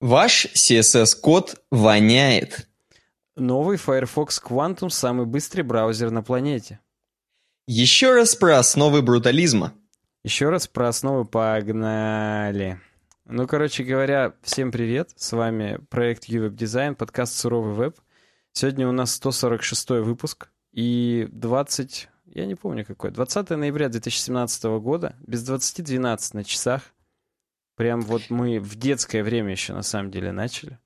Ваш CSS-код воняет. Новый Firefox Quantum – самый быстрый браузер на планете. Еще раз про основы брутализма. Еще раз про основы погнали. Ну, короче говоря, всем привет. С вами проект UWeb Design, подкаст «Суровый веб». Сегодня у нас 146 выпуск и 20... Я не помню какой. 20 ноября 2017 года, без 20.12 на часах. Прям вот мы в детское время еще на самом деле начали.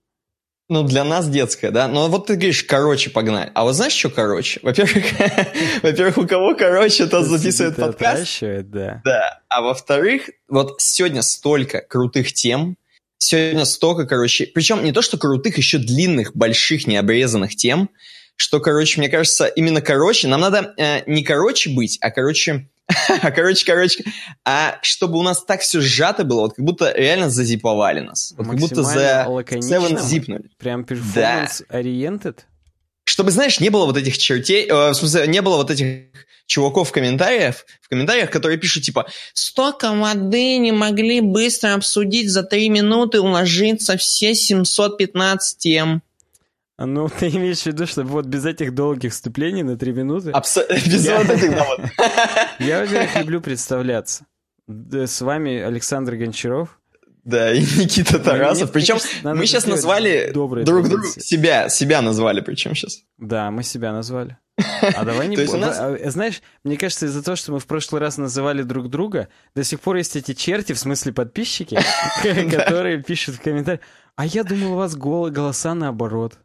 Ну, для нас детское, да? Но вот ты говоришь, короче, погнали. А вот знаешь, что короче? Во-первых, во-первых, у кого короче, тот записывает подкаст. да. Да. А во-вторых, вот сегодня столько крутых тем, сегодня столько, короче, причем не то, что крутых, еще длинных, больших, необрезанных тем, что, короче, мне кажется, именно короче, нам надо э, не короче быть, а, короче, короче, короче, а чтобы у нас так все сжато было, вот как будто реально зазиповали нас. Вот как будто за 7 зипнули. Прям performance-oriented? Да. Чтобы, знаешь, не было вот этих чертей, э, в смысле, не было вот этих чуваков в комментариях, в комментариях, которые пишут, типа, столько воды не могли быстро обсудить за три минуты, уложиться все 715 тем. А ну, ты имеешь в виду, что вот без этих долгих вступлений на три минуты? Без вот этих, да, вот. Я, во-первых, люблю представляться. С вами Александр Гончаров. Да, и Никита Тарасов. Причем мы сейчас назвали друг друга, себя, себя назвали причем сейчас. Да, мы себя назвали. А давай не... будем. А, знаешь, мне кажется, из-за того, что мы в прошлый раз называли друг друга, до сих пор есть эти черти, в смысле подписчики, которые пишут в комментариях, а я думал, у вас голоса наоборот.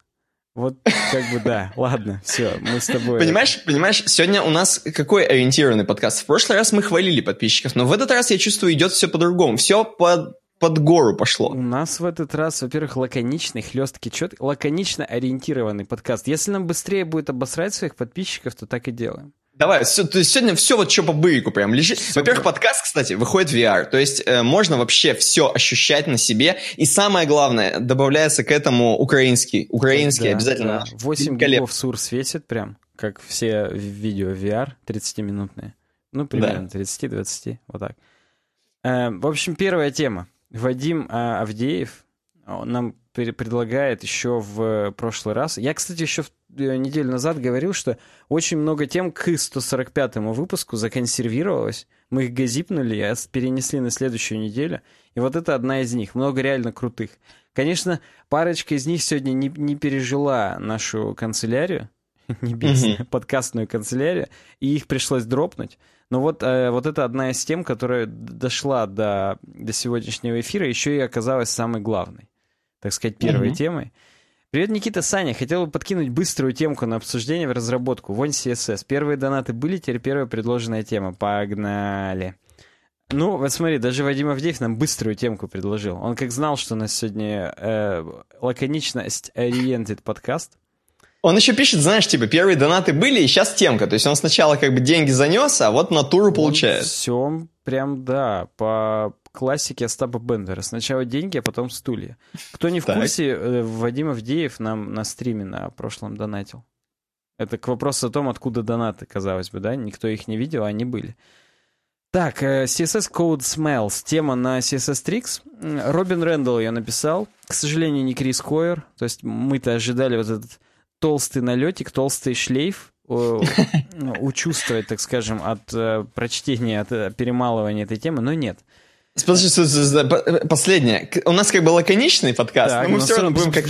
Вот как бы да, ладно, все, мы с тобой... Понимаешь, понимаешь, сегодня у нас какой ориентированный подкаст? В прошлый раз мы хвалили подписчиков, но в этот раз, я чувствую, идет все по-другому. Все под, под гору пошло. У нас в этот раз, во-первых, лаконичный, хлесткий, чет, лаконично ориентированный подкаст. Если нам быстрее будет обосрать своих подписчиков, то так и делаем. Давай, все, то есть сегодня все вот что по быку прям лежит. Во-первых, подкаст, кстати, выходит в VR, то есть э, можно вообще все ощущать на себе. И самое главное, добавляется к этому украинский. Украинский да, обязательно. Да. 8 гигов сур светит прям, как все видео VR 30-минутные. Ну, примерно да. 30-20, вот так. Э, в общем, первая тема. Вадим э, Авдеев нам предлагает еще в прошлый раз. Я, кстати, еще э, неделю назад говорил, что очень много тем к 145-му выпуску законсервировалось. Мы их газипнули, перенесли на следующую неделю. И вот это одна из них. Много реально крутых. Конечно, парочка из них сегодня не, не пережила нашу канцелярию, небесную, подкастную канцелярию, и их пришлось дропнуть. Но вот, э, вот это одна из тем, которая дошла до, до сегодняшнего эфира, еще и оказалась самой главной так сказать, первой mm-hmm. темой. Привет, Никита, Саня. Хотел бы подкинуть быструю темку на обсуждение в разработку. Вонь CSS. Первые донаты были, теперь первая предложенная тема. Погнали. Ну, вот смотри, даже Вадим Авдеев нам быструю темку предложил. Он как знал, что у нас сегодня э, лаконичность ориентед подкаст. Он еще пишет, знаешь, типа, первые донаты были, и сейчас темка. То есть он сначала как бы деньги занес, а вот натуру получает. Все прям, да, по классике Остапа Бендера. Сначала деньги, а потом стулья. Кто не в курсе, э, Вадим Авдеев нам на стриме на прошлом донатил. Это к вопросу о том, откуда донаты, казалось бы, да? Никто их не видел, а они были. Так, э, CSS Code Smells. Тема на CSS Tricks. Робин Рэндалл ее написал. К сожалению, не Крис Койер. То есть мы-то ожидали вот этот толстый налетик, толстый шлейф учувствовать, так скажем, от э, прочтения, от перемалывания этой темы, но нет. Подожди, последнее. У нас как бы лаконичный подкаст, так, но мы все равно будем как,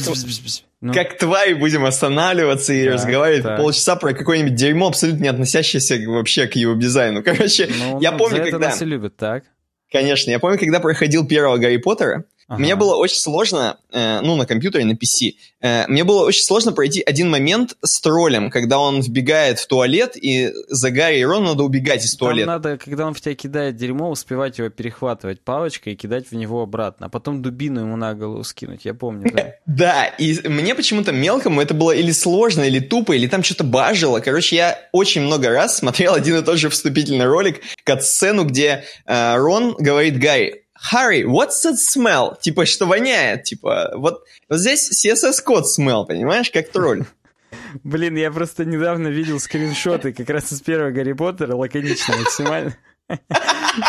ну. как твари будем останавливаться и так, разговаривать так. полчаса про какое-нибудь дерьмо, абсолютно не относящееся вообще к его дизайну. Короче, ну, я помню, за когда... Нас и любят, так? Конечно, я помню, когда проходил первого Гарри Поттера, Ага. Мне было очень сложно, э, ну, на компьютере, на PC, э, мне было очень сложно пройти один момент с троллем, когда он вбегает в туалет, и за Гарри и Рон надо убегать из туалета. Там надо, когда он в тебя кидает дерьмо, успевать его перехватывать палочкой и кидать в него обратно, а потом дубину ему на голову скинуть, я помню, да. Да, и мне почему-то мелкому это было или сложно, или тупо, или там что-то бажило. Короче, я очень много раз смотрел один и тот же вступительный ролик, кат-сцену, где э, Рон говорит Гарри, Harry, what's that smell? Типа, что воняет, типа, вот, вот здесь CSS-код smell, понимаешь, как тролль. Блин, я просто недавно видел скриншоты как раз из первого Гарри Поттера, лаконично максимально.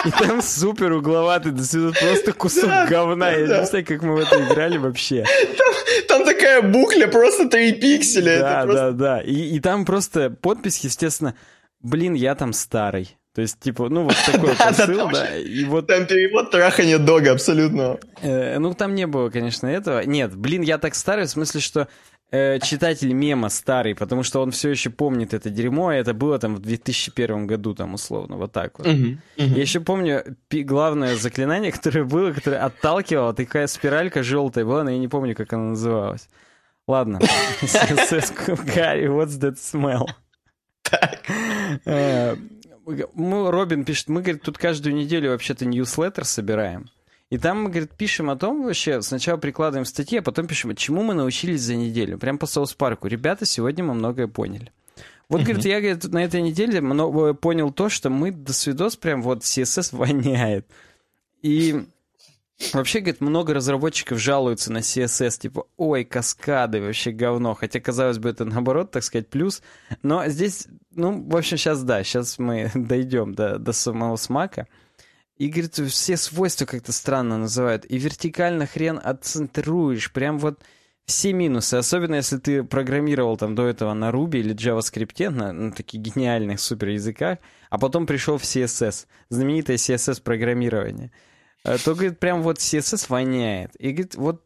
И там супер угловатый, просто кусок говна. Я не знаю, как мы в это играли вообще. Там такая букля, просто три пикселя. Да, да, да. И там просто подпись, естественно, блин, я там старый. То есть, типа, ну, вот такой посыл, да. И вот... Там перевод трахания дога абсолютно. Э, ну, там не было, конечно, этого. Нет, блин, я так старый, в смысле, что э, читатель мема старый, потому что он все еще помнит это дерьмо, и это было там в 2001 году, там, условно, вот так вот. Uh-huh, uh-huh. Я еще помню главное заклинание, которое было, которое отталкивало, такая спиралька желтая была, но я не помню, как она называлась. Ладно. Гарри, what's that smell? Так. Э, мы, Робин пишет, мы, говорит, тут каждую неделю вообще-то ньюслеттер собираем. И там мы, говорит, пишем о том вообще, сначала прикладываем статьи, а потом пишем, чему мы научились за неделю. Прям по соус-парку. Ребята, сегодня мы многое поняли. Вот, говорит, я, говорит, на этой неделе много понял то, что мы до свидос прям вот CSS воняет. И вообще, говорит, много разработчиков жалуются на CSS, типа, ой, каскады, вообще говно. Хотя, казалось бы, это наоборот, так сказать, плюс. Но здесь, ну, в общем, сейчас да, сейчас мы дойдем до, до самого смака. И, говорит, все свойства как-то странно называют. И вертикально хрен отцентруешь. Прям вот все минусы. Особенно, если ты программировал там до этого на Ruby или JavaScript, на, на таких гениальных супер языках, а потом пришел в CSS. Знаменитое CSS-программирование. Э, то, говорит, прям вот CSS воняет. И, говорит, вот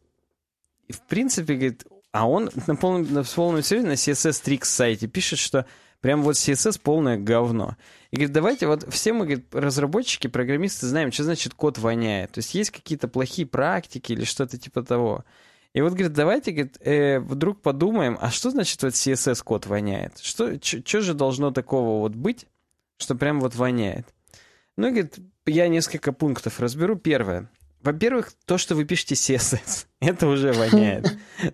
в принципе, говорит, а он на полном, на полном серьезе на CSS Tricks сайте пишет, что Прям вот CSS полное говно. И говорит, давайте вот все мы, говорит, разработчики, программисты знаем, что значит код воняет. То есть есть какие-то плохие практики или что-то типа того. И вот, говорит, давайте, говорит, э, вдруг подумаем, а что значит вот CSS код воняет? Что, что же должно такого вот быть, что прям вот воняет? Ну, говорит, я несколько пунктов разберу. Первое. Во-первых, то, что вы пишете CSS, это уже воняет.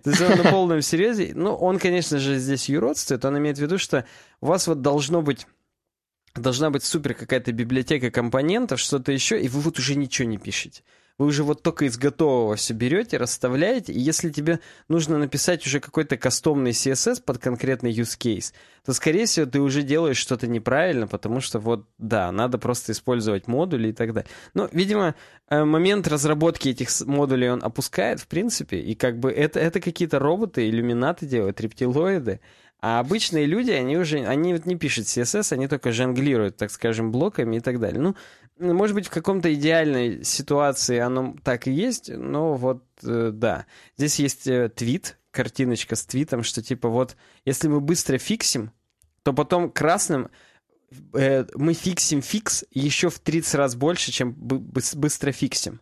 То есть он на полном серьезе, ну, он, конечно же, здесь юродствует, он имеет в виду, что у вас вот должно быть должна быть супер какая-то библиотека компонентов, что-то еще, и вы вот уже ничего не пишете. Вы уже вот только из готового все берете, расставляете, и если тебе нужно написать уже какой-то кастомный CSS под конкретный use case, то, скорее всего, ты уже делаешь что-то неправильно, потому что вот, да, надо просто использовать модули и так далее. Но, видимо, э, момент разработки этих модулей он опускает, в принципе, и как бы это, это какие-то роботы, иллюминаты делают, рептилоиды, а обычные люди, они уже, они вот не пишут CSS, они только жонглируют, так скажем, блоками и так далее. Ну, может быть, в каком-то идеальной ситуации оно так и есть, но вот, э, да. Здесь есть э, твит, картиночка с твитом, что типа вот, если мы быстро фиксим, то потом красным э, мы фиксим фикс еще в 30 раз больше, чем быстро фиксим.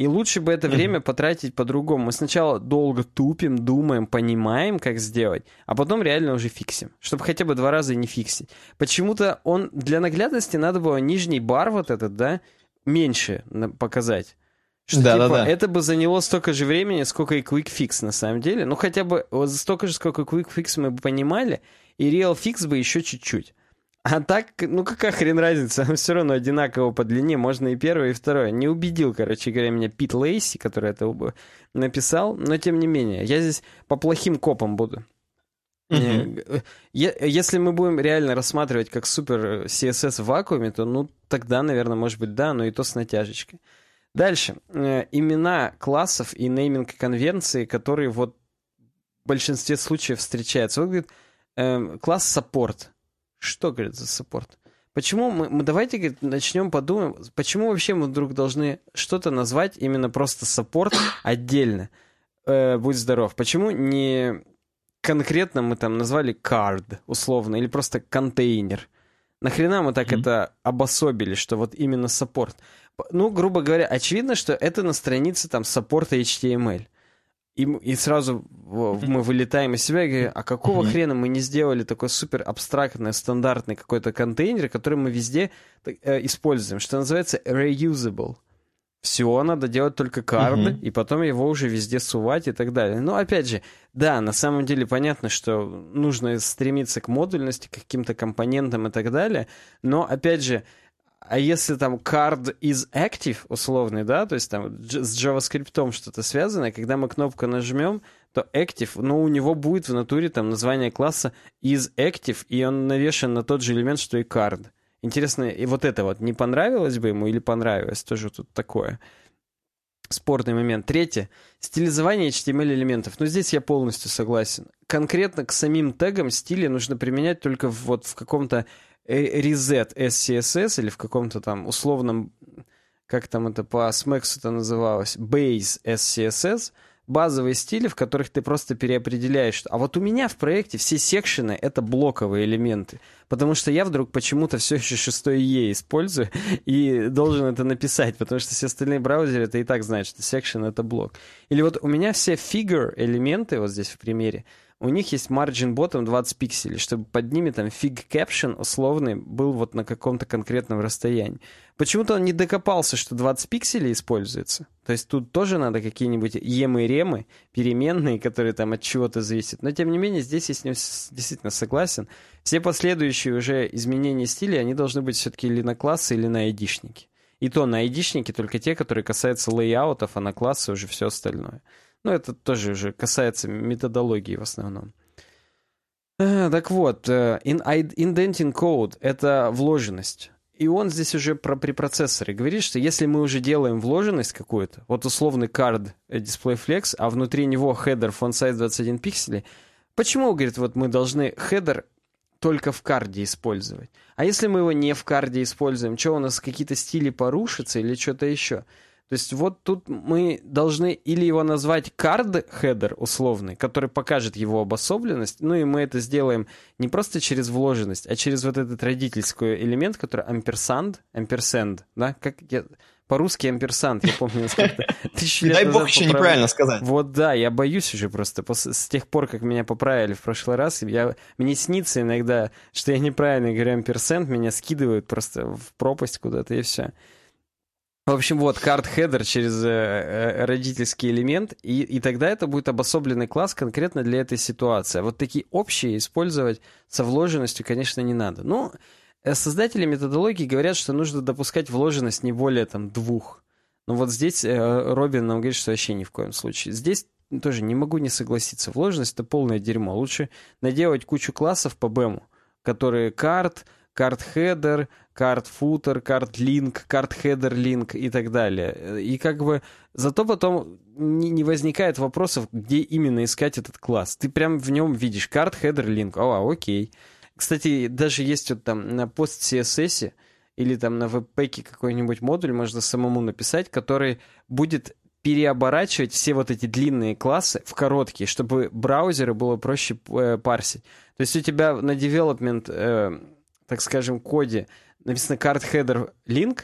И лучше бы это mm-hmm. время потратить по-другому. Мы сначала долго тупим, думаем, понимаем, как сделать, а потом реально уже фиксим. Чтобы хотя бы два раза не фиксить. Почему-то он для наглядности надо было нижний бар вот этот, да, меньше показать. Что, да, типа, да, да. это бы заняло столько же времени, сколько и Quick Fix на самом деле. Ну, хотя бы вот столько же, сколько Quick Fix мы бы понимали, и Real Fix бы еще чуть-чуть. А так, ну какая хрен разница, все равно одинаково по длине, можно и первое, и второе. Не убедил, короче говоря, меня Пит Лейси, который это написал, но тем не менее, я здесь по плохим копам буду. Uh-huh. Если мы будем реально рассматривать как супер CSS в вакууме, то, ну, тогда, наверное, может быть, да, но и то с натяжечкой. Дальше. Э, имена классов и нейминг конвенции, которые вот в большинстве случаев встречаются. Вот, говорит, эм, класс support. Что, говорит, за support? Почему мы, мы давайте, говорит, начнем подумаем, почему вообще мы вдруг должны что-то назвать именно просто support отдельно? Э, будь здоров. Почему не конкретно мы там назвали card условно или просто контейнер? Нахрена мы так mm-hmm. это обособили, что вот именно саппорт? Ну, грубо говоря, очевидно, что это на странице там support а HTML. И, и сразу мы вылетаем из себя и говорим, а какого хрена мы не сделали такой супер абстрактный, стандартный какой-то контейнер, который мы везде э, используем, что называется reusable. Все надо делать только uh-huh. и потом его уже везде сувать и так далее. Но опять же, да, на самом деле понятно, что нужно стремиться к модульности, к каким-то компонентам и так далее. Но опять же, а если там card is active, условный, да, то есть там с JavaScript что-то связанное, когда мы кнопку нажмем, то active, но у него будет в натуре там название класса is active, и он навешен на тот же элемент, что и card. Интересно, и вот это вот не понравилось бы ему или понравилось? Тоже тут такое спорный момент. Третье. Стилизование HTML-элементов. Ну, здесь я полностью согласен. Конкретно к самим тегам стили нужно применять только вот в каком-то reset SCSS или в каком-то там условном, как там это по SMAX это называлось, base SCSS — базовые стили, в которых ты просто переопределяешь. А вот у меня в проекте все секшены — это блоковые элементы. Потому что я вдруг почему-то все еще 6 Е использую и должен это написать, потому что все остальные браузеры это и так знают, что секшен — это блок. Или вот у меня все figure элементы, вот здесь в примере, у них есть margin bottom 20 пикселей, чтобы под ними там fig caption условный был вот на каком-то конкретном расстоянии. Почему-то он не докопался, что 20 пикселей используется. То есть тут тоже надо какие-нибудь емы и ремы, переменные, которые там от чего-то зависят. Но тем не менее, здесь я с ним действительно согласен. Все последующие уже изменения стиля, они должны быть все-таки или на классы, или на айдишники. И то на айдишники только те, которые касаются лейаутов, а на классы уже все остальное. Ну, это тоже уже касается методологии в основном. Э, так вот, э, indenting code — это вложенность. И он здесь уже про препроцессоры говорит, что если мы уже делаем вложенность какую-то, вот условный card э, DisplayFlex, а внутри него header font size 21 пикселей, почему, говорит, вот мы должны header только в карде использовать? А если мы его не в карде используем, что у нас какие-то стили порушатся или что-то еще? То есть вот тут мы должны или его назвать header условный, который покажет его обособленность, ну и мы это сделаем не просто через вложенность, а через вот этот родительский элемент, который амперсанд, амперсенд, да, как я... По-русски амперсант, я помню, сколько тысячу лет Дай бог еще неправильно сказать. Вот да, я боюсь уже просто. с тех пор, как меня поправили в прошлый раз, я, мне снится иногда, что я неправильно говорю амперсент, меня скидывают просто в пропасть куда-то и все. В общем, вот, card-header через э, э, родительский элемент, и, и тогда это будет обособленный класс конкретно для этой ситуации. А вот такие общие использовать со вложенностью, конечно, не надо. Ну, э, создатели методологии говорят, что нужно допускать вложенность не более там двух. Но вот здесь э, Робин нам говорит, что вообще ни в коем случае. Здесь тоже не могу не согласиться. Вложенность — это полное дерьмо. Лучше наделать кучу классов по БЭМу, которые card, card-header, card-footer, card-link, card-header-link и так далее. И как бы зато потом не, не возникает вопросов, где именно искать этот класс. Ты прям в нем видишь card-header-link. О, окей. Кстати, даже есть вот там на PostCSS или там на webpack е какой-нибудь модуль можно самому написать, который будет переоборачивать все вот эти длинные классы в короткие, чтобы браузеру было проще э, парсить. То есть у тебя на development э, так скажем, коде написано card header link,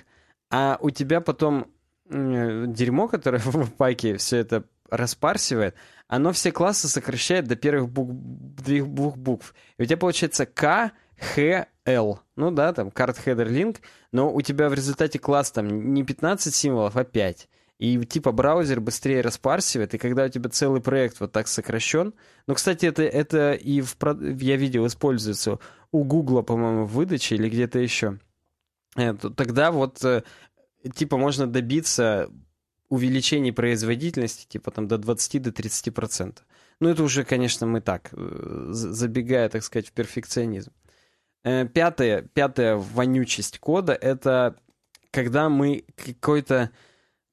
а у тебя потом дерьмо, которое в паке все это распарсивает, оно все классы сокращает до первых букв, двух букв. И у тебя получается K, H, L. Ну да, там card header link, но у тебя в результате класс там не 15 символов, а 5 и типа браузер быстрее распарсивает, и когда у тебя целый проект вот так сокращен, ну, кстати, это, это и в, я видел, используется у Гугла, по-моему, в выдаче или где-то еще, тогда вот э, типа можно добиться увеличения производительности типа там до 20-30%. До ну, это уже, конечно, мы так, э, забегая, так сказать, в перфекционизм. Пятое, пятая вонючесть кода — это когда мы какой-то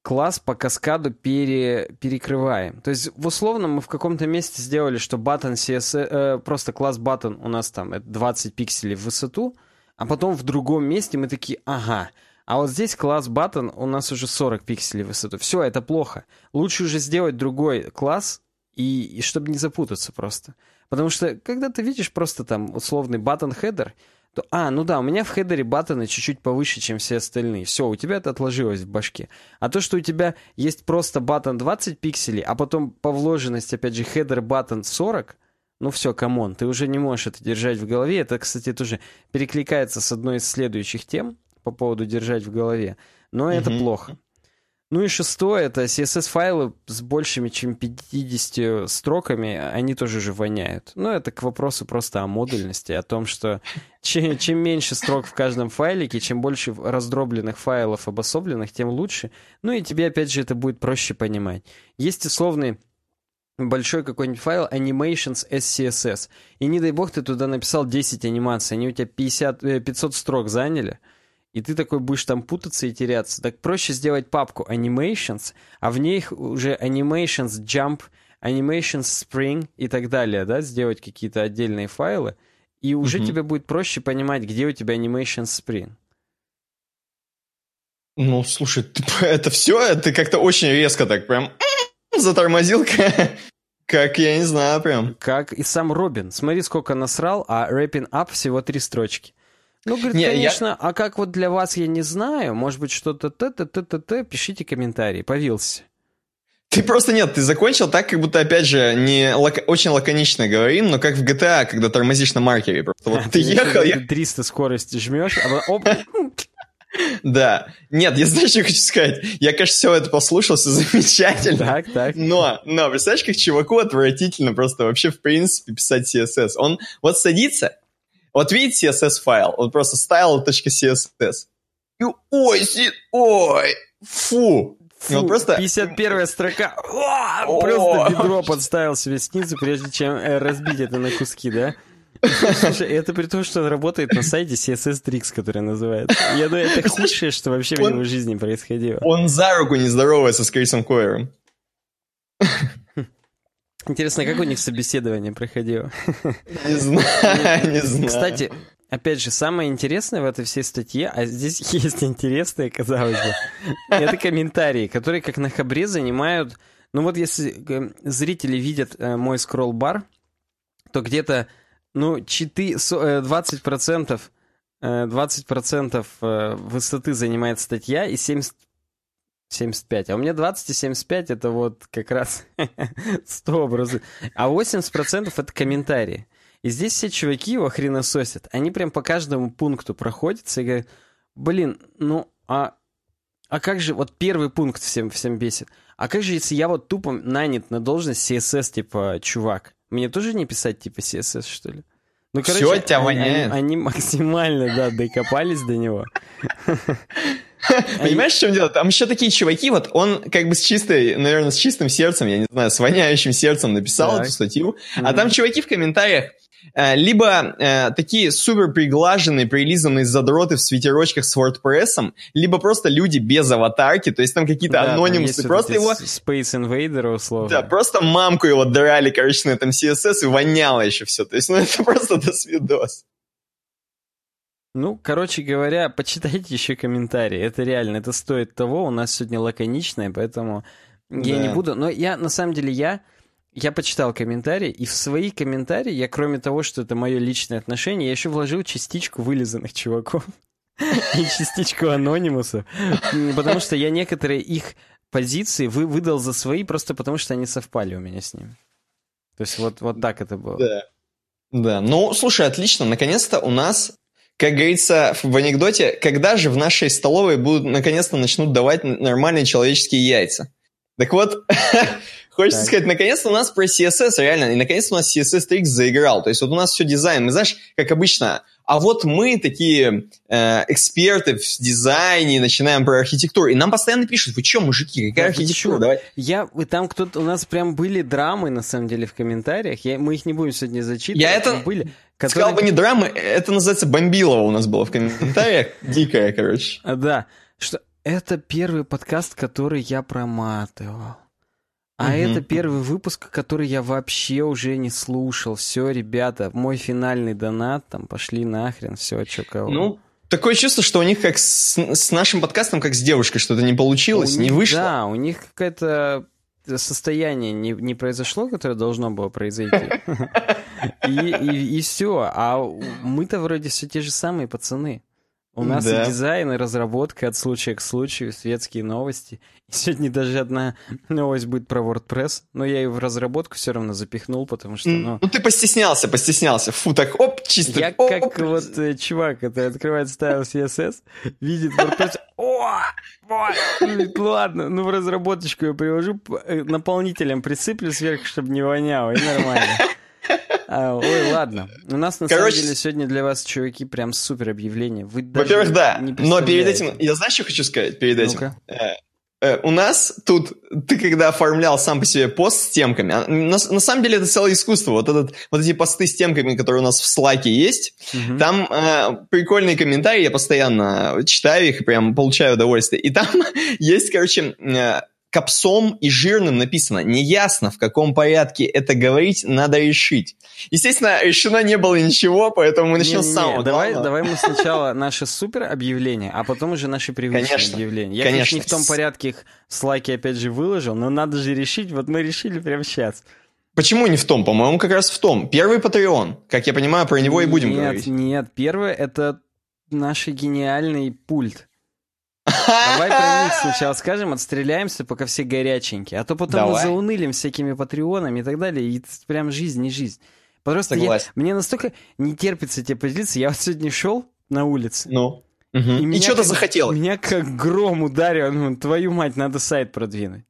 класс по каскаду пере, перекрываем. То есть в условном мы в каком-то месте сделали, что button CSS, э, просто класс button у нас там это 20 пикселей в высоту, а потом в другом месте мы такие, ага, а вот здесь класс button у нас уже 40 пикселей высоту. Все, это плохо. Лучше уже сделать другой класс, и, и чтобы не запутаться просто. Потому что когда ты видишь просто там условный button header, то, а, ну да, у меня в хедере button ы чуть-чуть повыше, чем все остальные. Все, у тебя это отложилось в башке. А то, что у тебя есть просто button 20 пикселей, а потом по вложенности, опять же, header button 40, ну все, come on, ты уже не можешь это держать в голове. Это, кстати, тоже перекликается с одной из следующих тем по поводу держать в голове. Но это плохо. Ну и шестое, это CSS-файлы с большими, чем 50 строками, они тоже же воняют. Но это к вопросу просто о модульности, о том, что чем, чем меньше строк в каждом файлике, чем больше раздробленных файлов обособленных, тем лучше. Ну и тебе, опять же, это будет проще понимать. Есть условный большой какой-нибудь файл animations SCSS. И не дай бог ты туда написал 10 анимаций, они у тебя 50, 500 э, строк заняли, и ты такой будешь там путаться и теряться. Так проще сделать папку animations, а в ней уже animations jump, animations spring и так далее, да, сделать какие-то отдельные файлы, и уже mm-hmm. тебе будет проще понимать, где у тебя animations spring. Ну, слушай, это все, ты как-то очень резко так прям затормозил, как, я не знаю, прям. Как и сам Робин. Смотри, сколько насрал, а Wrapping Up всего три строчки. Ну, говорит, не, конечно, я... а как вот для вас, я не знаю, может быть, что-то т-т-т-т-т, пишите комментарии, повился. Ты просто нет, ты закончил так, как будто, опять же, не лак... очень лаконично говорим, но как в GTA, когда тормозишь на маркере. Просто вот ты ехал... Я... 300 скорости жмешь, а оп, Да. Нет, я знаю, что хочу сказать. Я, конечно, все это послушал, все замечательно. Так, так. Но, но, представляешь, как чуваку отвратительно просто вообще, в принципе, писать CSS. Он вот садится, вот видите CSS-файл, он просто style.css. И ой, си, ой, фу. Фу, вот просто... 51 строка. О, просто бедро подставил себе снизу, прежде чем э, разбить это на куски, да? Слушай, это при том, что он работает на сайте CSS Tricks, который называется. Я думаю, это худшее, что вообще он, в его жизни происходило. Он за руку не здоровается с Крисом Койером. Интересно, как у них собеседование проходило? Не знаю, не знаю. Кстати, опять же, самое интересное в этой всей статье, а здесь есть интересное, казалось бы, это комментарии, которые как на хабре занимают... Ну вот если э, зрители видят э, мой скролл-бар, то где-то ну, 4, 20%, 20% высоты занимает статья и 70, 75. А у меня 20 и 75 это вот как раз 100 образов. А 80% это комментарии. И здесь все чуваки его хренососят. Они прям по каждому пункту проходятся и говорят, блин, ну а, а как же, вот первый пункт всем, всем бесит. А как же, если я вот тупо нанят на должность CSS, типа, чувак? Мне тоже не писать типа CSS, что ли? Ну, короче, Все тебя воняет. Они, они максимально, да, докопались до него. Понимаешь, в чем дело? Там еще такие чуваки, вот он как бы с чистой, наверное, с чистым сердцем, я не знаю, с воняющим сердцем написал эту статью, а там чуваки в комментариях либо э, такие супер приглаженные, прилизанные задроты в свитерочках с WordPress, либо просто люди без аватарки, то есть там какие-то да, анонимусы, там просто его... Space Invader, условно. Да, просто мамку его драли, короче, на этом CSS и воняло еще все, то есть, ну, это просто до свидос. Ну, короче говоря, почитайте еще комментарии. Это реально, это стоит того. У нас сегодня лаконичное, поэтому да. я не буду. Но я, на самом деле, я я почитал комментарии, и в свои комментарии я, кроме того, что это мое личное отношение, я еще вложил частичку вылизанных чуваков и частичку анонимусов, потому что я некоторые их позиции вы, выдал за свои просто потому, что они совпали у меня с ними. То есть вот, вот так это было. Да. Да, ну, слушай, отлично. Наконец-то у нас, как говорится в анекдоте, когда же в нашей столовой будут, наконец-то начнут давать нормальные человеческие яйца? Так вот, Хочется так. сказать, наконец-то у нас про CSS реально, и наконец-то у нас CSS Tricks заиграл. То есть вот у нас все дизайн. Мы знаешь, как обычно, а вот мы такие э, эксперты в дизайне, начинаем про архитектуру, и нам постоянно пишут, вы что, мужики, какая да, архитектура? Давай. Я, там кто-то, у нас прям были драмы, на самом деле, в комментариях, я, мы их не будем сегодня зачитывать. Я это были, которые... сказал бы не драмы, это называется бомбилово у нас было в комментариях, дикая, короче. Да, что это первый подкаст, который я проматывал. А угу. это первый выпуск, который я вообще уже не слушал. Все, ребята, мой финальный донат, там, пошли нахрен, все, что кого. Ну, такое чувство, что у них как с, с нашим подкастом, как с девушкой, что-то не получилось, у не них, вышло. Да, у них какое-то состояние не, не произошло, которое должно было произойти. И, и, и все. А мы-то вроде все те же самые пацаны. У нас да. и дизайн, и разработка от случая к случаю, светские новости. И сегодня даже одна новость будет про WordPress, но я ее в разработку все равно запихнул, потому что... Ну, ну ты постеснялся, постеснялся. Фу, так оп, чисто. Я оп, как вот э, чувак, это открывает стайл CSS, видит WordPress, о, ну ладно, ну в разработочку я привожу, э, наполнителем присыплю сверху, чтобы не воняло, и нормально. А, ой, ладно. У нас на Короче... самом деле сегодня для вас, чуваки, прям супер объявление. Во-первых, да. Но перед этим, я знаешь, что хочу сказать перед этим? Э, э, у нас тут, ты когда оформлял сам по себе пост с темками, а, на, на самом деле это целое искусство. Вот, этот, вот эти посты с темками, которые у нас в Слаке есть, угу. там э, прикольные комментарии, я постоянно читаю их и прям получаю удовольствие. И там есть, короче, э, капсом и жирным написано. Неясно, в каком порядке это говорить, надо решить. Естественно, решено не было ничего, поэтому мы начнем не, не, с самого давай, давай мы сначала наше супер объявление, а потом уже наши привычные конечно, объявления. Я, конечно, не в том порядке их с лайки опять же выложил, но надо же решить, вот мы решили прямо сейчас. Почему не в том? По-моему, как раз в том. Первый Patreon. Как я понимаю, про него и будем нет, говорить. Нет, первый — это наш гениальный пульт. Давай про них сначала скажем, отстреляемся, пока все горяченькие. А то потом Давай. мы заунылим всякими патреонами и так далее. И прям жизнь не жизнь. Просто я, мне настолько не терпится тебе поделиться. Я вот сегодня шел на улице. Ну. Угу. И, и что-то захотел. Меня как гром ударил. Ну, твою мать, надо сайт продвинуть.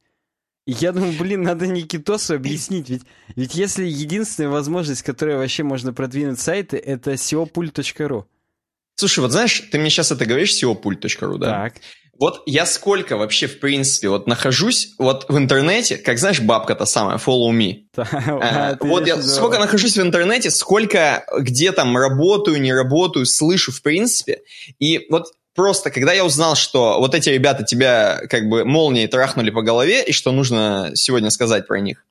И я думаю, блин, надо Никитосу объяснить, ведь, ведь если единственная возможность, которая вообще можно продвинуть сайты, это seopult.ru. Слушай, вот знаешь, ты мне сейчас это говоришь, seopult.ru, да? Так. Вот я сколько вообще, в принципе, вот нахожусь вот в интернете, как знаешь, бабка-то самая, follow me. А, вот я сколько нахожусь в интернете, сколько где там работаю, не работаю, слышу, в принципе. И вот просто, когда я узнал, что вот эти ребята тебя как бы молнией трахнули по голове, и что нужно сегодня сказать про них,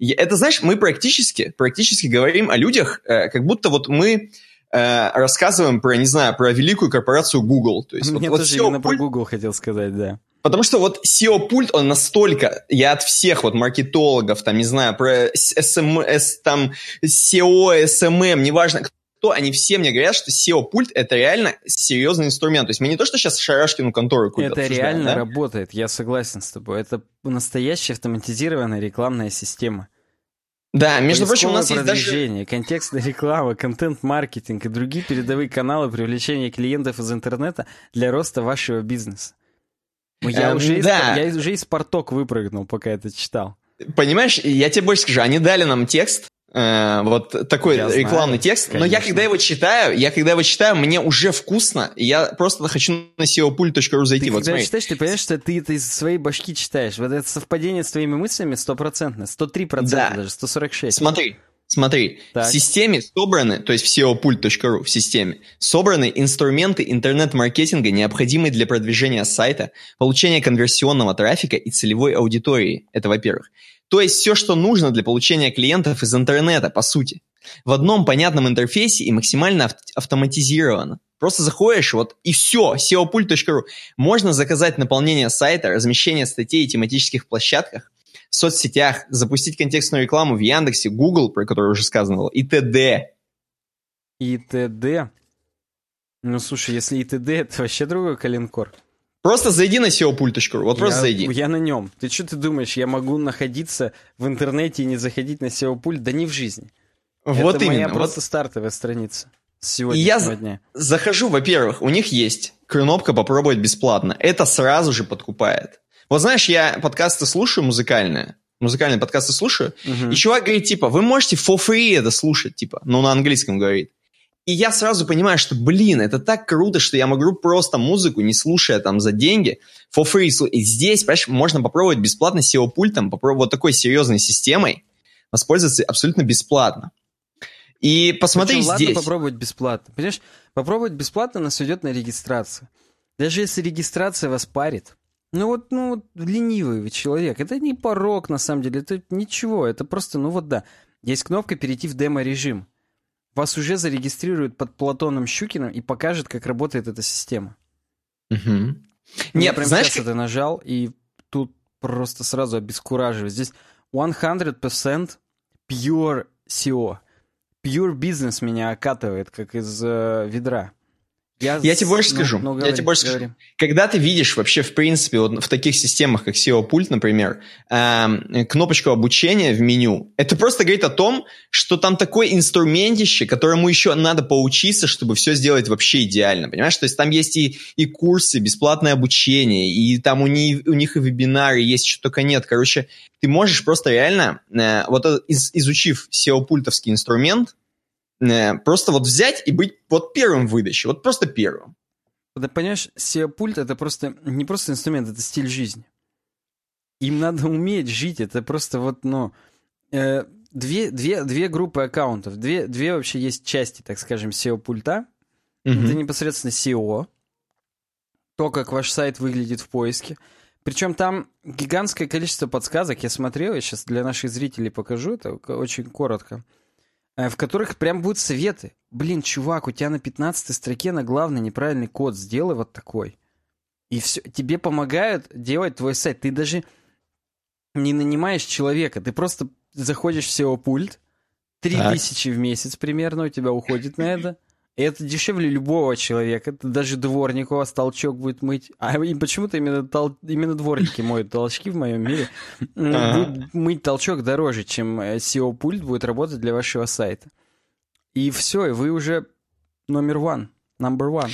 это, знаешь, мы практически, практически говорим о людях, э, как будто вот мы э, рассказываем про, не знаю, про великую корпорацию Google. То есть, Мне вот, тоже вот именно про Google хотел сказать, да. Потому что вот SEO-пульт, он настолько, я от всех вот маркетологов, там, не знаю, про SMS, там, SEO, SMM, неважно, кто, они все мне говорят, что SEO-пульт — это реально серьезный инструмент. То есть мы не то, что сейчас Шарашкину контору какую-то Это реально да? работает, я согласен с тобой. Это настоящая автоматизированная рекламная система. Да, между прочим, у нас есть даже... контекстная реклама, контент-маркетинг и другие передовые каналы привлечения клиентов из интернета для роста вашего бизнеса. Ну, я, эм, уже да. из, я уже из порток выпрыгнул, пока это читал. Понимаешь, я тебе больше скажу, они дали нам текст, вот такой я рекламный знаю, текст. Конечно. Но я когда его читаю, я когда его читаю, мне уже вкусно. Я просто хочу на seopult.ru зайти. Ты вот, когда смотри. читаешь, ты понимаешь, что ты это из своей башки читаешь. Вот это совпадение с твоими мыслями стопроцентно, 103% да. даже, 146. Смотри, Смотри, так. в системе собраны, то есть в seopult.ru, в системе, собраны инструменты интернет-маркетинга, необходимые для продвижения сайта, получения конверсионного трафика и целевой аудитории. Это во-первых. То есть все, что нужно для получения клиентов из интернета, по сути. В одном понятном интерфейсе и максимально ав- автоматизировано. Просто заходишь, вот, и все, seopult.ru. Можно заказать наполнение сайта, размещение статей и тематических площадках, в соцсетях, запустить контекстную рекламу в Яндексе, Google, про который уже сказано и т.д. И т.д. Ну, слушай, если и т.д., это вообще другой коленкор. Просто зайди на SEOpult.ru, вот просто я, зайди. Я на нем. Ты что ты думаешь, я могу находиться в интернете и не заходить на SEOpult? Да не в жизни. Вот Это именно. моя просто вот... стартовая страница сегодняшнего я дня. захожу, во-первых, у них есть кнопка «Попробовать бесплатно». Это сразу же подкупает. Вот знаешь, я подкасты слушаю музыкальные, музыкальные подкасты слушаю, угу. и чувак говорит, типа, вы можете for free это слушать, типа, ну, на английском говорит. И я сразу понимаю, что, блин, это так круто, что я могу просто музыку, не слушая там за деньги, for free. И здесь, понимаешь, можно попробовать бесплатно SEO-пультом, попробовать вот такой серьезной системой, воспользоваться абсолютно бесплатно. И посмотри Причем, здесь. ладно попробовать бесплатно. Понимаешь, попробовать бесплатно нас идет на регистрацию. Даже если регистрация вас парит, ну вот, ну вот ленивый вы человек. Это не порог, на самом деле, это ничего. Это просто, ну вот да. Есть кнопка «Перейти в демо-режим» вас уже зарегистрируют под Платоном Щукиным и покажет, как работает эта система. Угу. Я прям знаешь, сейчас это нажал, и тут просто сразу обескураживает. Здесь 100% pure SEO. Pure business меня окатывает, как из э, ведра. Я, я тебе больше ну, скажу. Ну, говори, я тебе больше говори. скажу. Когда ты видишь вообще, в принципе, вот в таких системах, как SEO-пульт, например, э, кнопочку обучения в меню, это просто говорит о том, что там такой инструментище, которому еще надо поучиться, чтобы все сделать вообще идеально, понимаешь? То есть там есть и, и курсы, бесплатное обучение, и там у, них, у них и вебинары есть, что только нет. Короче, ты можешь просто реально, э, вот из, изучив SEO-пультовский инструмент, Э, просто вот взять и быть вот первым в выдаче, вот просто первым. Ты понимаешь, SEO-пульт это просто не просто инструмент, это стиль жизни. Им надо уметь жить. Это просто вот, ну... Э, две, две, две группы аккаунтов. Две, две вообще есть части, так скажем, SEO-пульта. Mm-hmm. Это непосредственно SEO. То, как ваш сайт выглядит в поиске. Причем там гигантское количество подсказок. Я смотрел, я сейчас для наших зрителей покажу, это очень коротко. Э, в которых прям будут советы. Блин, чувак, у тебя на 15 строке на главный неправильный код сделай вот такой. И все, тебе помогают делать твой сайт. Ты даже не нанимаешь человека, ты просто заходишь в SEO-пульт, 3000 в месяц примерно у тебя уходит на это. И это дешевле любого человека. Это даже дворник у вас толчок будет мыть. А и почему-то именно, тол... именно дворники моют толчки в моем мире. Будет мыть толчок дороже, чем SEO-пульт будет работать для вашего сайта. И все, и вы уже номер one, number one.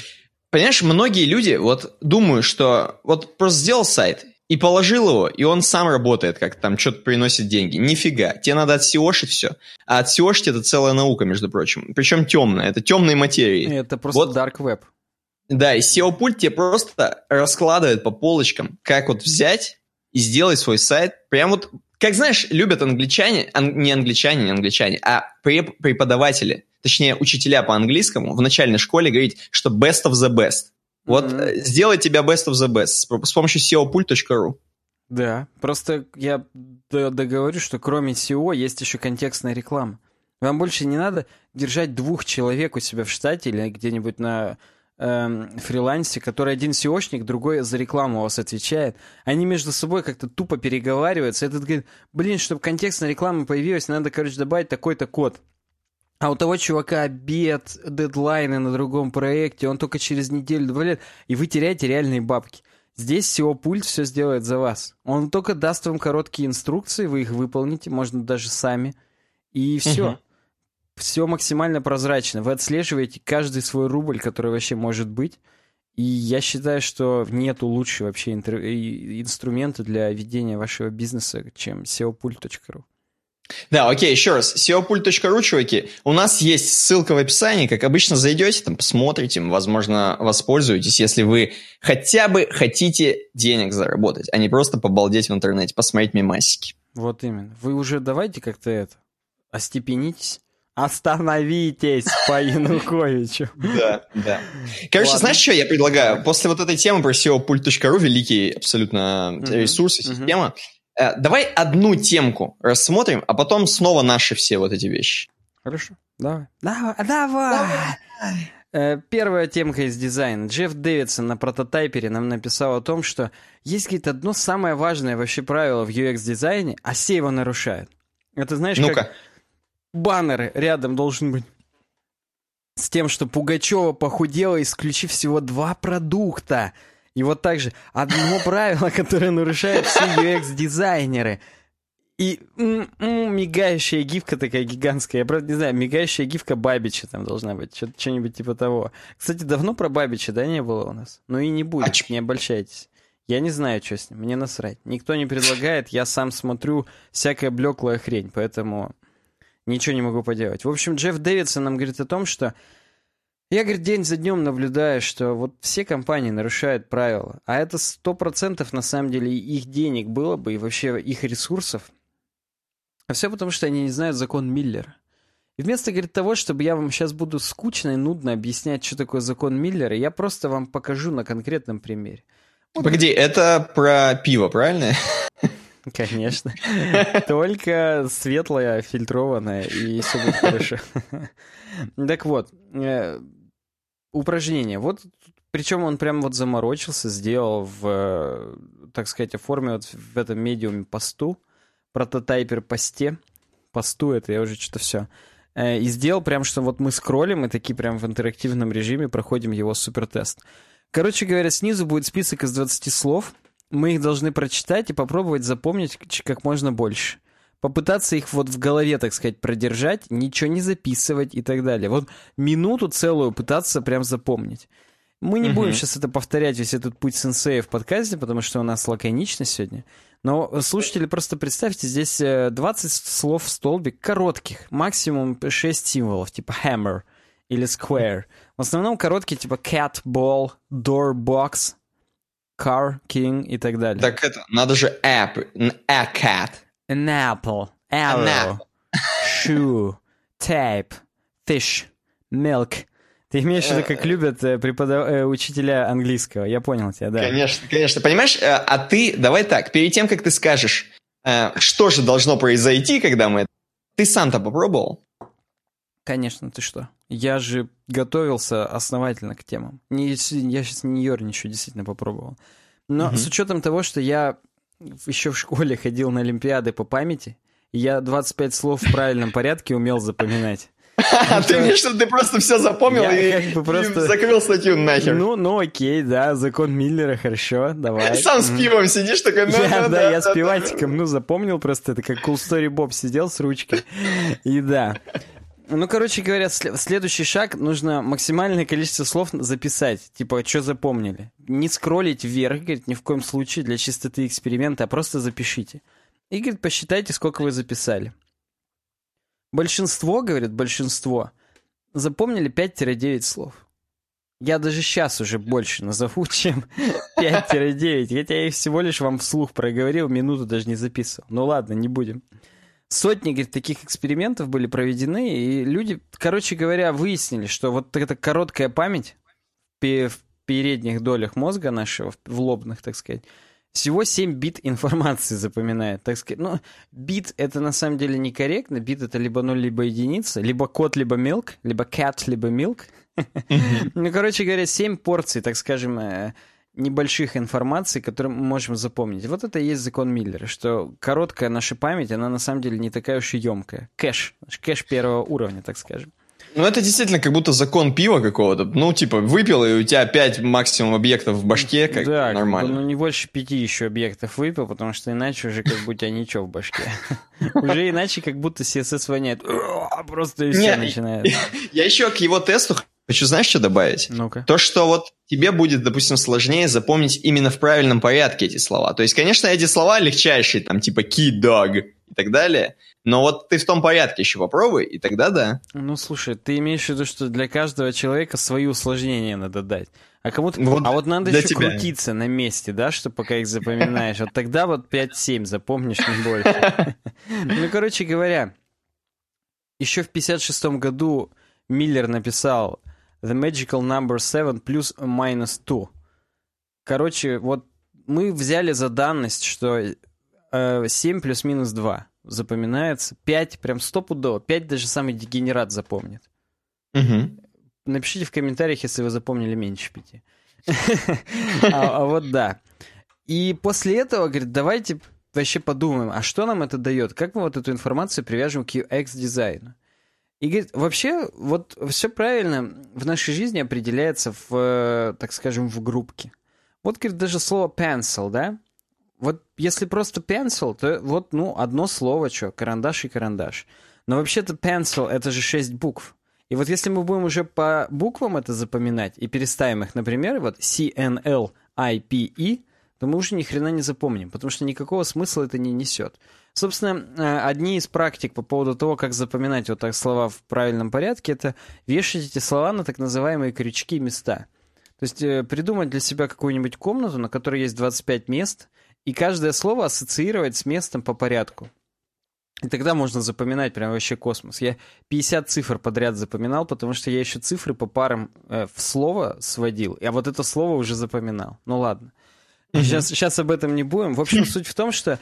Понимаешь, многие люди вот думают, что вот просто сделал сайт, и положил его, и он сам работает, как там что-то приносит деньги. Нифига. Тебе надо отсеошить все. А отсеошить это целая наука, между прочим. Причем темная. Это темные материи. Это просто вот, dark web. Да, и SEO-пульт тебе просто раскладывает по полочкам, как вот взять и сделать свой сайт. Прям вот, как знаешь, любят англичане, ан, не англичане, не англичане, а преподаватели, точнее, учителя по английскому в начальной школе говорить, что best of the best. Вот mm-hmm. сделай тебя best of the best с помощью seopult.ru. Да, просто я договорю, что кроме SEO есть еще контекстная реклама. Вам больше не надо держать двух человек у себя в штате или где-нибудь на эм, фрилансе, который один SEOшник, другой за рекламу у вас отвечает. Они между собой как-то тупо переговариваются. Этот говорит, блин, чтобы контекстная реклама появилась, надо, короче, добавить такой-то код. А у того чувака обед, дедлайны на другом проекте, он только через неделю добавляет, и вы теряете реальные бабки. Здесь всего пульт все сделает за вас. Он только даст вам короткие инструкции, вы их выполните, можно даже сами. И все. Угу. Все максимально прозрачно. Вы отслеживаете каждый свой рубль, который вообще может быть. И я считаю, что нету лучше вообще инструмента для ведения вашего бизнеса, чем seopult.ru. Да, окей, еще раз. SEOpult.ru, чуваки, у нас есть ссылка в описании, как обычно зайдете, там посмотрите, возможно, воспользуетесь, если вы хотя бы хотите денег заработать, а не просто побалдеть в интернете, посмотреть мемасики. Вот именно. Вы уже давайте как-то это, остепенитесь. Остановитесь по Януковичу. Да, да. Короче, знаешь, что я предлагаю? После вот этой темы про SEOpult.ru, великий абсолютно ресурс и система, давай одну темку рассмотрим, а потом снова наши все вот эти вещи. Хорошо. Давай. Давай. Давай. давай. Э, первая темка из дизайна. Джефф Дэвидсон на прототайпере нам написал о том, что есть, говорит, одно самое важное вообще правило в UX-дизайне, а все его нарушают. Это знаешь, ну как баннеры рядом должен быть с тем, что Пугачева похудела, исключив всего два продукта – и вот так же одно правило, которое нарушают все UX-дизайнеры. И м -м, мигающая гифка такая гигантская. Я правда не знаю, мигающая гифка Бабича там должна быть. Что-нибудь типа того. Кстати, давно про Бабича, да, не было у нас? Ну и не будет, а не обольщайтесь. Я не знаю, что с ним, мне насрать. Никто не предлагает, я сам смотрю всякая блеклая хрень, поэтому ничего не могу поделать. В общем, Джефф Дэвидсон нам говорит о том, что я, говорит, день за днем наблюдаю, что вот все компании нарушают правила, а это сто процентов на самом деле их денег было бы и вообще их ресурсов. А все потому, что они не знают закон Миллера. И вместо, говорит, того, чтобы я вам сейчас буду скучно и нудно объяснять, что такое закон Миллера, я просто вам покажу на конкретном примере. Вот. Погоди, это про пиво, правильно? Конечно. Только светлое, фильтрованное, и все будет хорошо. Так вот, э, упражнение. Вот, причем он прям вот заморочился, сделал в, так сказать, оформил вот в этом медиуме посту, прототайпер посте, посту это я уже что-то все. Э, и сделал прям, что вот мы скроллим и такие прям в интерактивном режиме проходим его супертест. Короче говоря, снизу будет список из 20 слов. Мы их должны прочитать и попробовать запомнить как можно больше попытаться их вот в голове, так сказать, продержать, ничего не записывать и так далее. Вот минуту целую пытаться прям запомнить. Мы не будем сейчас это повторять, весь этот путь сенсея в подкасте, потому что у нас лаконично сегодня. Но, слушатели, просто представьте, здесь 20 э, слов в столбик коротких, максимум 6 символов, типа hammer или square. В основном короткие, типа cat, ball, door, box, car, king и так далее. Так это, надо же app, a cat. An apple, arrow, An shoe, tape, fish, milk. Ты имеешь в виду, как любят э, преподав... э, учителя английского. Я понял тебя, да. Конечно, конечно. Понимаешь, э, а ты, давай так, перед тем, как ты скажешь, э, что же должно произойти, когда мы... Ты сам-то попробовал? Конечно, ты что? Я же готовился основательно к темам. Не, я сейчас не ерничаю, действительно попробовал. Но Мгм. с учетом того, что я еще в школе ходил на Олимпиады по памяти, и я 25 слов в правильном порядке умел запоминать. А ты мне что, ты просто все запомнил и, как бы просто- и закрыл статью нахер. Ну, ну окей, да, закон Миллера, хорошо, давай. Сам с пивом сидишь такой, ну, Я, ну, да, я с да, пиватиком, ну, запомнил просто, это как Cool Story Bob сидел с ручкой. И да. Ну, короче говоря, сле- следующий шаг, нужно максимальное количество слов записать. Типа, что запомнили. Не скроллить вверх, говорит, ни в коем случае для чистоты эксперимента, а просто запишите. И, говорит, посчитайте, сколько вы записали. Большинство, говорит, большинство, запомнили 5-9 слов. Я даже сейчас уже больше назову, чем 5-9, хотя я их всего лишь вам вслух проговорил, минуту даже не записывал. Ну ладно, не будем. Сотни, говорит, таких экспериментов были проведены, и люди, короче говоря, выяснили, что вот эта короткая память в передних долях мозга нашего, в- лобных, так сказать, всего 7 бит информации запоминает, так сказать. Ну, бит это на самом деле некорректно. Бит это либо 0, либо единица, либо кот, либо milk, либо cat, либо milk. Ну, короче говоря, 7 порций, так скажем, э, небольших информаций, которые мы можем запомнить. Вот это и есть закон Миллера, что короткая наша память, она на самом деле не такая уж и емкая. Кэш, кэш первого уровня, так скажем. Ну, это действительно как будто закон пива какого-то. Ну, типа, выпил, и у тебя 5 максимум объектов в башке, как да, нормально. ну не больше пяти еще объектов выпил, потому что иначе уже как бы у тебя ничего в башке. Уже иначе как будто CSS воняет. Просто и все начинает. Я еще к его тесту хочу, знаешь, что добавить? Ну-ка. То, что вот тебе будет, допустим, сложнее запомнить именно в правильном порядке эти слова. То есть, конечно, эти слова легчайшие, там, типа key, dog и так далее. Но вот ты в том порядке еще попробуй, и тогда да. Ну, слушай, ты имеешь в виду, что для каждого человека свои усложнения надо дать. А кому-то... Вот а вот надо еще тебя. крутиться на месте, да, что пока их запоминаешь. Вот тогда вот 5-7 запомнишь, не больше. Ну, короче говоря, еще в 56 году Миллер написал The Magical Number 7 плюс minus 2. Короче, вот мы взяли за данность, что э, 7 плюс-минус 2 запоминается. 5 прям стопудово. 5 даже самый дегенерат запомнит. Мгм. Напишите в комментариях, если вы запомнили меньше 5. А а вот да. И после этого, говорит, давайте вообще подумаем, а что нам это дает? Как мы вот эту информацию привяжем к UX-дизайну? И говорит, вообще, вот все правильно в нашей жизни определяется в, так скажем, в группке. Вот, говорит, даже слово pencil, да? Вот если просто pencil, то вот, ну, одно слово, что, карандаш и карандаш. Но вообще-то pencil — это же шесть букв. И вот если мы будем уже по буквам это запоминать и переставим их, например, вот C-N-L-I-P-E, то мы уже ни хрена не запомним, потому что никакого смысла это не несет. Собственно, э, одни из практик по поводу того, как запоминать вот так слова в правильном порядке, это вешать эти слова на так называемые крючки места. То есть э, придумать для себя какую-нибудь комнату, на которой есть 25 мест, и каждое слово ассоциировать с местом по порядку. И тогда можно запоминать прям вообще космос. Я 50 цифр подряд запоминал, потому что я еще цифры по парам э, в слово сводил, а вот это слово уже запоминал. Ну ладно. Сейчас, сейчас об этом не будем. В общем, суть в том, что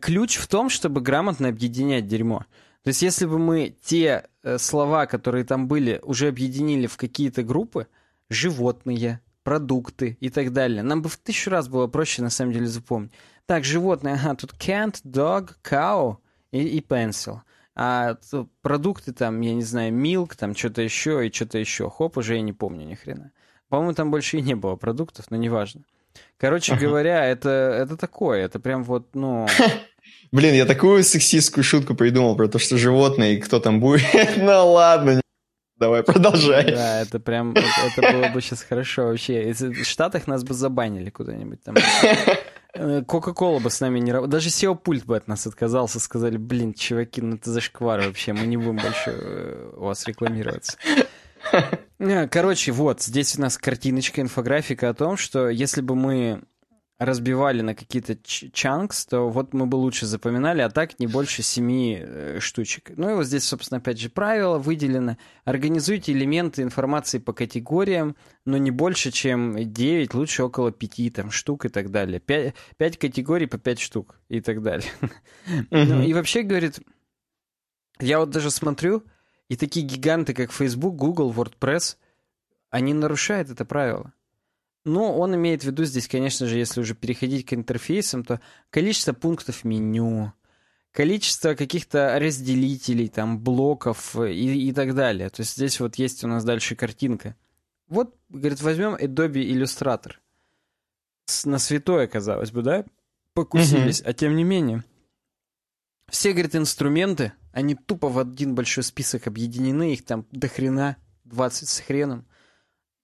ключ в том, чтобы грамотно объединять дерьмо. То есть, если бы мы те э, слова, которые там были, уже объединили в какие-то группы, животные, продукты и так далее, нам бы в тысячу раз было проще на самом деле запомнить. Так, животные, ага, тут cat, dog, cow и, и pencil. А продукты там, я не знаю, milk, там что-то еще и что-то еще. Хоп, уже я не помню ни хрена. По-моему, там больше и не было продуктов, но неважно. Короче говоря, это, это такое, это прям вот, ну... Блин, я такую сексистскую шутку придумал про то, что животные, и кто там будет. ну ладно, давай, продолжай. Да, это прям, это, было бы сейчас хорошо вообще. Если в Штатах нас бы забанили куда-нибудь там. Э, Кока-кола бы с нами не работала. Даже SEO-пульт бы от нас отказался. Сказали, блин, чуваки, ну это зашквар вообще. Мы не будем больше э, у вас рекламироваться. Э, Короче, вот, здесь у нас картиночка, инфографика о том, что если бы мы разбивали на какие-то чанкс, то вот мы бы лучше запоминали, а так не больше семи э, штучек. Ну и вот здесь, собственно, опять же, правило выделено. Организуйте элементы информации по категориям, но не больше, чем 9, лучше около 5 там, штук и так далее. 5, 5 категорий по 5 штук и так далее. Ну, и вообще, говорит, я вот даже смотрю, и такие гиганты, как Facebook, Google, WordPress, они нарушают это правило. Но он имеет в виду здесь, конечно же, если уже переходить к интерфейсам, то количество пунктов меню, количество каких-то разделителей, там, блоков и, и так далее. То есть здесь вот есть у нас дальше картинка. Вот, говорит, возьмем Adobe Illustrator. На святое, казалось бы, да? Покусились, угу. а тем не менее. Все, говорит, инструменты, они тупо в один большой список объединены, их там до хрена, 20 с хреном.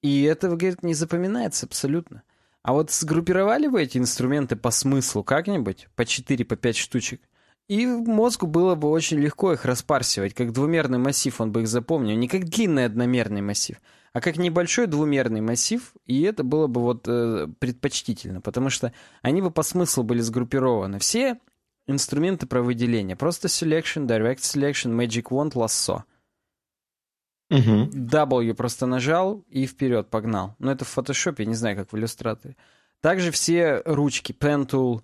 И это, говорит, не запоминается абсолютно. А вот сгруппировали бы эти инструменты по смыслу как-нибудь, по 4, по 5 штучек, и мозгу было бы очень легко их распарсивать, как двумерный массив, он бы их запомнил. Не как длинный одномерный массив, а как небольшой двумерный массив, и это было бы вот э, предпочтительно, потому что они бы по смыслу были сгруппированы. Все инструменты про выделение. Просто selection, direct selection, magic wand, lasso — Угу. W просто нажал и вперед погнал. Но это в фотошопе, не знаю, как в иллюстраторе. Также все ручки, pen tool,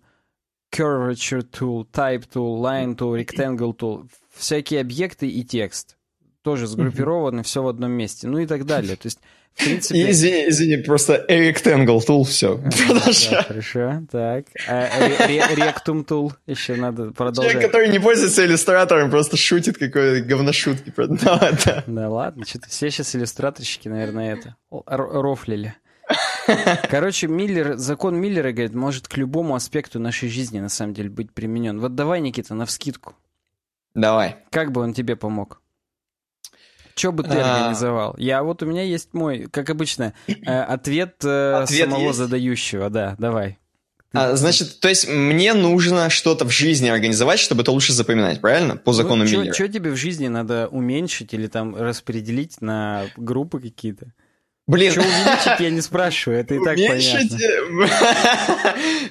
curvature tool, type tool, line tool, rectangle tool, всякие объекты и текст. Тоже сгруппированы, все в одном месте. Ну и так далее. То есть в принципе... Извини, извини, просто rectangle tool, все. Да, хорошо, так. А, rectum tool еще надо продолжать. Человек, который не пользуется иллюстратором, просто шутит какой-то говношутки. Да ладно, что-то все сейчас иллюстраторщики, наверное, это рофлили. Короче, Миллер, закон Миллера, говорит, может к любому аспекту нашей жизни на самом деле быть применен. Вот давай, Никита, на вскидку. Давай. Как бы он тебе помог? Что бы ты а. организовал? Я вот у меня есть мой, как обычно, э, ответ, э, ответ самого есть? задающего. Да, давай. А, значит, то есть мне нужно что-то в жизни организовать, чтобы это лучше запоминать, правильно? По ну, закону ну, Миллера. Что тебе в жизни надо уменьшить или там распределить на группы какие-то? Блин. Что увеличить, я не спрашиваю, это и так понятно.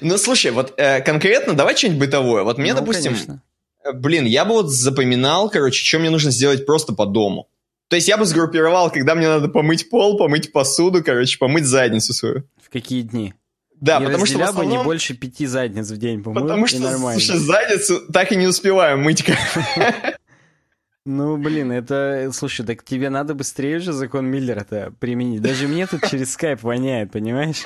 ну, слушай, вот э, конкретно давай что-нибудь бытовое. Вот мне, ну, допустим, конечно. блин, я бы вот запоминал, короче, что мне нужно сделать просто по дому. То есть я бы сгруппировал, когда мне надо помыть пол, помыть посуду, короче, помыть задницу свою. В какие дни? Да, и потому что в основном... бы не больше пяти задниц в день помыл, Потому что, нормально. слушай, задницу так и не успеваю мыть. Ну, блин, это... Слушай, так тебе надо быстрее же закон Миллера-то применить. Даже мне тут через скайп воняет, понимаешь?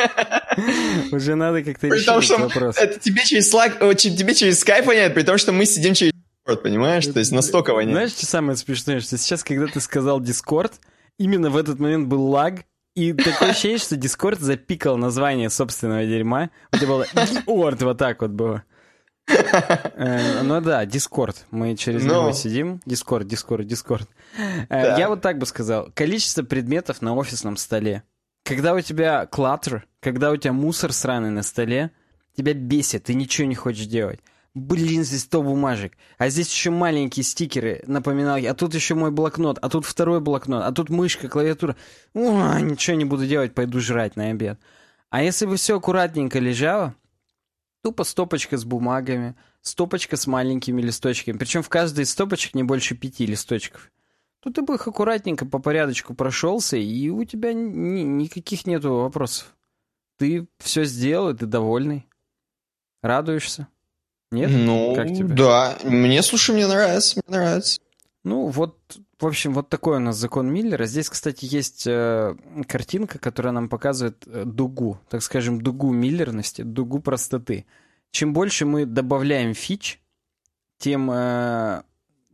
Уже надо как-то решить этот вопрос. Это тебе через Slack, тебе через скайп воняет, при том, что мы сидим через Discord, понимаешь? То есть настолько воняет. Знаешь, что самое смешное? Что сейчас, когда ты сказал Discord, именно в этот момент был лаг, и такое ощущение, что Discord запикал название собственного дерьма. У тебя было Discord, вот так вот было. Э, ну да, Discord. Мы через Но... него сидим. Discord, Discord. Э, я вот так бы сказал. Количество предметов на офисном столе. Когда у тебя клаттер, когда у тебя мусор сраный на столе, тебя бесит, ты ничего не хочешь делать блин, здесь 100 бумажек, а здесь еще маленькие стикеры, напоминалки, а тут еще мой блокнот, а тут второй блокнот, а тут мышка, клавиатура. О, ничего не буду делать, пойду жрать на обед. А если бы все аккуратненько лежало, тупо стопочка с бумагами, стопочка с маленькими листочками, причем в каждой из стопочек не больше пяти листочков. Тут ты бы их аккуратненько по порядочку прошелся, и у тебя ни никаких нету вопросов. Ты все сделал, и ты довольный. Радуешься. Нет? Ну, как тебе? да. Мне, слушай, мне нравится, мне нравится. Ну, вот, в общем, вот такой у нас закон Миллера. Здесь, кстати, есть э, картинка, которая нам показывает э, дугу, так скажем, дугу миллерности, дугу простоты. Чем больше мы добавляем фич, тем э,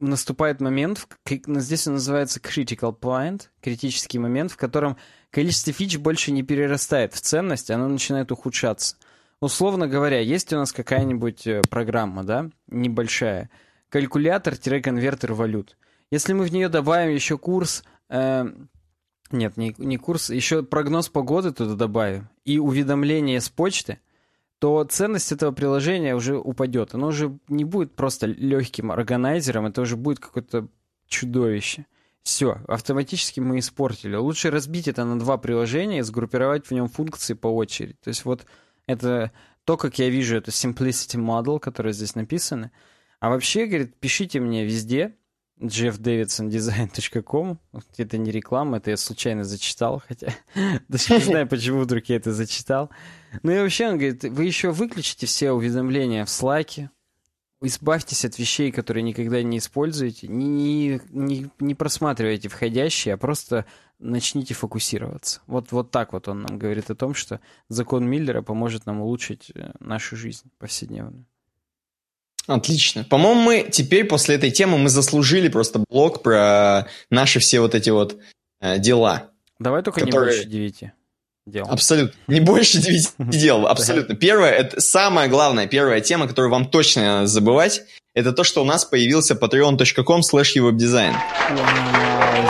наступает момент, здесь он называется critical point, критический момент, в котором количество фич больше не перерастает в ценность, оно начинает ухудшаться. Условно говоря, есть у нас какая-нибудь э, программа, да, небольшая, калькулятор-конвертер валют. Если мы в нее добавим еще курс, э, нет, не, не курс, еще прогноз погоды туда добавим и уведомление с почты, то ценность этого приложения уже упадет. Оно уже не будет просто легким органайзером, это уже будет какое-то чудовище. Все, автоматически мы испортили. Лучше разбить это на два приложения и сгруппировать в нем функции по очереди. То есть вот это то, как я вижу это simplicity model, который здесь написаны. А вообще, говорит, пишите мне везде, jeffdavidsondesign.com. Это не реклама, это я случайно зачитал, хотя даже не знаю, почему вдруг я это зачитал. Ну и вообще, он говорит, вы еще выключите все уведомления в Slack, избавьтесь от вещей, которые никогда не используете, не, не, не просматривайте входящие, а просто начните фокусироваться. Вот, вот так вот он нам говорит о том, что закон Миллера поможет нам улучшить э, нашу жизнь повседневную. Отлично. По-моему, мы теперь после этой темы мы заслужили просто блок про наши все вот эти вот э, дела. Давай только которые... не больше девяти дел. Абсолютно. Не больше девяти дел. Абсолютно. Первое, это самая главная, первая тема, которую вам точно не надо забывать, это то, что у нас появился patreon.com slash webdesign.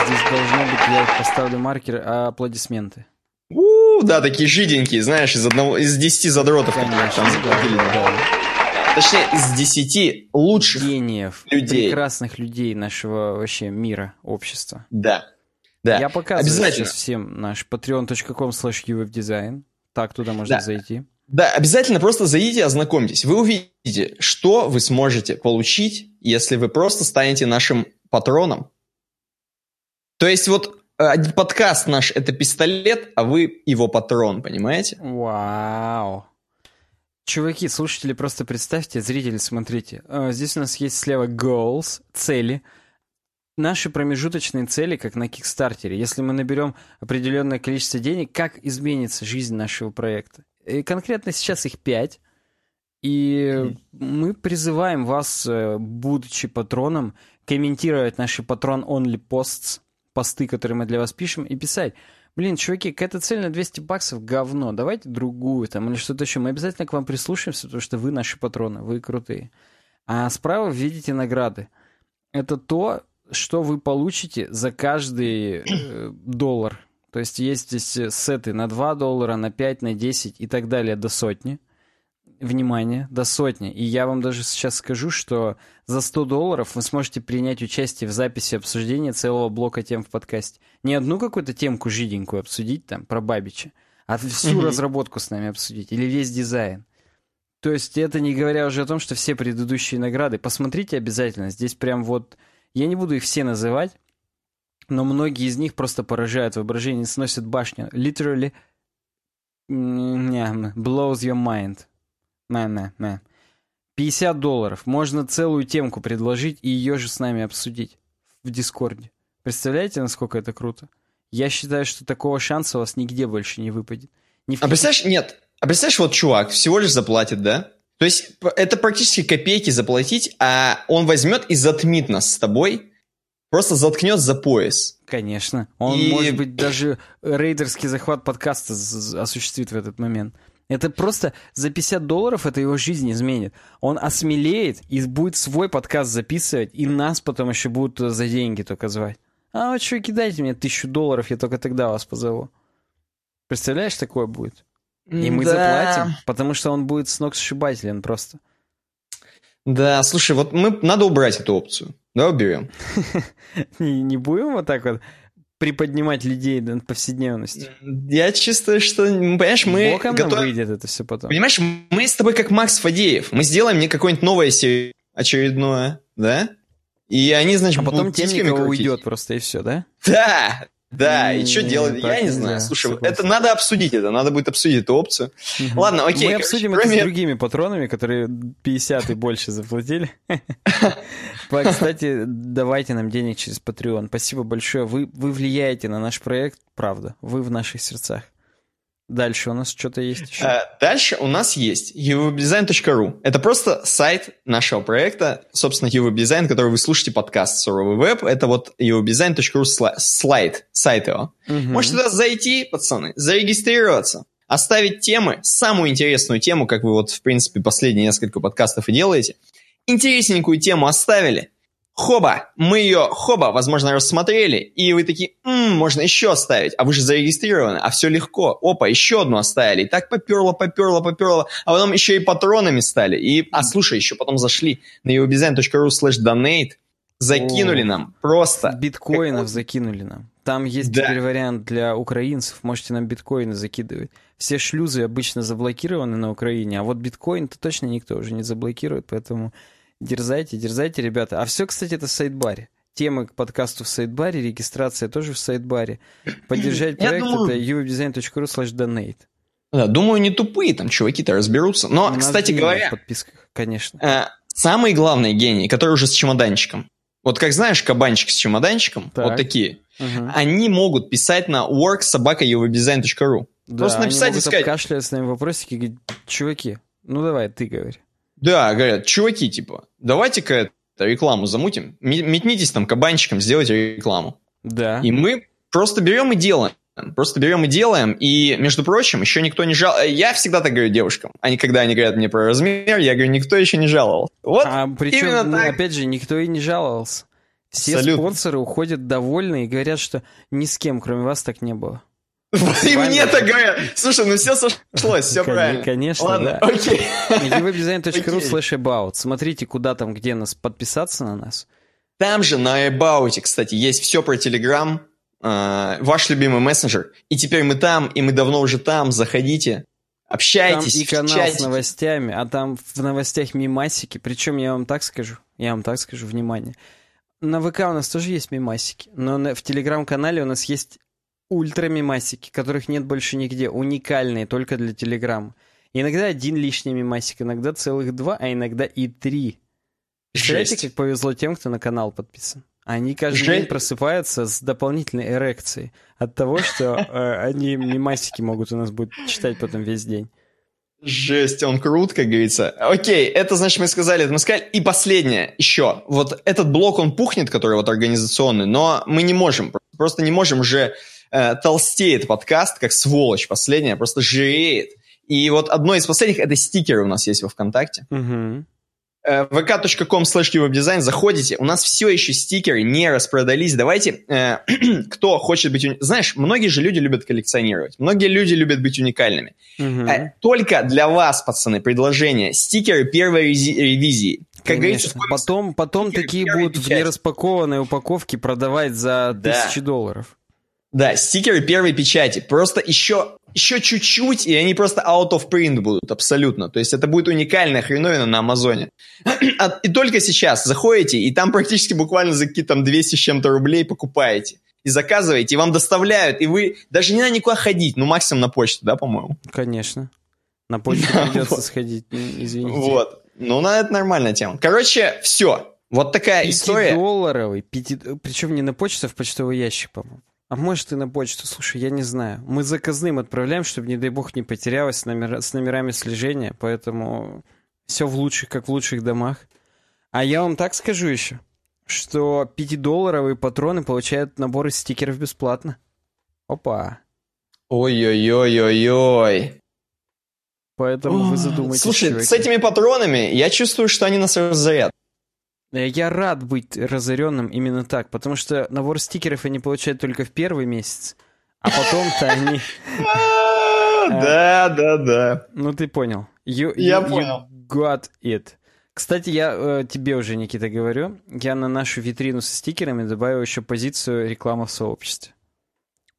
Здесь должно быть, я поставлю маркер, аплодисменты. У, да, такие жиденькие, знаешь, из одного, из десяти задротов. Конечно, там заплатили. Точнее, из десяти лучших Гениев, людей. прекрасных людей нашего вообще мира, общества. Да, да. Я показываю сейчас всем наш patreon.com slash Так, туда можно да. зайти. Да, обязательно просто зайдите ознакомьтесь. Вы увидите, что вы сможете получить, если вы просто станете нашим патроном. То есть вот э, один подкаст наш — это пистолет, а вы его патрон, понимаете? Вау. Чуваки, слушатели, просто представьте, зрители, смотрите. Э, здесь у нас есть слева goals, цели. Наши промежуточные цели, как на Кикстартере. Если мы наберем определенное количество денег, как изменится жизнь нашего проекта? И конкретно сейчас их пять. И мы призываем вас, э, будучи патроном, комментировать наши патрон-only posts, посты, которые мы для вас пишем, и писать – блин, чуваки, какая-то цель на 200 баксов говно, давайте другую там или что-то еще. Мы обязательно к вам прислушаемся, потому что вы наши патроны, вы крутые. А справа видите награды. Это то, что вы получите за каждый э, доллар. То есть есть здесь э, сеты на 2 доллара, на 5, на 10 и так далее до сотни внимание, до сотни. И я вам даже сейчас скажу, что за 100 долларов вы сможете принять участие в записи обсуждения целого блока тем в подкасте. Не одну какую-то темку жиденькую обсудить там про Бабича, а всю mm-hmm. разработку с нами обсудить или весь дизайн. То есть это не говоря уже о том, что все предыдущие награды. Посмотрите обязательно. Здесь прям вот... Я не буду их все называть, но многие из них просто поражают воображение, сносят башню. Literally blows your mind. Не, не, не. 50 долларов. Можно целую темку предложить и ее же с нами обсудить в Дискорде. Представляете, насколько это круто? Я считаю, что такого шанса у вас нигде больше не выпадет. Ни а представляешь, нет, а представляешь, вот чувак всего лишь заплатит, да? То есть это практически копейки заплатить, а он возьмет и затмит нас с тобой, просто заткнет за пояс. Конечно. Он, и... может быть, даже рейдерский захват подкаста осуществит в этот момент. Это просто за 50 долларов это его жизнь изменит. Он осмелеет и будет свой подкаст записывать, и нас потом еще будут за деньги только звать. А вот что, кидайте мне тысячу долларов, я только тогда вас позову. Представляешь, такое будет? И мы да. заплатим, потому что он будет с ног сшибателен просто. Да, слушай, вот мы надо убрать эту опцию. Да, уберем. не, будем вот так вот приподнимать людей на повседневность. Я чувствую, что, понимаешь, мы Боком готов... выйдет это все потом. Понимаешь, мы с тобой как Макс Фадеев. Мы сделаем мне какое-нибудь новое серию очередное, да? И они, значит, а потом Темникова уйдет просто и все, да? Да, да, и что делать, я не знаю. Слушай, это надо обсудить это, надо будет обсудить эту опцию. Ладно, окей. Мы обсудим это с другими патронами, которые 50 и больше заплатили. Кстати, давайте нам денег через Patreon. Спасибо большое. Вы, вы влияете на наш проект, правда. Вы в наших сердцах. Дальше у нас что-то есть еще? А, дальше у нас есть uwebdesign.ru. Это просто сайт нашего проекта, собственно, uwebdesign, который вы слушаете подкаст Суровый веб. Это вот uwebdesign.ru слайд, сайт его. Угу. Можете туда зайти, пацаны, зарегистрироваться, оставить темы, самую интересную тему, как вы вот, в принципе, последние несколько подкастов и делаете. Интересненькую тему оставили, хоба, мы ее, хоба, возможно, рассмотрели, и вы такие, м-м, можно еще оставить, а вы же зарегистрированы, а все легко, опа, еще одну оставили, и так поперло, поперло, поперло, а потом еще и патронами стали, и, а слушай, еще потом зашли на uwebdesign.ru slash donate, закинули О, нам просто... Биткоинов как... закинули нам. Там есть да. теперь вариант для украинцев. Можете нам биткоины закидывать. Все шлюзы обычно заблокированы на Украине, а вот биткоин-то точно никто уже не заблокирует, поэтому дерзайте, дерзайте, ребята. А все, кстати, это в сайт-баре. Темы к подкасту в сайт-баре, регистрация тоже в сайт-баре. Поддержать проект думаю... это uwebdesign.ru slash donate. Да, думаю, не тупые там чуваки-то разберутся. Но, У кстати говоря... Подписках, конечно. Э, самые главные гении, которые уже с чемоданчиком. Вот как знаешь, кабанчик с чемоданчиком, так. вот такие, угу. они могут писать на worksobaka.uwebdesign.ru. Да, Просто написать и сказать... обкашлять с нами вопросики и говорить, чуваки, ну давай, ты говори. Да, говорят, чуваки, типа, давайте-ка рекламу замутим, метнитесь там кабанчиком, сделайте рекламу. Да. И мы просто берем и делаем. Просто берем и делаем. И, между прочим, еще никто не жал. Я всегда так говорю девушкам. Они, когда они говорят мне про размер, я говорю, никто еще не жаловал. Вот а причем, именно ну, так. опять же, никто и не жаловался. Все Абсолютно. спонсоры уходят довольны и говорят, что ни с кем, кроме вас, так не было. И мне так говорят. Слушай, ну все сошлось, все правильно. Конечно, Ладно, окей. webdesign.ru slash about. Смотрите, куда там, где нас подписаться на нас. Там же на About, кстати, есть все про Telegram, э, ваш любимый мессенджер. И теперь мы там, и мы давно уже там. Заходите, общайтесь. Там и канал с новостями, а там в новостях мимасики. Причем я вам так скажу, я вам так скажу, внимание. На ВК у нас тоже есть мимасики, но в Телеграм-канале у нас есть ультра-мимасики, которых нет больше нигде, уникальные, только для Телеграма. Иногда один лишний мимасик, иногда целых два, а иногда и три. Представляете, как повезло тем, кто на канал подписан? Они каждый Жесть. день просыпаются с дополнительной эрекцией от того, что э, они мимасики могут у нас будут читать потом весь день. Жесть, он крут, как говорится. Окей, это значит мы сказали, это мы сказали. И последнее еще. Вот этот блок, он пухнет, который вот организационный, но мы не можем, просто не можем уже э, толстеет подкаст, как сволочь последняя, просто жиреет. И вот одно из последних, это стикеры у нас есть во ВКонтакте. Угу vk.com slash webdesign, заходите, у нас все еще стикеры не распродались, давайте, э, кто хочет быть, уни... знаешь, многие же люди любят коллекционировать, многие люди любят быть уникальными. Угу. Э, только для вас, пацаны, предложение, стикеры первой ревизии. Как говорится, потом, потом такие будут в нераспакованной упаковке продавать за да. тысячи долларов. Да, стикеры первой печати. Просто еще, еще чуть-чуть, и они просто out of print будут абсолютно. То есть это будет уникальная хреновина на Амазоне. А, и только сейчас заходите, и там практически буквально за какие-то там 200 с чем-то рублей покупаете. И заказываете, и вам доставляют, и вы даже не надо никуда ходить, ну максимум на почту, да, по-моему? Конечно. На почту придется сходить, извините. Вот. Ну, на это нормальная тема. Короче, все. Вот такая история. долларовый, 5... причем не на почту, а в почтовый ящик, по-моему. А может и на почту, слушай, я не знаю. Мы заказным отправляем, чтобы, не дай бог, не потерялось с, номер... с номерами слежения, поэтому все в лучших, как в лучших домах. А я вам так скажу еще, что 5-долларовые патроны получают набор из стикеров бесплатно. Опа. Ой-ой-ой-ой-ой. Поэтому О, вы задумайтесь. Слушай, чуваки. с этими патронами я чувствую, что они нас разорят. Э, я рад быть разоренным именно так, потому что набор стикеров они получают только в первый месяц, а потом-то они... Да, да, да. Ну ты понял. Я понял. got it. Кстати, я э, тебе уже, Никита, говорю, я на нашу витрину со стикерами добавил еще позицию реклама в сообществе.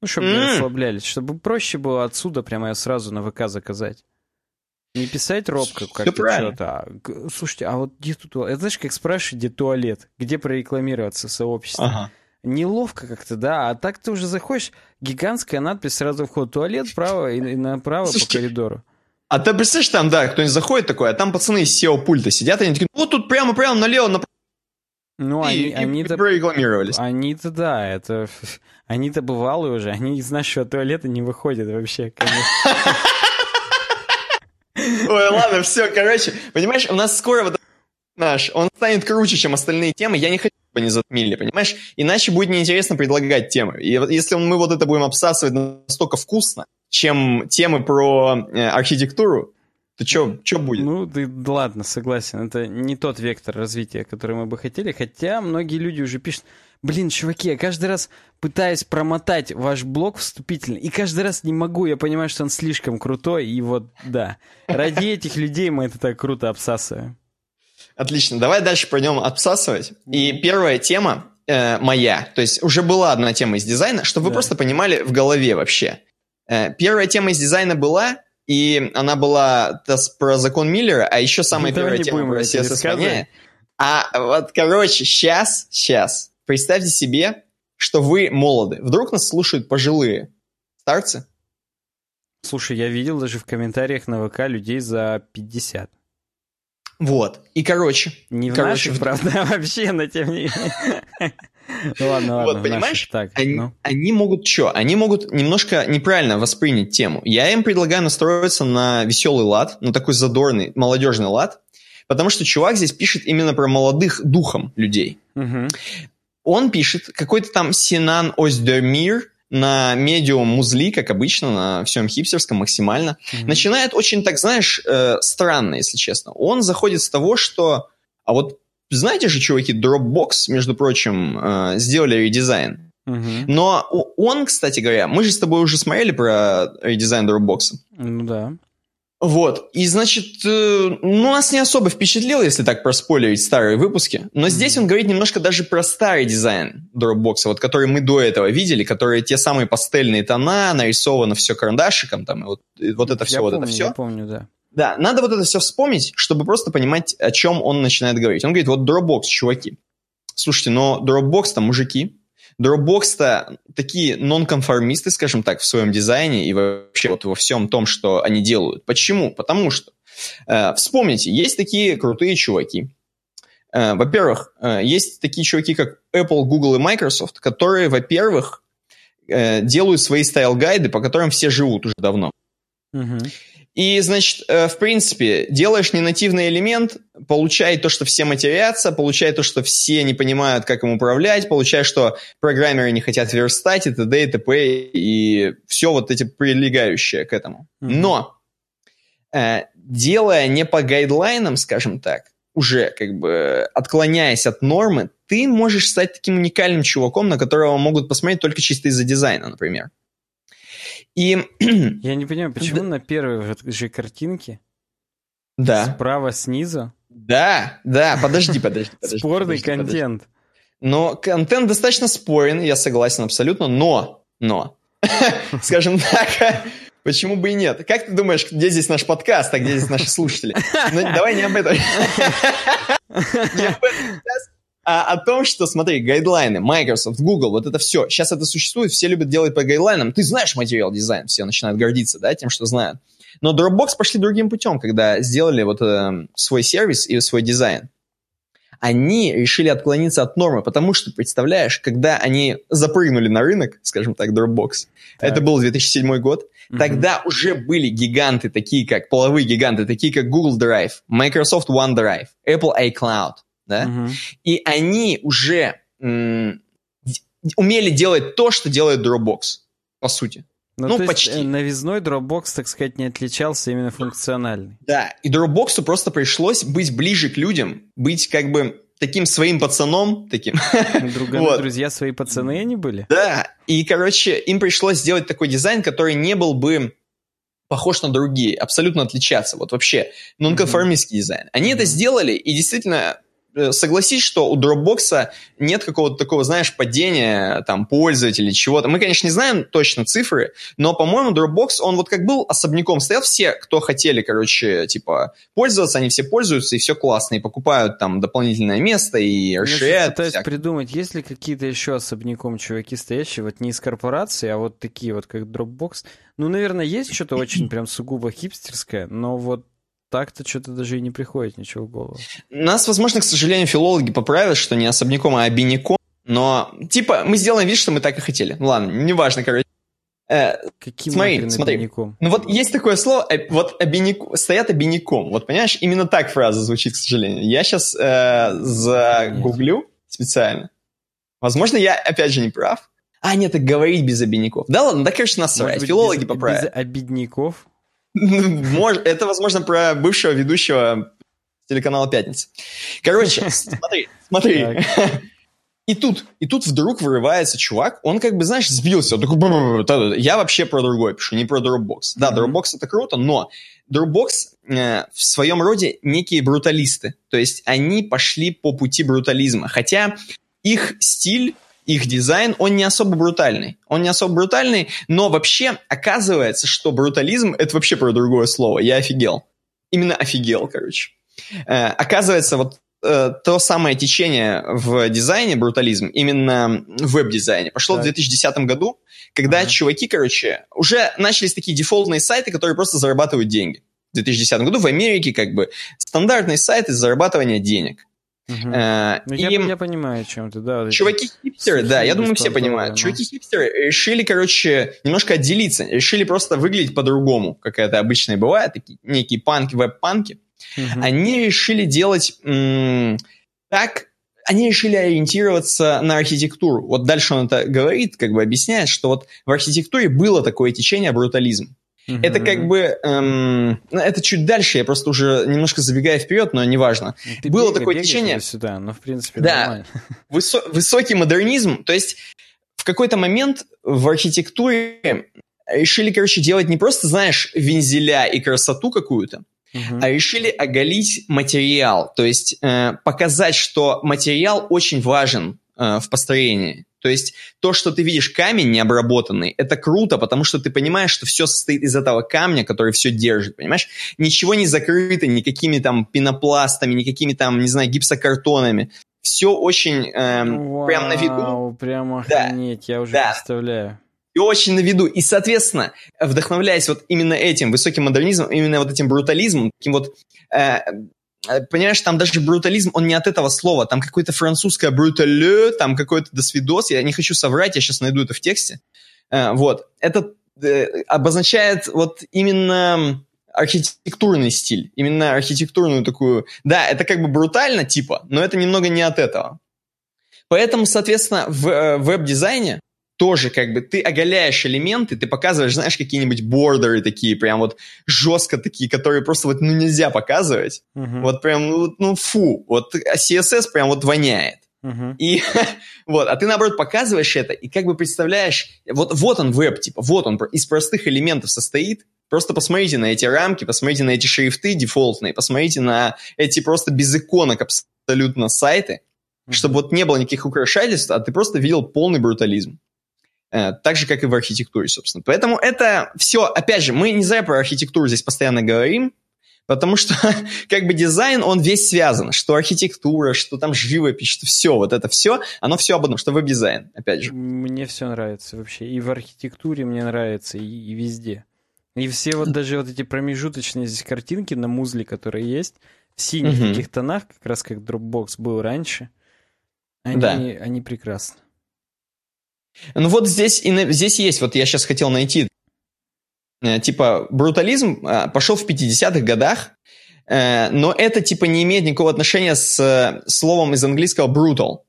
Ну, чтобы не расслаблялись, чтобы проще было отсюда прямо сразу на ВК заказать. Не писать робко как-то что-то. А, слушайте, а вот где тут? Это знаешь, как спрашивать, где туалет? Где прорекламироваться в сообществе? Ага. Неловко как-то, да. А так ты уже заходишь, гигантская надпись сразу вход туалет, право и, и направо Слушайте, по коридору. А ты представляешь, там, да, кто-нибудь заходит такой, а там пацаны из SEO-пульта сидят, и они такие, вот тут прямо-прямо налево, направо. Ну, и, они, они-то... прорекламировались. Они-то, да, это... Они-то бывалые уже, они из нашего туалета не выходят вообще, конечно. Ой, ладно, все, короче, понимаешь, у нас скоро вот наш, он станет круче, чем остальные темы, я не хочу, чтобы они затмили, понимаешь? Иначе будет неинтересно предлагать темы. И если мы вот это будем обсасывать настолько вкусно, чем темы про э, архитектуру, то что будет? Ну, ты, ладно, согласен. Это не тот вектор развития, который мы бы хотели. Хотя многие люди уже пишут, Блин, чуваки, я каждый раз пытаюсь промотать ваш блог вступительный, и каждый раз не могу, я понимаю, что он слишком крутой, и вот, да. Ради этих людей мы это так круто обсасываем. Отлично, давай дальше пойдем обсасывать. И первая тема, э, моя. То есть уже была одна тема из дизайна, чтобы да. вы просто понимали в голове вообще. Э, первая тема из дизайна была, и она была про закон Миллера, а еще самая Давай первая тема про CSS А вот, короче, сейчас, сейчас, представьте себе, что вы молоды. Вдруг нас слушают пожилые старцы? Слушай, я видел даже в комментариях на ВК людей за 50. Вот. И короче. Не в короче, наших, правда, а вообще, но тем не менее. Ну ладно, ладно. Вот, понимаешь, так, они, ну. они могут что? Они могут немножко неправильно воспринять тему. Я им предлагаю настроиться на веселый лад, на такой задорный, молодежный лад, потому что чувак здесь пишет именно про молодых духом людей. Угу. Он пишет какой-то там Синан Оздемир, на медиум музли, как обычно, на всем хипстерском максимально, mm-hmm. начинает очень, так знаешь, э, странно, если честно. Он заходит с того, что... А вот знаете же, чуваки, Dropbox, между прочим, э, сделали редизайн. Mm-hmm. Но он, кстати говоря, мы же с тобой уже смотрели про редизайн Dropbox. Ну да. Вот, и значит, э, ну, нас не особо впечатлил, если так проспойлерить старые выпуски, но mm-hmm. здесь он говорит немножко даже про старый дизайн Dropbox, вот который мы до этого видели, которые те самые пастельные тона, нарисовано все карандашиком, там, и вот, и вот это все, я вот помню, это все. Я помню, да. Да, надо вот это все вспомнить, чтобы просто понимать, о чем он начинает говорить. Он говорит, вот Dropbox, чуваки, слушайте, но Dropbox там мужики, Dropbox-то такие нонконформисты, скажем так, в своем дизайне и вообще вот во всем том, что они делают. Почему? Потому что, э, вспомните, есть такие крутые чуваки. Э, во-первых, э, есть такие чуваки, как Apple, Google и Microsoft, которые, во-первых, э, делают свои style guide ы, по которым все живут уже давно. Угу. И, значит, э, в принципе, делаешь ненативный элемент, получай то, что все матерятся, получай то, что все не понимают, как им управлять, получай, что программеры не хотят верстать, и т.д. и т.п. и все вот эти прилегающие к этому. Mm-hmm. Но, э, делая не по гайдлайнам, скажем так, уже как бы отклоняясь от нормы, ты можешь стать таким уникальным чуваком, на которого могут посмотреть только чисто из-за дизайна, например. И... Я не понимаю, почему на первой же картинке да. справа снизу да, да, подожди, подожди. подожди Спорный подожди, контент. Подожди. Но контент достаточно спорен, я согласен абсолютно, но, но, скажем так, почему бы и нет? Как ты думаешь, где здесь наш подкаст, а где здесь наши слушатели? Ну, давай не об этом. Не об этом а о том, что, смотри, гайдлайны, Microsoft, Google, вот это все. Сейчас это существует, все любят делать по гайдлайнам. Ты знаешь материал дизайн, все начинают гордиться, да, тем, что знают. Но Dropbox пошли другим путем, когда сделали вот э, свой сервис и свой дизайн. Они решили отклониться от нормы, потому что, представляешь, когда они запрыгнули на рынок, скажем так, Dropbox, так. это был 2007 год, угу. тогда уже были гиганты, такие как, половые гиганты, такие как Google Drive, Microsoft OneDrive, Apple iCloud, да, угу. и они уже умели делать то, что делает Dropbox, по сути. Ну, ну почти. Есть, э, новизной Dropbox, так сказать, не отличался именно функциональный. Да, и Dropbox просто пришлось быть ближе к людям, быть как бы таким своим пацаном, таким. Друганы, вот. друзья, свои пацаны они были? Да, и, короче, им пришлось сделать такой дизайн, который не был бы похож на другие, абсолютно отличаться, вот вообще, нонконформистский mm-hmm. дизайн. Они mm-hmm. это сделали, и действительно согласись, что у Dropbox нет какого-то такого, знаешь, падения там пользователей, чего-то. Мы, конечно, не знаем точно цифры, но, по-моему, Dropbox, он вот как был особняком стоял, все, кто хотели, короче, типа, пользоваться, они все пользуются, и все классно, и покупают там дополнительное место, и расширяют. Я пытаюсь всякое. придумать, есть ли какие-то еще особняком чуваки стоящие, вот не из корпорации, а вот такие вот, как Dropbox. Ну, наверное, есть что-то очень прям сугубо хипстерское, но вот так-то что-то даже и не приходит ничего в голову. Нас, возможно, к сожалению, филологи поправят, что не особняком, а обиняком. Но, типа, мы сделаем вид, что мы так и хотели. Ну ладно, неважно, короче. Э, Каким смотри, смотри. Обиняком? Ну вот есть такое слово, э, вот обиняк, стоят обиняком. Вот понимаешь, именно так фраза звучит, к сожалению. Я сейчас э, загуглю нет. специально. Возможно, я опять же не прав. А, нет, так говорить без обиняков. Да ладно, да, конечно, насрать. Филологи без, поправят. Без обидников? Это, возможно, про бывшего ведущего телеканала «Пятница». Короче, смотри, смотри. И тут, и тут вдруг вырывается чувак, он как бы, знаешь, сбился. Он такой, я вообще про другой пишу, не про Dropbox. Да, Dropbox это круто, но Dropbox э, в своем роде некие бруталисты. То есть они пошли по пути брутализма. Хотя их стиль их дизайн, он не особо брутальный. Он не особо брутальный, но вообще оказывается, что брутализм — это вообще про другое слово. Я офигел. Именно офигел, короче. Э, оказывается, вот э, то самое течение в дизайне, брутализм, именно в веб-дизайне, пошло так. в 2010 году, когда ага. чуваки, короче, уже начались такие дефолтные сайты, которые просто зарабатывают деньги. В 2010 году в Америке как бы стандартные сайты зарабатывания денег. Угу. А, ну, я, я понимаю, о чем ты, да. Чуваки-хипстеры, да, я думаю, все понимают. Да, Чуваки-хипстеры решили, короче, немножко отделиться, решили просто выглядеть по-другому, как это обычно и бывает, такие некие панки, веб-панки. Угу. Они решили делать м- так, они решили ориентироваться на архитектуру. Вот дальше он это говорит, как бы объясняет, что вот в архитектуре было такое течение брутализм. Угу. Это как бы... Эм, ну, это чуть дальше, я просто уже немножко забегаю вперед, но неважно. Ну, ты Было бегай, такое течение... сюда, но в принципе да, нормально. Высо- высокий модернизм, то есть в какой-то момент в архитектуре решили, короче, делать не просто, знаешь, вензеля и красоту какую-то, Uh-huh. а решили оголить материал, то есть э, показать, что материал очень важен э, в построении. То есть то, что ты видишь камень необработанный, это круто, потому что ты понимаешь, что все состоит из этого камня, который все держит, понимаешь? Ничего не закрыто никакими там пенопластами, никакими там, не знаю, гипсокартонами. Все очень эм, Вау, прям на виду. Прям охренеть, да, я уже да. представляю. И очень на виду. И, соответственно, вдохновляясь вот именно этим высоким модернизмом, именно вот этим брутализмом, таким вот э, понимаешь, там даже брутализм, он не от этого слова, там какое-то французское брутале, там какой-то досвидос, я не хочу соврать, я сейчас найду это в тексте. Э, вот, это э, обозначает вот именно архитектурный стиль, именно архитектурную такую... Да, это как бы брутально типа, но это немного не от этого. Поэтому, соответственно, в веб-дизайне тоже как бы ты оголяешь элементы, ты показываешь, знаешь, какие-нибудь бордеры такие, прям вот жестко такие, которые просто вот ну нельзя показывать. Uh-huh. Вот прям, ну, ну фу, вот CSS прям вот воняет. Uh-huh. И вот, а ты наоборот показываешь это и как бы представляешь, вот, вот он веб, типа, вот он из простых элементов состоит, Просто посмотрите на эти рамки, посмотрите на эти шрифты дефолтные, посмотрите на эти просто без иконок абсолютно сайты, mm-hmm. чтобы вот не было никаких украшательств, а ты просто видел полный брутализм. Э, так же, как и в архитектуре, собственно. Поэтому это все, опять же, мы не зря про архитектуру здесь постоянно говорим, потому что как бы дизайн, он весь связан, что архитектура, что там живопись, что все, вот это все, оно все об одном, что веб-дизайн, опять же. Мне все нравится вообще, и в архитектуре мне нравится, и, и везде. И все вот даже вот эти промежуточные здесь картинки на Muzli, которые есть, в синих угу. таких тонах, как раз как Dropbox был раньше, они, да. они прекрасны. Ну вот здесь, и, здесь есть, вот я сейчас хотел найти, э, типа, брутализм э, пошел в 50-х годах, э, но это, типа, не имеет никакого отношения с словом из английского brutal.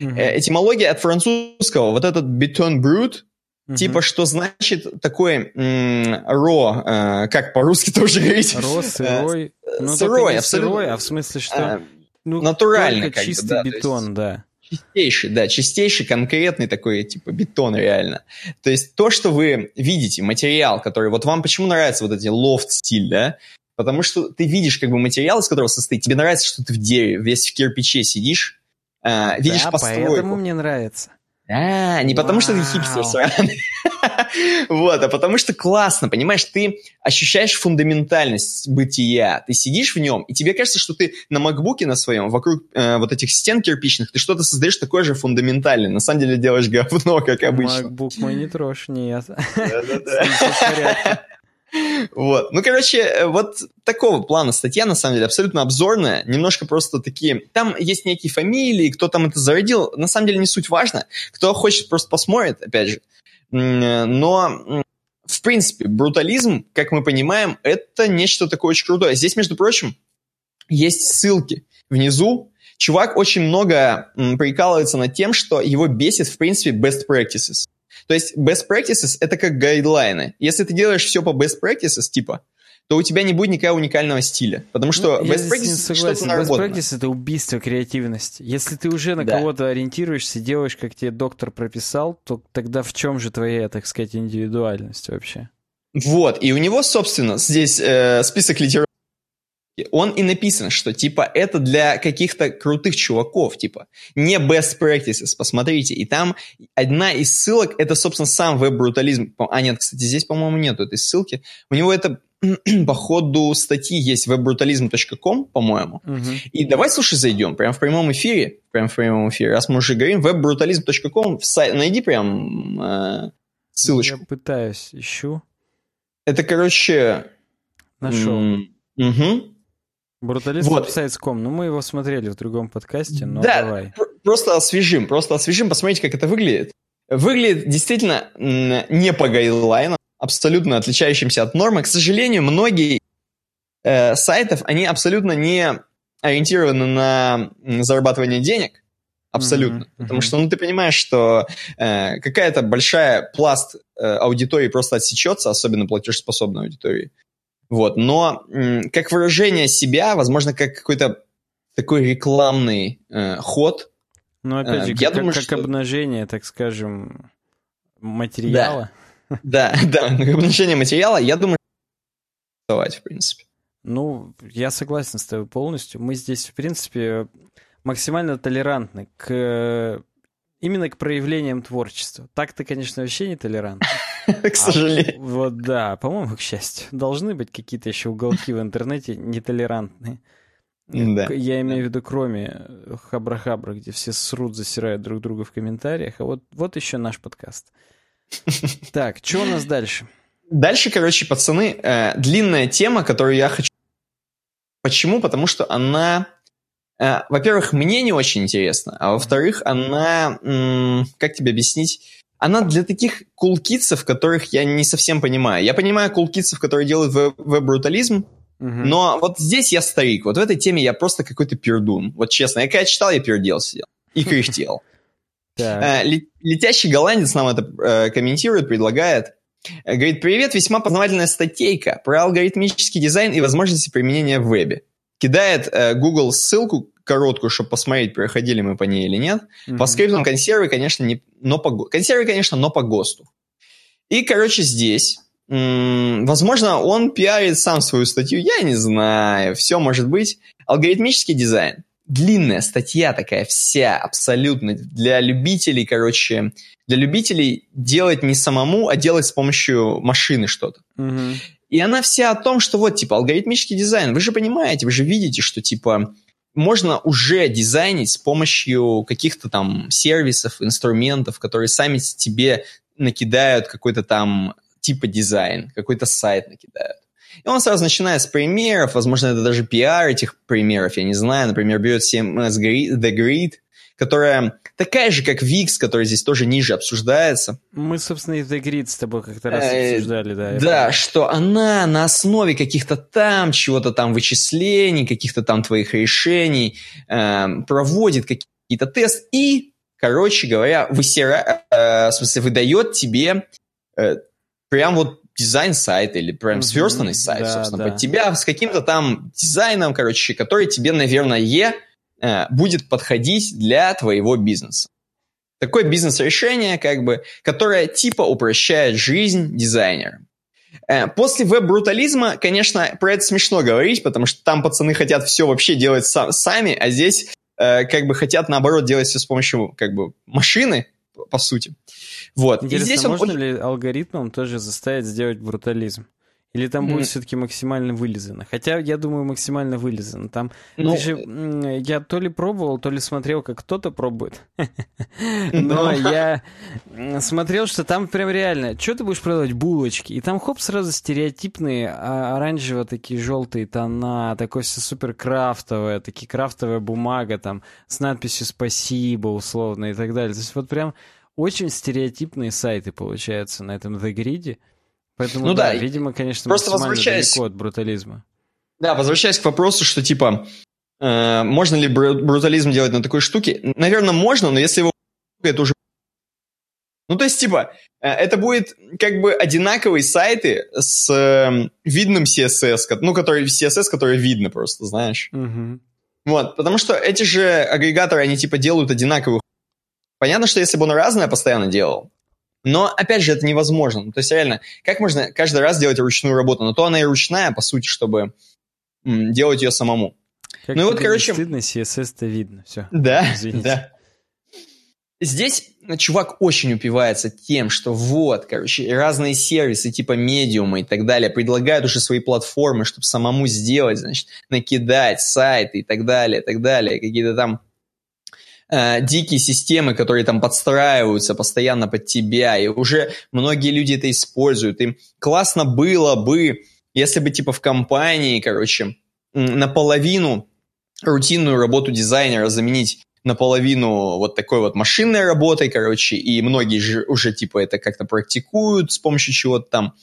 Mm-hmm. Этимология от французского, вот этот beton brute, mm-hmm. типа, что значит такой ро, как по-русски тоже говорить? Ро, сырой. Ну, сырой, абсолютно. Сырой, а в смысле, что... Ну, натуральный, как чистый да, бетон, есть... да. Чистейший, да, чистейший, конкретный такой, типа, бетон реально. То есть то, что вы видите, материал, который... Вот вам почему нравится вот эти лофт-стиль, да? Потому что ты видишь как бы материал, из которого состоит. Тебе нравится, что ты в дереве, весь в кирпиче сидишь, э, видишь да, постройку. поэтому мне нравится. А, не потому что ты хипстер вот, а потому что классно, понимаешь, ты ощущаешь фундаментальность бытия, ты сидишь в нем, и тебе кажется, что ты на макбуке на своем, вокруг э, вот этих стен кирпичных, ты что-то создаешь такое же фундаментальное, на самом деле делаешь говно, как обычно. Макбук мой не трожь, нет. Вот. Ну, короче, э, вот такого плана статья, на самом деле, абсолютно обзорная. Немножко просто такие... Там есть некие фамилии, кто там это зародил. На самом деле не суть важно. Кто хочет, просто посмотрит, опять же. Но, в принципе, брутализм, как мы понимаем, это нечто такое очень крутое. Здесь, между прочим, есть ссылки внизу. Чувак очень много прикалывается над тем, что его бесит, в принципе, best practices. То есть best practices — это как гайдлайны. Если ты делаешь все по best practices, типа, то у тебя не будет никакого уникального стиля. Потому что ну, best practices что-то наработано. Best practice — это убийство креативности. Если ты уже на да. кого-то ориентируешься, делаешь, как тебе доктор прописал, то тогда в чем же твоя, так сказать, индивидуальность вообще? Вот, и у него, собственно, здесь э, список литературы он и написан, что типа это для каких-то крутых чуваков, типа не best practices, посмотрите. И там одна из ссылок, это, собственно, сам веб-брутализм. А нет, кстати, здесь, по-моему, нету этой ссылки. У него это по ходу статьи есть webbrutalism.com, по-моему. Угу. И давай, слушай, зайдем прямо в прямом эфире, прямо в прямом эфире, раз мы уже говорим, webbrutalism.com, сайт, найди прям э, ссылочку. Я пытаюсь, ищу. Это, короче... Нашел. Угу. Бруталист вот. сайт.com. Ну, мы его смотрели в другом подкасте, но да, давай. просто освежим, просто освежим, посмотрите, как это выглядит. Выглядит действительно не по гайдлайнам, абсолютно отличающимся от нормы. К сожалению, многие э, сайтов, они абсолютно не ориентированы на зарабатывание денег. Абсолютно. Mm-hmm. Потому что, ну, ты понимаешь, что э, какая-то большая пласт э, аудитории просто отсечется, особенно платежеспособной аудитории. Вот, но как выражение себя, возможно, как какой-то такой рекламный э, ход. Ну, опять же, э, я как, думаю, как что... обнажение, так скажем, материала. Да, да, да, как обнажение материала, я думаю, в принципе. Ну, я согласен с тобой полностью. Мы здесь, в принципе, максимально толерантны к именно к проявлениям творчества. Так-то, конечно, вообще не толерантны. К сожалению. Вот да, по-моему, к счастью. Должны быть какие-то еще уголки в интернете нетолерантные. Да. Я имею в виду, кроме Хабра-Хабра, где все срут, засирают друг друга в комментариях. А вот, вот еще наш подкаст. Так, что у нас дальше? Дальше, короче, пацаны, э, длинная тема, которую я хочу... Почему? Потому что она Э, во-первых, мне не очень интересно, а во-вторых, она, как тебе объяснить, она для таких кулкитсов, которых я не совсем понимаю. Я понимаю кулкитсов, которые делают веб-брутализм, uh-huh. но вот здесь я старик, вот в этой теме я просто какой-то пердун. Вот честно, я когда читал, я пердел сидел и кряхтел. Э, летящий голландец нам это э, комментирует, предлагает. Говорит, привет, весьма познавательная статейка про алгоритмический дизайн и возможности применения в вебе кидает э, Google ссылку короткую, чтобы посмотреть, проходили мы по ней или нет. Mm-hmm. По скриптам консервы, конечно, не, но по консервы, конечно, но по ГОСТу. И, короче, здесь, м- возможно, он пиарит сам свою статью, я не знаю, все может быть. Алгоритмический дизайн. Длинная статья такая вся, абсолютно, для любителей, короче, для любителей делать не самому, а делать с помощью машины что-то. Mm-hmm. И она вся о том, что вот, типа, алгоритмический дизайн. Вы же понимаете, вы же видите, что, типа, можно уже дизайнить с помощью каких-то там сервисов, инструментов, которые сами тебе накидают какой-то там типа дизайн, какой-то сайт накидают. И он сразу начинает с примеров, возможно, это даже пиар этих примеров, я не знаю. Например, берет CMS The Grid, которая такая же, как VIX, который здесь тоже ниже обсуждается. Мы, собственно, и The Grid с тобой как-то раз э, обсуждали, да. Да, что она на основе каких-то там, чего-то там вычислений, каких-то там твоих решений э, проводит какие-то тесты и, короче говоря, высира, э, в смысле, выдает тебе э, прям вот дизайн сайта или прям сверстанный сайт, да, собственно, да. под тебя с каким-то там дизайном, короче, который тебе, наверное, будет подходить для твоего бизнеса. Такое бизнес-решение, как бы, которое типа упрощает жизнь дизайнерам. Э, после веб-брутализма, конечно, про это смешно говорить, потому что там пацаны хотят все вообще делать сам, сами, а здесь э, как бы хотят, наоборот, делать все с помощью как бы машины, по сути. Вот. Интересно, И здесь можно он... ли алгоритмом тоже заставить сделать брутализм? Или там будет mm. все-таки максимально вылизано? Хотя, я думаю, максимально вылизано. Там ну, же, я то ли пробовал, то ли смотрел, как кто-то пробует. Но я смотрел, что там прям реально, что ты будешь продавать? Булочки. И там, хоп, сразу стереотипные а, оранжево такие желтые тона, такое все супер крафтовое, такие крафтовая бумага там с надписью «Спасибо» условно и так далее. То есть вот прям очень стереотипные сайты получаются на этом The Grid. Поэтому, ну да, да видимо, конечно, просто возвращаясь... далеко от брутализма. Да, возвращаясь к вопросу, что типа, э, можно ли брутализм делать на такой штуке? Наверное, можно, но если его это уже... Ну, то есть, типа, э, это будет как бы одинаковые сайты с э, видным CSS, ну, который CSS, который видно просто, знаешь. Угу. Вот, потому что эти же агрегаторы, они типа делают одинаковых. Понятно, что если бы он разное постоянно делал, но, опять же, это невозможно. То есть, реально, как можно каждый раз делать ручную работу? Но то она и ручная, по сути, чтобы делать ее самому. Как ну и вот, короче... стыдно, CSS-то видно, все. Да, Извините. да. Здесь чувак очень упивается тем, что вот, короче, разные сервисы типа медиума и так далее предлагают уже свои платформы, чтобы самому сделать, значит, накидать сайты и так далее, и так далее, какие-то там э, дикие системы, которые там подстраиваются постоянно под тебя, и уже многие люди это используют. И классно было бы, если бы типа в компании, короче, наполовину рутинную работу дизайнера заменить наполовину вот такой вот машинной работой, короче, и многие же уже типа это как-то практикуют с помощью чего-то там,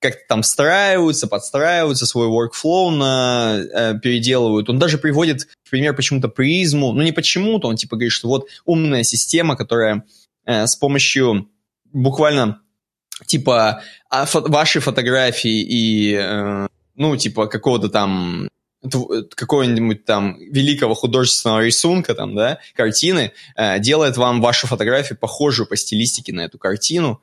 как-то там встраиваются, подстраиваются, свой workflow на, э, переделывают. Он даже приводит, например, почему-то призму, ну не почему-то, он типа говорит, что вот умная система, которая э, с помощью буквально типа а, фо вашей фотографии и э, ну типа какого-то там какого-нибудь там великого художественного рисунка, там, да, картины, э, делает вам вашу фотографию похожую по стилистике на эту картину.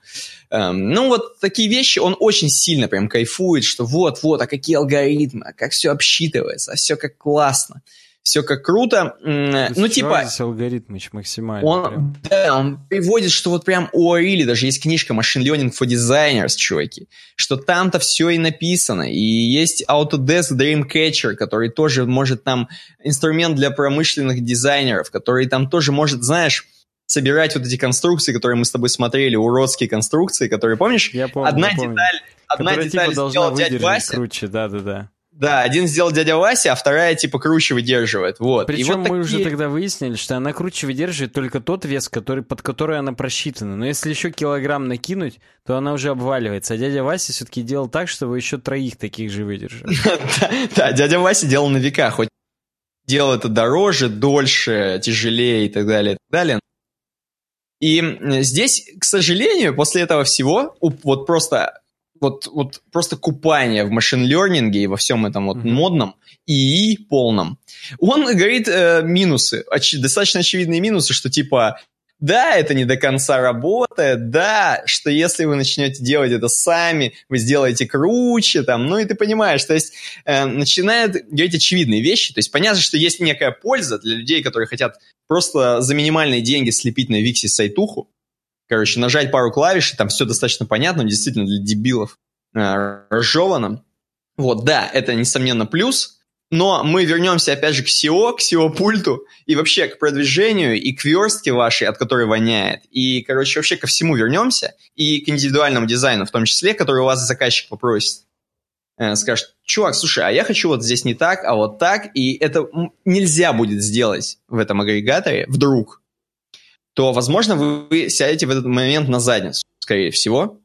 Эм, ну, вот такие вещи он очень сильно прям кайфует, что вот-вот, а какие алгоритмы, а как все обсчитывается, а все как классно все как круто. ну, типа... Алгоритмыч максимально. Он, прям. да, он приводит, что вот прям у Арили даже есть книжка Machine Learning for Designers, чуваки, что там-то все и написано. И есть Autodesk Dreamcatcher, который тоже может там инструмент для промышленных дизайнеров, который там тоже может, знаешь, собирать вот эти конструкции, которые мы с тобой смотрели, уродские конструкции, которые, помнишь? Я помню, одна я деталь, помню. одна Которая, деталь типа, сделал дядя Вася. круче, да-да-да. Да, один сделал дядя Вася, а вторая типа круче выдерживает. Вот. Причем вот мы такие... уже тогда выяснили, что она круче выдерживает только тот вес, который, под который она просчитана. Но если еще килограмм накинуть, то она уже обваливается. А дядя Вася все-таки делал так, чтобы еще троих таких же выдержать. Да, дядя Вася делал на века, хоть делал это дороже, дольше, тяжелее и так далее, и так далее. И здесь, к сожалению, после этого всего, вот просто вот, вот просто купание в машин-лернинге и во всем этом вот mm-hmm. модном и полном. Он говорит э, минусы, оч- достаточно очевидные минусы, что типа да, это не до конца работает, да, что если вы начнете делать это сами, вы сделаете круче, там, ну и ты понимаешь, то есть э, начинает говорить очевидные вещи, то есть понятно, что есть некая польза для людей, которые хотят просто за минимальные деньги слепить на Виксе сайтуху, короче, нажать пару клавиш, и там все достаточно понятно, действительно для дебилов э, разжевано. Вот, да, это, несомненно, плюс, но мы вернемся опять же к SEO, к SEO-пульту и вообще к продвижению и к верстке вашей, от которой воняет. И, короче, вообще ко всему вернемся. И к индивидуальному дизайну в том числе, который у вас заказчик попросит. Э, скажет, чувак, слушай, а я хочу вот здесь не так, а вот так. И это нельзя будет сделать в этом агрегаторе вдруг то, возможно, вы сядете в этот момент на задницу, скорее всего.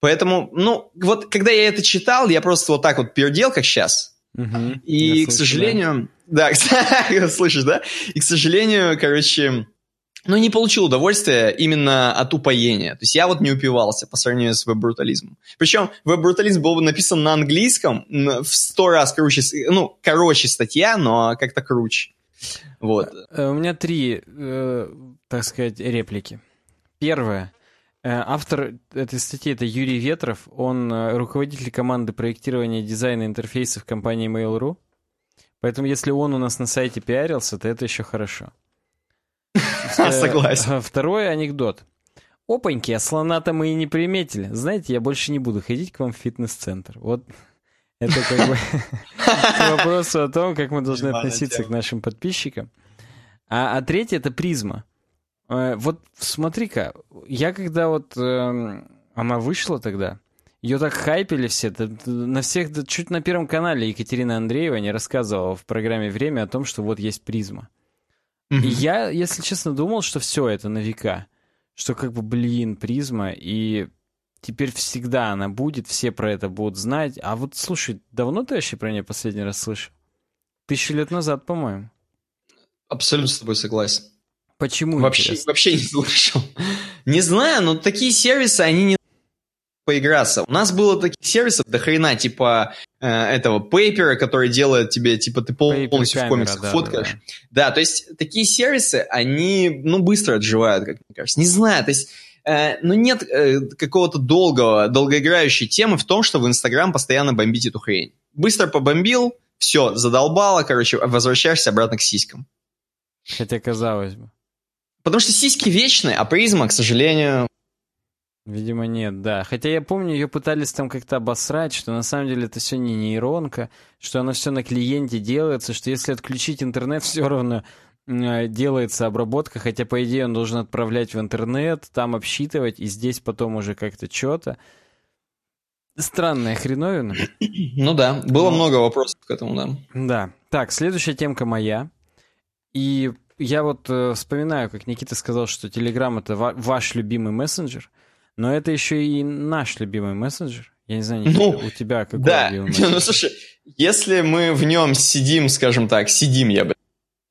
Поэтому, ну, вот когда я это читал, я просто вот так вот пердел, как сейчас. Угу, и, к сожалению... Да, да слышишь, да? И, к сожалению, короче, ну, не получил удовольствия именно от упоения. То есть я вот не упивался по сравнению с веб-брутализмом. Причем веб-брутализм был бы написан на английском в сто раз круче, ну, короче статья, но как-то круче. Вот. Э, у меня три, э, так сказать, реплики. Первое. Э, автор этой статьи это Юрий Ветров. Он руководитель команды проектирования дизайна интерфейсов компании Mail.ru. Поэтому если он у нас на сайте пиарился, то это еще хорошо. Согласен. Второй анекдот. Опаньки, а слона-то мы и не приметили. Знаете, я больше не буду ходить к вам в фитнес-центр. Вот это как бы к вопросу о том, как мы должны относиться к нашим подписчикам. А, а третье — это призма. Э, вот смотри-ка, я когда вот... Э, она вышла тогда, ее так хайпили все, на всех, чуть на Первом канале Екатерина Андреева не рассказывала в программе «Время» о том, что вот есть призма. И я, если честно, думал, что все это на века. Что как бы, блин, призма, и теперь всегда она будет, все про это будут знать. А вот, слушай, давно ты вообще про нее последний раз слышал? Тысячу лет назад, по-моему. Абсолютно с тобой согласен. Почему? Вообще, вообще не слышал. Не знаю, но такие сервисы, они не поиграться. У нас было таких сервисов до хрена, типа э, этого пейпера, который делает тебе, типа, ты полностью Paper в комиксах да, фоткаешь. Да, да. то есть такие сервисы, они, ну, быстро отживают, как мне кажется. Не знаю, то есть Э, но нет э, какого-то долгого, долгоиграющей темы в том, что в Инстаграм постоянно бомбить эту хрень. Быстро побомбил, все, задолбало, короче, возвращаешься обратно к сиськам. Хотя казалось бы. Потому что сиськи вечные, а призма, к сожалению... Видимо, нет, да. Хотя я помню, ее пытались там как-то обосрать, что на самом деле это все не нейронка, что оно все на клиенте делается, что если отключить интернет, все равно э, делается обработка, хотя, по идее, он должен отправлять в интернет, там обсчитывать, и здесь потом уже как-то что-то. Странная хреновина. Ну да, было Но... много вопросов к этому, да. Да. Так, следующая темка моя. И я вот э, вспоминаю, как Никита сказал, что Telegram это ва- ваш любимый мессенджер, но это еще и наш любимый мессенджер. Я не знаю, Никита, ну, у тебя какой да. любимый мессенджер? Ну, слушай, если мы в нем сидим, скажем так, сидим, я бы,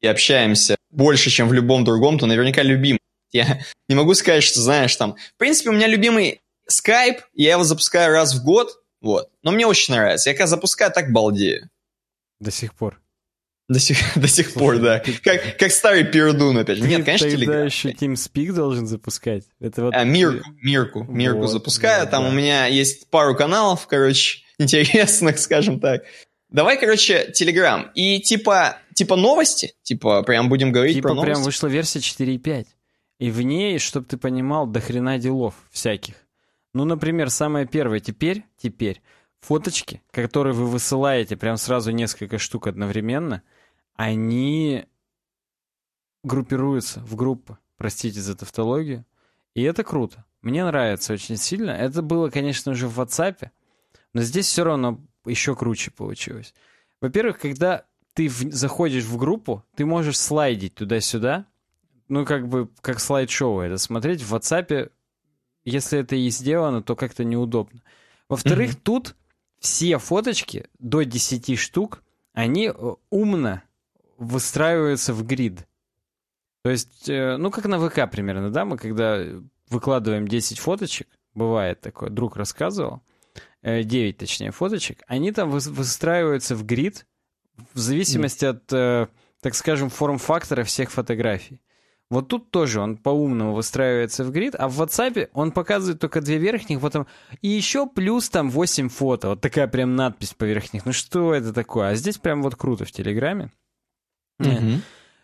и общаемся больше, чем в любом другом, то наверняка любим. Я не могу сказать, что, знаешь, там... В принципе, у меня любимый Skype, я его запускаю раз в год, вот. Но мне очень нравится. Я когда запускаю, так балдею. До сих пор. До сих, до сих пор, да. Как, как старый Пердун опять. Нет, конечно, Telegram. еще TeamSpeak должен запускать. Это вот... А, Мирку, Мирку, Мирку вот, запускаю. Да, Там да. у меня есть пару каналов, короче, интересных, скажем так. Давай, короче, Telegram. И типа, типа новости, типа прям будем говорить типа про новости. прям вышла версия 4.5. И в ней, чтобы ты понимал, до хрена делов всяких. Ну, например, самое первое теперь, теперь, фоточки, которые вы высылаете прям сразу несколько штук одновременно, они группируются в группы, простите за тавтологию, и это круто. Мне нравится очень сильно. Это было, конечно же, в WhatsApp, но здесь все равно еще круче получилось. Во-первых, когда ты в, заходишь в группу, ты можешь слайдить туда-сюда, ну, как бы, как слайд-шоу это смотреть. В WhatsApp если это и сделано, то как-то неудобно. Во-вторых, mm-hmm. тут все фоточки до 10 штук, они э, умно выстраиваются в грид. То есть, э, ну, как на ВК примерно, да, мы когда выкладываем 10 фоточек, бывает такое, друг рассказывал, 9 э, точнее фоточек, они там выстраиваются в грид в зависимости от, так скажем, форм-фактора всех фотографий. Вот тут тоже он по-умному выстраивается в грид, а в WhatsApp он показывает только две верхних, потом и еще плюс там 8 фото. Вот такая прям надпись поверх них. Ну что это такое? А здесь прям вот круто в Телеграме.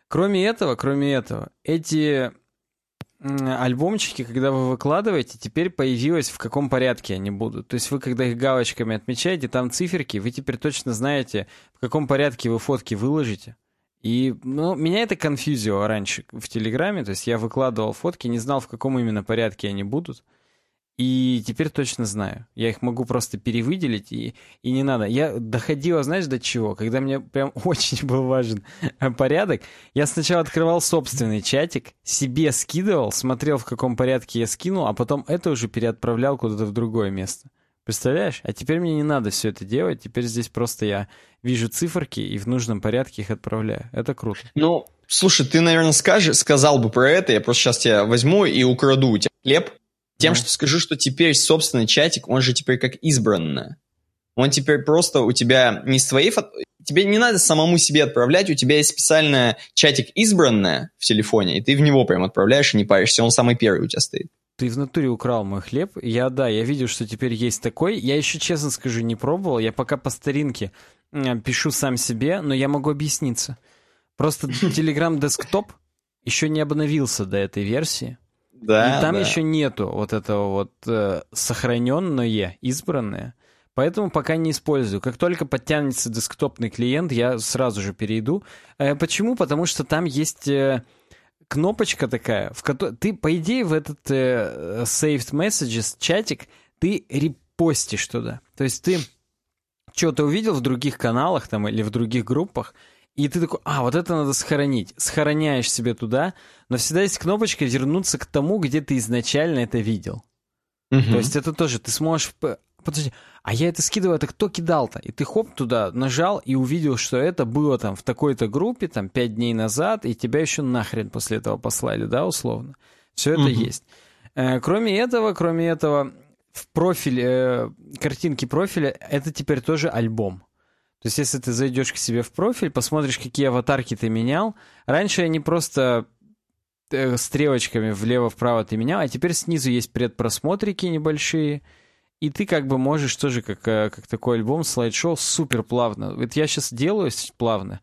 Кроме этого, кроме этого, эти альбомчики, когда вы выкладываете, теперь появилось, в каком порядке они будут. То есть вы, когда их галочками отмечаете, там циферки, вы теперь точно знаете, в каком порядке вы фотки выложите. И, ну, меня это конфьюзило раньше в Телеграме, то есть я выкладывал фотки, не знал, в каком именно порядке они будут. И теперь точно знаю. Я их могу просто перевыделить, и, и не надо. Я доходила, знаешь, до чего? Когда мне прям очень был важен порядок, я сначала открывал собственный чатик, себе скидывал, смотрел, в каком порядке я скинул, а потом это уже переотправлял куда-то в другое место. Представляешь? А теперь мне не надо все это делать, теперь здесь просто я вижу циферки и в нужном порядке их отправляю. Это круто. Ну, слушай, ты, наверное, скажешь, сказал бы про это, я просто сейчас тебя возьму и украду у тебя хлеб, тем, ну. что скажу, что теперь собственный чатик, он же теперь как избранное. Он теперь просто у тебя не с твоей фото... Тебе не надо самому себе отправлять, у тебя есть специальный чатик избранное в телефоне, и ты в него прям отправляешь и не паришься, он самый первый у тебя стоит. Ты в натуре украл мой хлеб. Я, да, я видел, что теперь есть такой. Я еще, честно скажу, не пробовал. Я пока по старинке пишу сам себе, но я могу объясниться. Просто Telegram Desktop еще не обновился до этой версии. Да, и там да. еще нету вот этого вот э, сохраненное, избранное. Поэтому пока не использую. Как только подтянется десктопный клиент, я сразу же перейду. Э, почему? Потому что там есть... Э, кнопочка такая, в которой ты, по идее, в этот э, saved messages чатик ты репостишь туда. То есть ты что-то увидел в других каналах там или в других группах, и ты такой, а, вот это надо сохранить. Сохраняешь себе туда, но всегда есть кнопочка вернуться к тому, где ты изначально это видел. Угу. То есть это тоже, ты сможешь подожди, а я это скидываю, это кто кидал-то? И ты хоп туда нажал и увидел, что это было там в такой-то группе, там, пять дней назад, и тебя еще нахрен после этого послали, да, условно. Все это угу. есть. Э, кроме этого, кроме этого, в профиле, э, картинки профиля, это теперь тоже альбом. То есть, если ты зайдешь к себе в профиль, посмотришь, какие аватарки ты менял, раньше они просто э, стрелочками влево-вправо ты менял, а теперь снизу есть предпросмотрики небольшие, и ты как бы можешь тоже как, э, как такой альбом, слайд-шоу супер плавно. Вот я сейчас делаю плавно,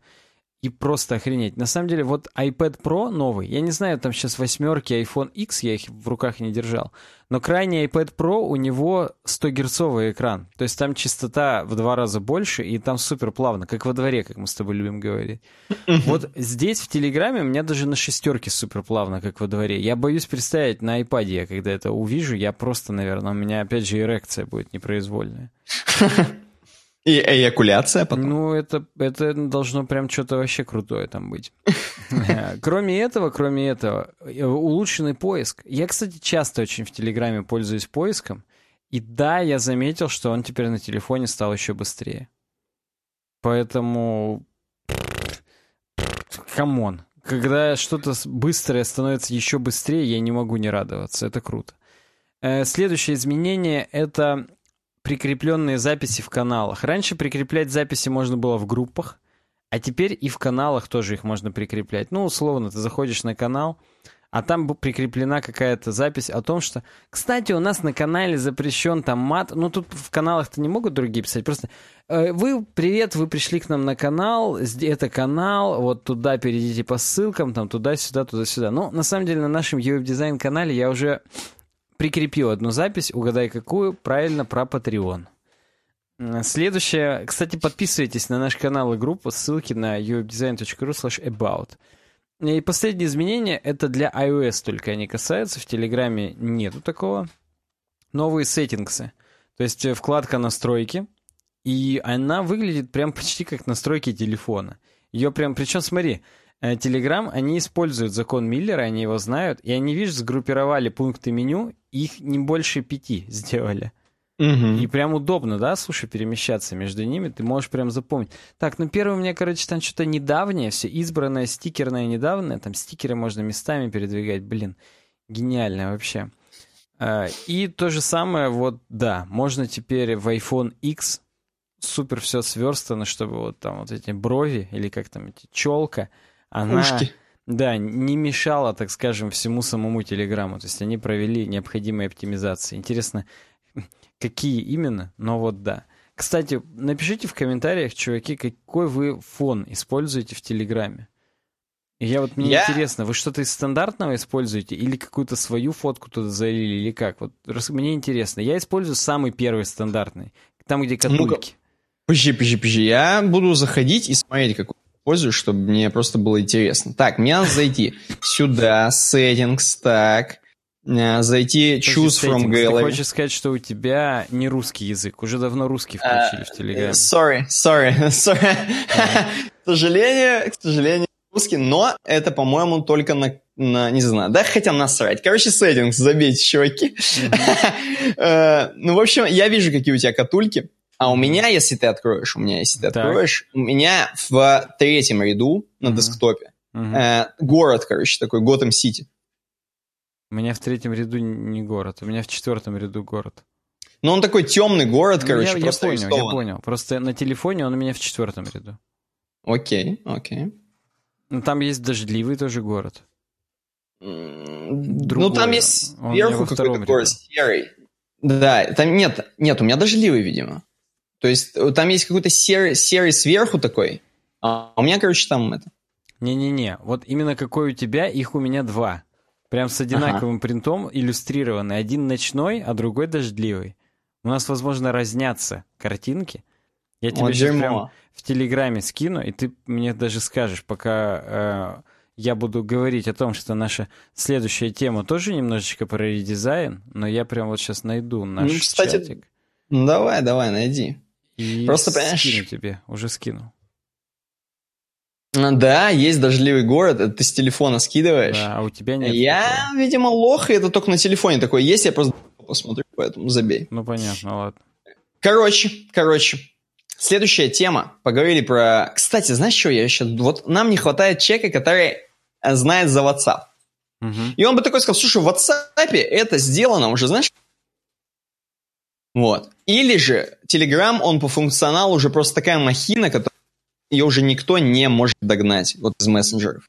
и просто охренеть. На самом деле, вот iPad Pro новый, я не знаю, там сейчас восьмерки, iPhone X, я их в руках не держал, но крайний iPad Pro, у него 100-герцовый экран. То есть там частота в два раза больше, и там супер плавно, как во дворе, как мы с тобой любим говорить. Вот здесь, в Телеграме, у меня даже на шестерке супер плавно, как во дворе. Я боюсь представить на iPad, я когда это увижу, я просто, наверное, у меня опять же эрекция будет непроизвольная. И эякуляция потом. Ну, это, это должно прям что-то вообще крутое там быть. Кроме этого, кроме этого, э, улучшенный поиск. Я, кстати, часто очень в Телеграме пользуюсь поиском. И да, я заметил, что он теперь на телефоне стал еще быстрее. Поэтому... Come on. Когда что-то быстрое становится еще быстрее, я не могу не радоваться. Это круто. Э, следующее изменение — это прикрепленные записи в каналах. Раньше прикреплять записи можно было в группах, а теперь и в каналах тоже их можно прикреплять. Ну, условно, ты заходишь на канал, а там прикреплена какая-то запись о том, что, кстати, у нас на канале запрещен там мат. Ну, тут в каналах-то не могут другие писать. Просто э, вы, привет, вы пришли к нам на канал, это канал, вот туда перейдите по ссылкам, там туда-сюда, туда-сюда. Ну, на самом деле, на нашем UF-дизайн канале я уже прикрепил одну запись, угадай какую, правильно, про Patreon. Следующее, кстати, подписывайтесь на наш канал и группу, ссылки на uwebdesign.ru slash about. И последнее изменение, это для iOS только они касаются, в Телеграме нету такого. Новые сеттингсы, то есть э, вкладка настройки, и она выглядит прям почти как настройки телефона. Ее прям, причем смотри, Telegram, э, они используют закон Миллера, они его знают, и они, видишь, сгруппировали пункты меню, их не больше пяти сделали. Угу. И прям удобно, да, слушай, перемещаться между ними, ты можешь прям запомнить. Так, ну первое у меня, короче, там что-то недавнее, все избранное, стикерное, недавнее, там стикеры можно местами передвигать, блин, гениально вообще. А, и то же самое, вот, да, можно теперь в iPhone X супер все сверстано, чтобы вот там вот эти брови, или как там эти, челка, она... Ушки. Да, не мешала, так скажем, всему самому Телеграмму. То есть они провели необходимые оптимизации. Интересно, какие именно, но вот да. Кстати, напишите в комментариях, чуваки, какой вы фон используете в Телеграме. Я вот мне я... интересно, вы что-то из стандартного используете или какую-то свою фотку туда залили или как? Вот мне интересно. Я использую самый первый стандартный, там где катульки. Ну подожди, подожди, подожди. Я буду заходить и смотреть, какой пользуюсь, чтобы мне просто было интересно. Так, мне надо зайти сюда, settings, так, э, зайти choose from gallery. Ты хочешь сказать, что у тебя не русский язык, уже давно русский включили uh, в Телеграме. Sorry, sorry, sorry. К сожалению, к сожалению, русский, но это, по-моему, только на, на, не знаю, да, хотя насрать. Короче, settings, забейте, чуваки. Э, ну, в общем, я вижу, какие у тебя катульки. А у меня, если ты откроешь, у меня, если ты так. откроешь, у меня в третьем ряду на угу. десктопе угу. Э, город, короче, такой Готэм Сити. У меня в третьем ряду не город, у меня в четвертом ряду город. Ну, он такой темный город, ну, короче, я, просто я понял, рисован. я понял. Просто на телефоне он у меня в четвертом ряду. Окей, окей. Ну, там есть дождливый тоже город. Другой. Ну, там есть сверху какой-то город серый. Да, там нет, нет, у меня дождливый, видимо. То есть э, там есть какой-то серый, серый сверху такой, а у меня, короче, там это... Не-не-не, вот именно какой у тебя, их у меня два. Прям с одинаковым ага. принтом иллюстрированный. Один ночной, а другой дождливый. У нас, возможно, разнятся картинки. Я тебе вот сейчас прям в Телеграме скину, и ты мне даже скажешь, пока э, я буду говорить о том, что наша следующая тема тоже немножечко про редизайн, но я прям вот сейчас найду наш ну, кстати, чатик. давай, давай, найди. И Просто, понимаешь... скину тебе, уже скинул. Да, есть дождливый город, это ты с телефона скидываешь. Да, а у тебя нет. Я, такого. видимо, лох, и это только на телефоне такое есть, я просто посмотрю, поэтому забей. Ну, понятно, ладно. Короче, короче, следующая тема. Поговорили про... Кстати, знаешь что, я еще... Вот нам не хватает человека, который знает за WhatsApp. Угу. И он бы такой сказал, слушай, в WhatsApp это сделано уже, знаешь, вот. Или же Telegram, он по функционалу уже просто такая махина, которую ее уже никто не может догнать вот из мессенджеров.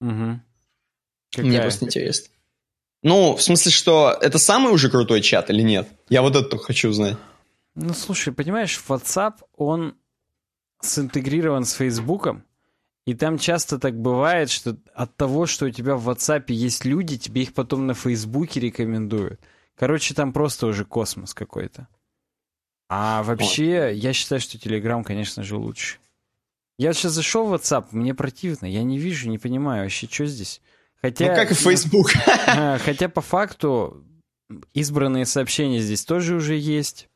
Угу. Какая? Мне просто интересно. Ну, в смысле, что это самый уже крутой чат или нет? Я вот это хочу узнать. Ну, слушай, понимаешь, WhatsApp, он синтегрирован с Фейсбуком, и там часто так бывает, что от того, что у тебя в WhatsApp есть люди, тебе их потом на Фейсбуке рекомендуют. Короче, там просто уже космос какой-то. А вообще, я считаю, что Telegram, конечно же, лучше. Я сейчас зашел в WhatsApp, мне противно, я не вижу, не понимаю вообще, что здесь. Хотя, ну, как и Facebook. Хотя по факту избранные сообщения здесь тоже уже есть.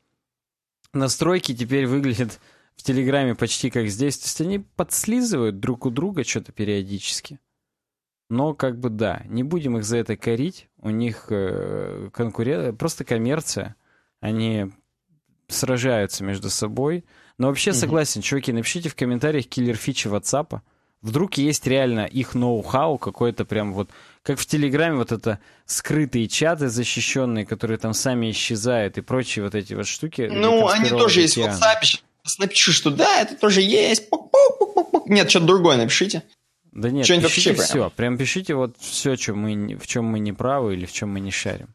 Настройки теперь выглядят в Телеграме почти как здесь. То есть они подслизывают друг у друга что-то периодически. Но как бы да, не будем их за это корить. У них э, конкуренция, просто коммерция. Они сражаются между собой. Но вообще согласен, чуваки, напишите в комментариях киллер фичи WhatsApp. Вдруг есть реально их ноу-хау какой-то прям вот, как в Телеграме вот это скрытые чаты защищенные, которые там сами исчезают и прочие вот эти вот штуки. Ну, они тоже есть в WhatsApp. Напишу, что да, это тоже есть. Нет, что-то другое напишите. Да нет, пишите вообще все. Прям. прям пишите вот все, что мы, в чем мы не правы или в чем мы не шарим.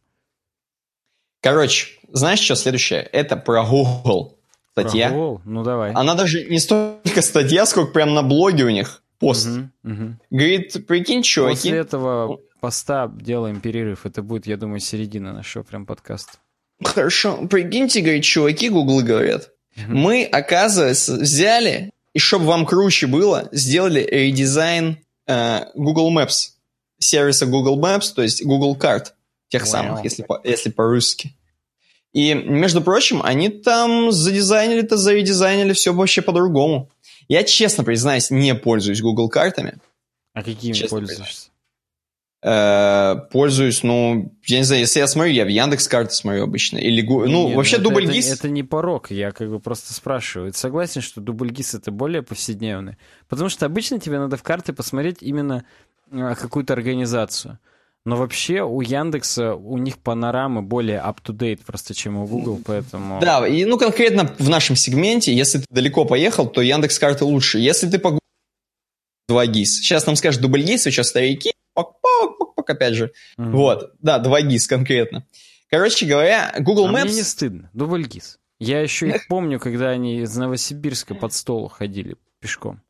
Короче, знаешь, что следующее? Это про Google статья. Про Google? Ну, давай. Она даже не столько статья, сколько прям на блоге у них пост. Угу, угу. Говорит, прикинь, чуваки... После этого поста делаем перерыв. Это будет, я думаю, середина нашего прям подкаста. Хорошо. Прикиньте, говорит, чуваки Google говорят. Мы, оказывается, взяли, и чтобы вам круче было, сделали редизайн э, Google Maps. Сервиса Google Maps, то есть Google карт. Тех wow. самых, если, по, если по-русски. И, между прочим, они там задизайнили-то, заредизайнили все вообще по-другому. Я, честно признаюсь, не пользуюсь Google картами. А какими честно пользуешься? Э, пользуюсь, ну, я не знаю, если я смотрю, я в Яндекс карты смотрю обычно. Или, ну, Нет, вообще дубль ГИС... Это, это не порог, я как бы просто спрашиваю. Ты согласен, что дубль ГИС это более повседневный? Потому что обычно тебе надо в карты посмотреть именно э, какую-то организацию. Но вообще у Яндекса, у них панорамы более up-to-date просто, чем у Google, поэтому... Да, и ну конкретно в нашем сегменте, если ты далеко поехал, то Яндекс карты лучше. Если ты по 2 ГИС. Сейчас нам скажут дубль ГИС, сейчас старики, пок, опять же. Mm-hmm. Вот, да, 2 ГИС конкретно. Короче говоря, Google а Maps... мне не стыдно, дубль ГИС. Я еще их помню, когда они из Новосибирска под стол ходили пешком.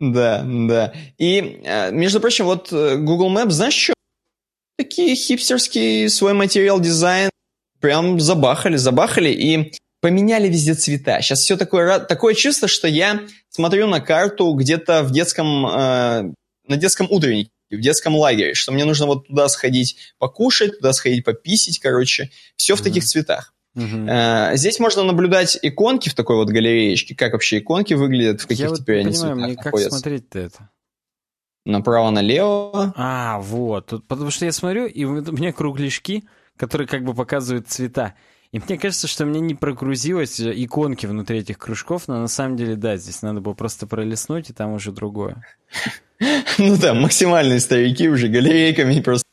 Да, да. И, э, между прочим, вот э, Google Maps, знаешь, что такие хипстерские свой материал дизайн прям забахали, забахали и поменяли везде цвета. Сейчас все такое, такое чувство, что я смотрю на карту где-то в детском, э, на детском утреннике, в детском лагере, что мне нужно вот туда сходить покушать, туда сходить пописить, короче. Все в mm-hmm. таких цветах. Uh-huh. Здесь можно наблюдать иконки в такой вот галереечке, как вообще иконки выглядят, в каких я теперь вот они понимаю, мне как смотреть-то это? направо-налево. А, вот. Потому что я смотрю, и у меня кругляшки, которые как бы показывают цвета. И мне кажется, что мне не прогрузилось иконки внутри этих кружков, но на самом деле, да, здесь надо было просто пролистнуть, и там уже другое. Ну да, максимальные старики уже галерейками просто.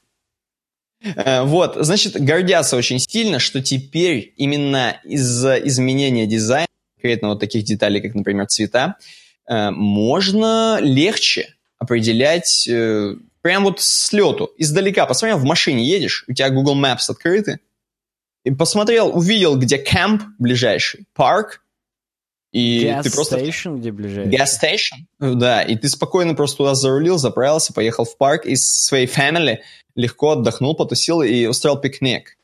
Э, вот, значит, гордятся очень сильно, что теперь именно из-за изменения дизайна, конкретно вот таких деталей, как, например, цвета, э, можно легче определять э, прям вот с лету, издалека. Посмотрел, в машине едешь, у тебя Google Maps открыты, и посмотрел, увидел, где кемп ближайший, парк, и gas ты просто... station, где ближайший? Gas station, да, и ты спокойно просто туда зарулил, заправился, поехал в парк и с своей family легко отдохнул, потусил и устроил пикник.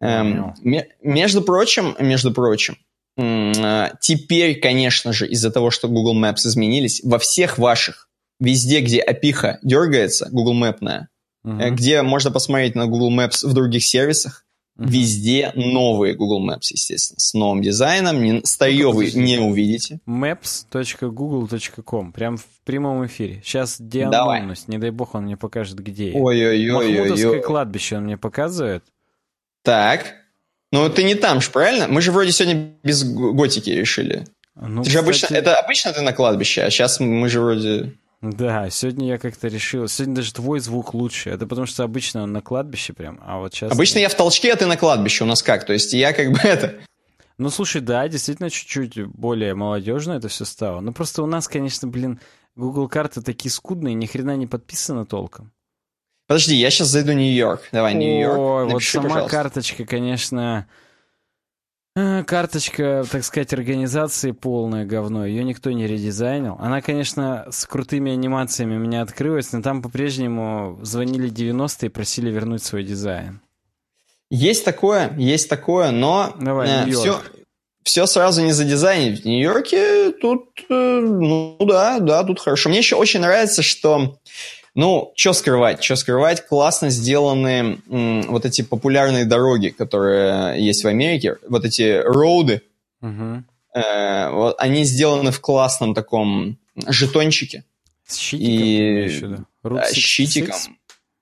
Эм, между прочим, между прочим, э, теперь, конечно же, из-за того, что Google Maps изменились, во всех ваших везде, где опиха дергается, Google Mapная, uh-huh. где можно посмотреть на Google Maps в других сервисах. Везде новые Google Maps, естественно, с новым дизайном. Не, старье вы не увидите. maps.google.com, прям в прямом эфире. Сейчас дианонность, не дай бог он мне покажет, где я. Ой-ой-ой. Махмудовское кладбище он мне показывает. Так. Ну, ты не там же, правильно? Мы же вроде сегодня без готики решили. Ну, ты же кстати... обычно, это обычно ты на кладбище, а сейчас мы же вроде... Да, сегодня я как-то решил. Сегодня даже твой звук лучше. Это потому что обычно он на кладбище прям, а вот сейчас... Обычно я в толчке, а ты на кладбище. У нас как? То есть я как бы это... Ну, слушай, да, действительно чуть-чуть более молодежно это все стало. Ну, просто у нас, конечно, блин, Google карты такие скудные, ни хрена не подписано толком. Подожди, я сейчас зайду в Нью-Йорк. Давай, Нью-Йорк. Ой, вот сама пожалуйста. карточка, конечно... Э, карточка, так сказать, организации полное говно. Ее никто не редизайнил. Она, конечно, с крутыми анимациями у меня открылась, но там по-прежнему звонили 90-е и просили вернуть свой дизайн. Есть такое, есть такое, но Давай, э, все, все сразу не за дизайн. В Нью-Йорке тут, э, ну да, да, тут хорошо. Мне еще очень нравится, что ну, что скрывать? Что скрывать? Классно сделаны м, вот эти популярные дороги, которые есть в Америке. Вот эти роуды. Угу. Э, вот, они сделаны в классном таком жетончике. С щитиком? И... Да, с щитиком.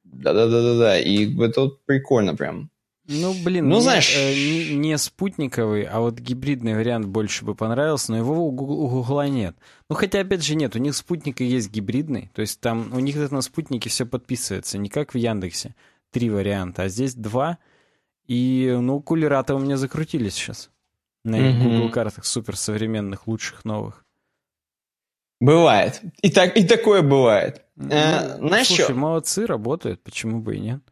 Да-да-да-да-да. И это вот прикольно прям. Ну, блин, ну, мне, знаешь... Э, не, не спутниковый, а вот гибридный вариант больше бы понравился, но его у, Гугла нет. Ну, хотя, опять же, нет, у них спутника есть гибридный, то есть там у них на спутнике все подписывается, не как в Яндексе. Три варианта, а здесь два. И, ну, кулера-то у меня закрутились сейчас. На mm-hmm. Google картах суперсовременных, лучших, новых. Бывает. И, так, и такое бывает. Ну, э, знаешь слушай, что? молодцы, работают, почему бы и нет?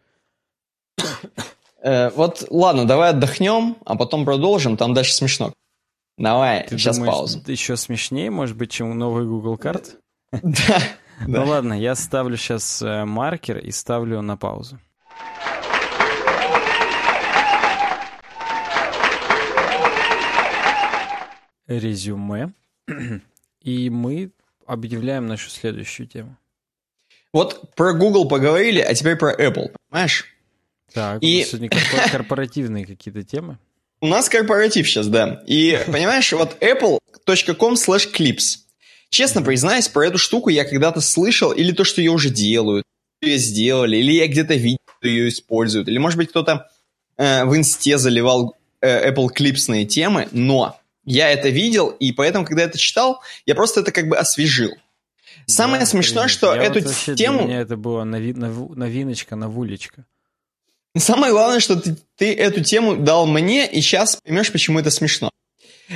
Э, вот, ладно, давай отдохнем, а потом продолжим, там дальше смешно. Давай, Ты сейчас думаешь, паузу. еще смешнее, может быть, чем новый Google карт? Да. Ну ладно, я ставлю сейчас э, маркер и ставлю на паузу. Резюме. И мы объявляем нашу следующую тему. Вот про Google поговорили, а теперь про Apple, понимаешь? Так, и... сегодня корпоративные какие-то темы. У нас корпоратив сейчас, да. И, понимаешь, вот apple.com slash clips. Честно признаюсь, про эту штуку я когда-то слышал, или то, что ее уже делают, ее сделали, или я где-то видел, что ее используют, или, может быть, кто-то э, в инсте заливал э, Apple клипсные темы, но я это видел, и поэтому, когда это читал, я просто это как бы освежил. Самое да, смешное, что я эту вот тему... Для меня это была нови... новиночка, новулечка. Самое главное, что ты, ты эту тему дал мне, и сейчас поймешь, почему это смешно.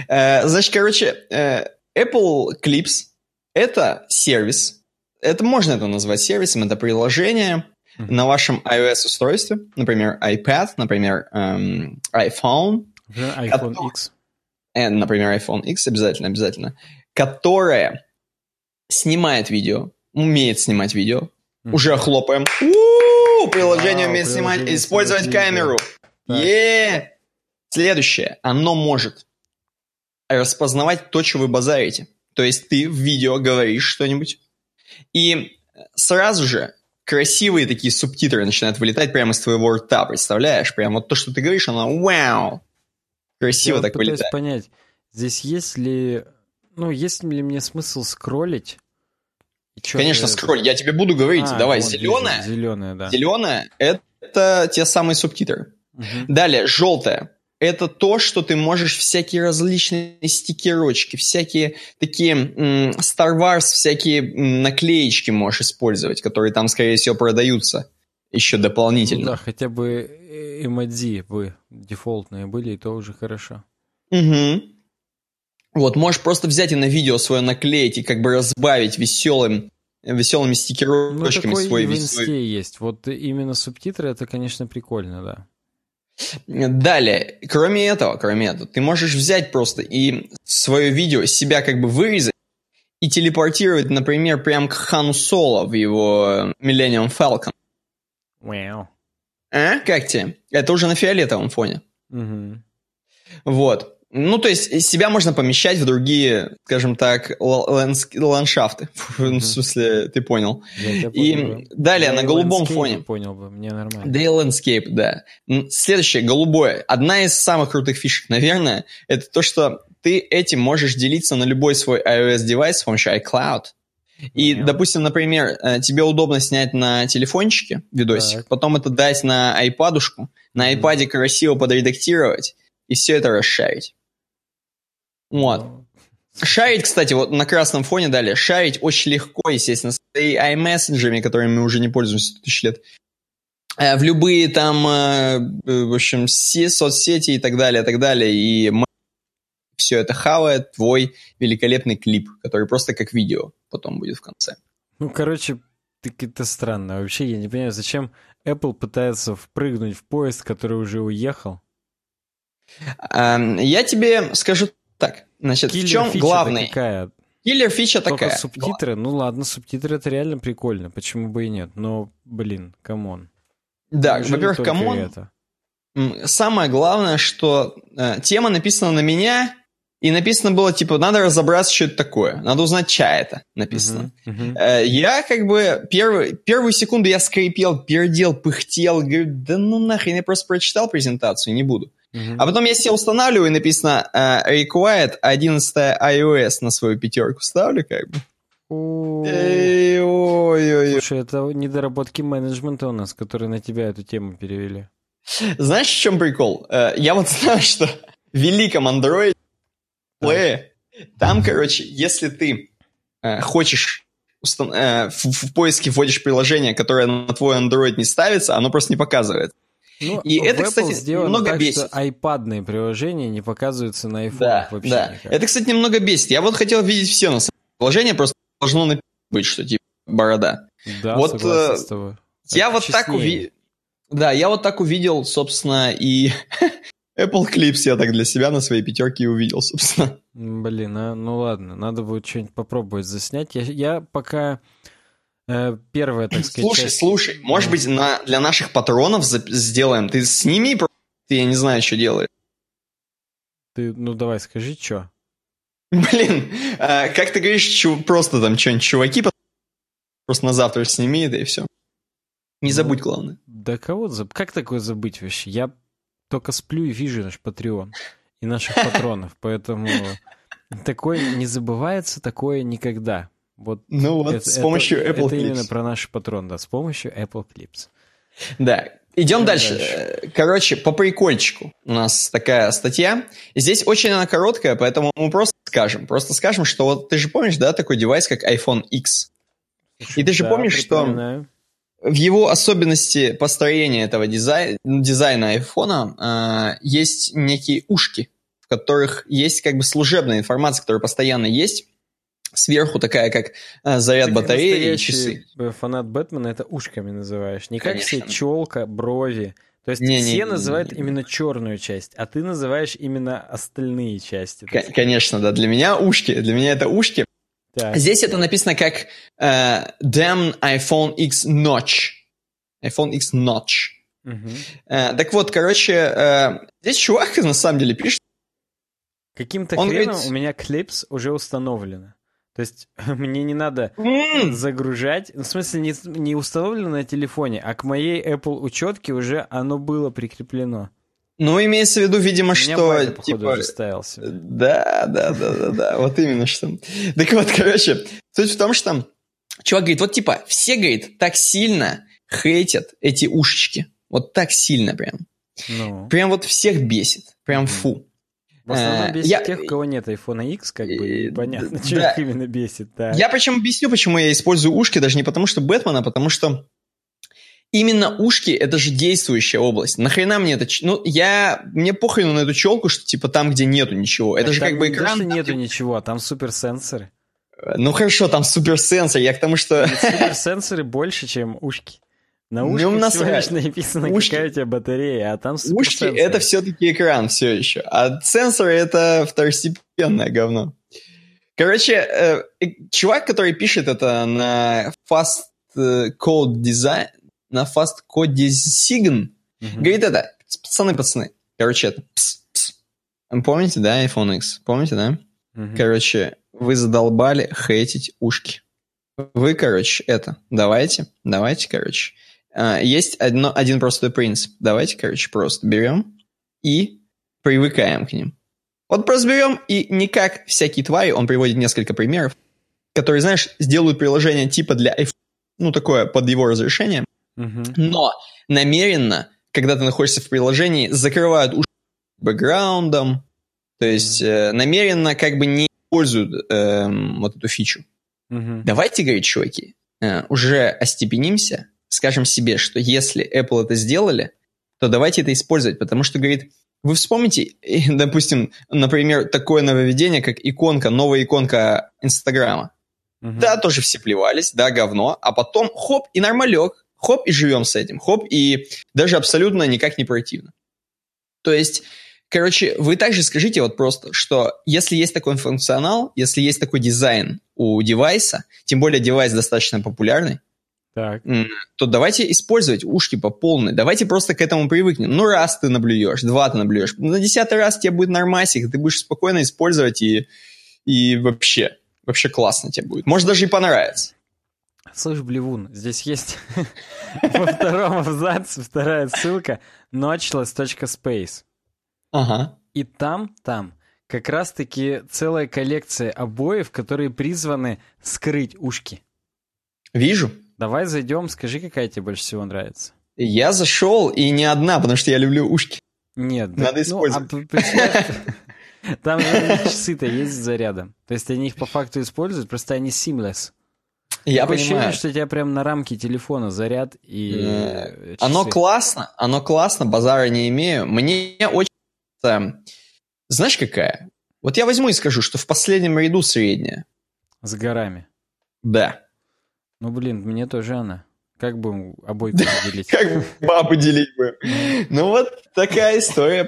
Э, значит, короче, э, Apple Clips — это сервис. Это можно это назвать сервисом, это приложение mm-hmm. на вашем iOS-устройстве, например, iPad, например, эм, iPhone. iPhone который, X. Э, например, iPhone X, обязательно, обязательно. Которая снимает видео, умеет снимать видео. Mm-hmm. Уже хлопаем. У-у-у! Приложение умеет снимать, использовать камеру. е Следующее. Оно может распознавать то, что вы базарите. То есть ты в видео говоришь что-нибудь, и сразу же красивые такие субтитры начинают вылетать прямо из твоего рта, представляешь? Прямо вот то, что ты говоришь, оно вау! Красиво Я так вот вылетает. понять, здесь есть ли... Ну, есть ли мне смысл скроллить Конечно, скроль. Я тебе буду говорить. А, Давай, вот, зеленая. Зеленая, да. Зеленая – это те самые субтитры. Угу. Далее, желтая. Это то, что ты можешь всякие различные стикерочки, всякие такие Star Wars, всякие наклеечки можешь использовать, которые там, скорее всего, продаются еще дополнительно. Ну, да, хотя бы эмодзи бы дефолтные были, и то уже хорошо. Угу. Вот, можешь просто взять и на видео свое наклеить и как бы разбавить веселым, веселыми стикерочками ну, такой свой... И в инсте есть. Вот именно субтитры, это, конечно, прикольно, да. Далее, кроме этого, кроме этого, ты можешь взять просто и свое видео, себя как бы вырезать и телепортировать, например, прям к Хану Соло в его Millennium Falcon. Wow. А? Как тебе? Это уже на фиолетовом фоне. Угу. Вот. Ну, то есть себя можно помещать в другие, скажем так, ландшафты. Mm-hmm. В смысле, ты понял. Я и понял, далее да на голубом фоне. Понял бы, мне нормально. Да и landscape, да. Следующее, голубое. Одна из самых крутых фишек, наверное, это то, что ты этим можешь делиться на любой свой iOS-девайс с помощью iCloud. И, yeah. допустим, например, э, тебе удобно снять на телефончике видосик, так. потом это дать на айпадушку, на айпаде mm-hmm. красиво подредактировать и все это расшарить. Вот. Шарить, кстати, вот на красном фоне далее. Шарить очень легко, естественно, с iMessengers, которыми мы уже не пользуемся тысячи лет. Э, в любые там, э, в общем, все соцсети и так далее, и так далее. И все это хавает твой великолепный клип, который просто как видео потом будет в конце. Ну, короче, это странно. Вообще я не понимаю, зачем Apple пытается впрыгнуть в поезд, который уже уехал. Я тебе скажу так. Значит, Киллер в чем главный? Какая? Киллер фича Только такая. субтитры, ну ладно, субтитры это реально прикольно, почему бы и нет, но, блин, come on. Да, во-первых, come on. Это? Самое главное, что э, тема написана на меня, и написано было, типа, надо разобраться, что это такое. Надо узнать, чья это написано. Uh-huh, uh-huh. Э, я как бы первый, первую секунду я скрипел, пердел, пыхтел, говорю, да ну нахрен, я просто прочитал презентацию, не буду. Uh-huh. А потом я сел устанавливаю, и написано uh, required 11 iOS на свою пятерку ставлю, как бы. Эй, ой, ой, Слушай, это недоработки менеджмента у нас, которые на тебя эту тему перевели. Знаешь, в чем прикол? Э, я вот знаю, что в великом Android плее. Там, короче, если ты э, хочешь в, в поиске вводишь приложение, которое на твой Android не ставится, оно просто не показывает. Ну, и это, Apple кстати, немного так, бесит. Что iPadные приложения не показываются на iPhone да, вообще да. никак. Это, кстати, немного бесит. Я вот хотел видеть все на самом приложение, просто должно быть, что типа борода. Да, вот, согласен э, с тобой. Я вот так увидел. Да, я вот так увидел, собственно, и Apple Clips я так для себя на своей пятерке увидел, собственно. Блин, а, ну ладно, надо будет что-нибудь попробовать заснять. Я, я пока э, первое, так сказать... Слушай, часть... слушай, может быть, на, для наших патронов за, сделаем. Ты сними, ты, я не знаю, что делаешь. Ты, ну давай, скажи, что. Блин, а, как ты говоришь, чу, просто там что-нибудь, чуваки, просто на завтра сними это и все. Не ну, забудь, главное. Да кого забыть? Как такое забыть вообще? Я только сплю и вижу наш Patreon и наших патронов, поэтому такое не забывается, такое никогда. Вот ну вот, это, с помощью это, Apple Это Clips. именно про наш патрон, да, с помощью Apple Clips. Да, Идем дальше. дальше. Короче, по прикольчику у нас такая статья. Здесь очень она короткая, поэтому мы просто скажем. Просто скажем, что вот ты же помнишь, да, такой девайс, как iPhone X. И ты же да, помнишь, что в его особенности построения этого дизайна, дизайна айфона э, есть некие ушки, в которых есть как бы служебная информация, которая постоянно есть. Сверху такая, как э, заряд Ты батареи и часы. фанат Бэтмена это ушками называешь. Не как все челка, брови. То есть не, все не, называют не, не, именно черную часть, а ты называешь именно остальные части. Конечно, да. Для меня ушки. Для меня это ушки. Так. Здесь это написано как uh, Damn iPhone X Notch. iPhone X Notch. Угу. Uh, так вот, короче, uh, здесь чувак на самом деле пишет. Каким-то хреном говорит... у меня клипс уже установлено. То есть мне не надо mm. загружать. В смысле, не, не установлено на телефоне, а к моей Apple учетке уже оно было прикреплено. Ну, имеется в виду, видимо, что... Байда, походу, типа... уже ставил себе. Да, да, да, да, да, вот именно что. Так вот, короче, суть в том, что чувак говорит, вот типа, все, говорит, так сильно хейтят эти ушечки. Вот так сильно прям. Ну. Прям вот всех бесит. Прям фу. В основном э, бесит я... тех, у кого нет iPhone X, как бы, понятно, что да. их именно бесит. Да. Я причем объясню, почему я использую ушки, даже не потому что Бэтмена, а потому что именно ушки это же действующая область. Нахрена мне это? Ну, я мне похрен на эту челку, что типа там, где нету ничего. Это так же как бы экран. Там нету ничего, а там суперсенсоры. Ну хорошо, там суперсенсор. Я к тому, что. Суперсенсоры больше, чем ушки. На ушке ну, всего лишь написано, ушки. какая у тебя батарея, а там Ушки — это все-таки экран все еще, а сенсоры — это второстепенное говно. Короче, э, чувак, который пишет это на Fast э, Code Design, на Fast Code Design, mm-hmm. говорит это, пацаны, пацаны, короче, это, пс, пс. Помните, да, iPhone X? Помните, да? Mm-hmm. Короче, вы задолбали хейтить ушки. Вы, короче, это, давайте, давайте, короче, есть одно, один простой принцип. Давайте, короче, просто берем и привыкаем к ним. Вот просто берем и не как всякие твари, он приводит несколько примеров, которые, знаешь, сделают приложение типа для iPhone, ну, такое под его разрешением, uh-huh. но намеренно, когда ты находишься в приложении, закрывают уши бэкграундом, то есть э, намеренно как бы не используют э, вот эту фичу. Uh-huh. Давайте, говорит, чуваки, э, уже остепенимся, скажем себе, что если Apple это сделали, то давайте это использовать, потому что, говорит, вы вспомните, допустим, например, такое нововведение, как иконка, новая иконка Инстаграма. Угу. Да, тоже все плевались, да, говно. А потом хоп, и нормалек. Хоп, и живем с этим. Хоп, и даже абсолютно никак не противно. То есть, короче, вы также скажите вот просто, что если есть такой функционал, если есть такой дизайн у девайса, тем более девайс достаточно популярный, так. то давайте использовать ушки по полной. Давайте просто к этому привыкнем. Ну, раз ты наблюешь, два ты наблюешь. На десятый раз тебе будет нормасик, ты будешь спокойно использовать и, и вообще, вообще классно тебе будет. Может, даже и понравится. Слышь, Блевун, здесь есть во втором абзаце вторая ссылка notchless.space. Ага. И там, там как раз-таки целая коллекция обоев, которые призваны скрыть ушки. Вижу. Давай зайдем, скажи, какая тебе больше всего нравится. Я зашел, и не одна, потому что я люблю ушки. Нет. Надо использовать. Ну, а, там часы-то есть с зарядом. То есть они их по факту используют, просто они seamless. Я Такое понимаю. ощущение, что у тебя прям на рамке телефона заряд и часы. Оно классно, оно классно, базара не имею. Мне очень... Знаешь, какая? Вот я возьму и скажу, что в последнем ряду средняя. С горами. Да. Ну, блин, мне тоже она. Как бы обойку поделить? Как бы бабу делить бы. Ну, вот такая история.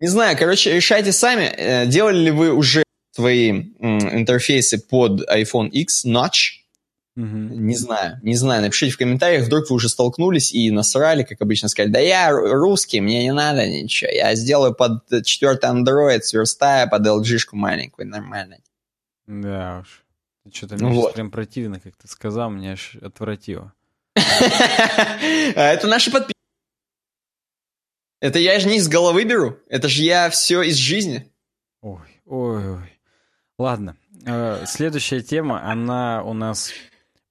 Не знаю, короче, решайте сами. Э, делали ли вы уже свои интерфейсы под iPhone X Notch? Угу. Не знаю, не знаю. Напишите в комментариях, вдруг вы уже столкнулись и насрали, как обычно сказали, да я русский, мне не надо ничего. Я сделаю под четвертый Android, сверстая под LG-шку маленькую, нормально. Да уж. Что-то мне вот. прям противно, как ты сказал, мне аж отвратило. А это наши подписчики. Это я же не из головы беру, это же я все из жизни. Ой, ой, ой. Ладно, э, следующая тема, она у нас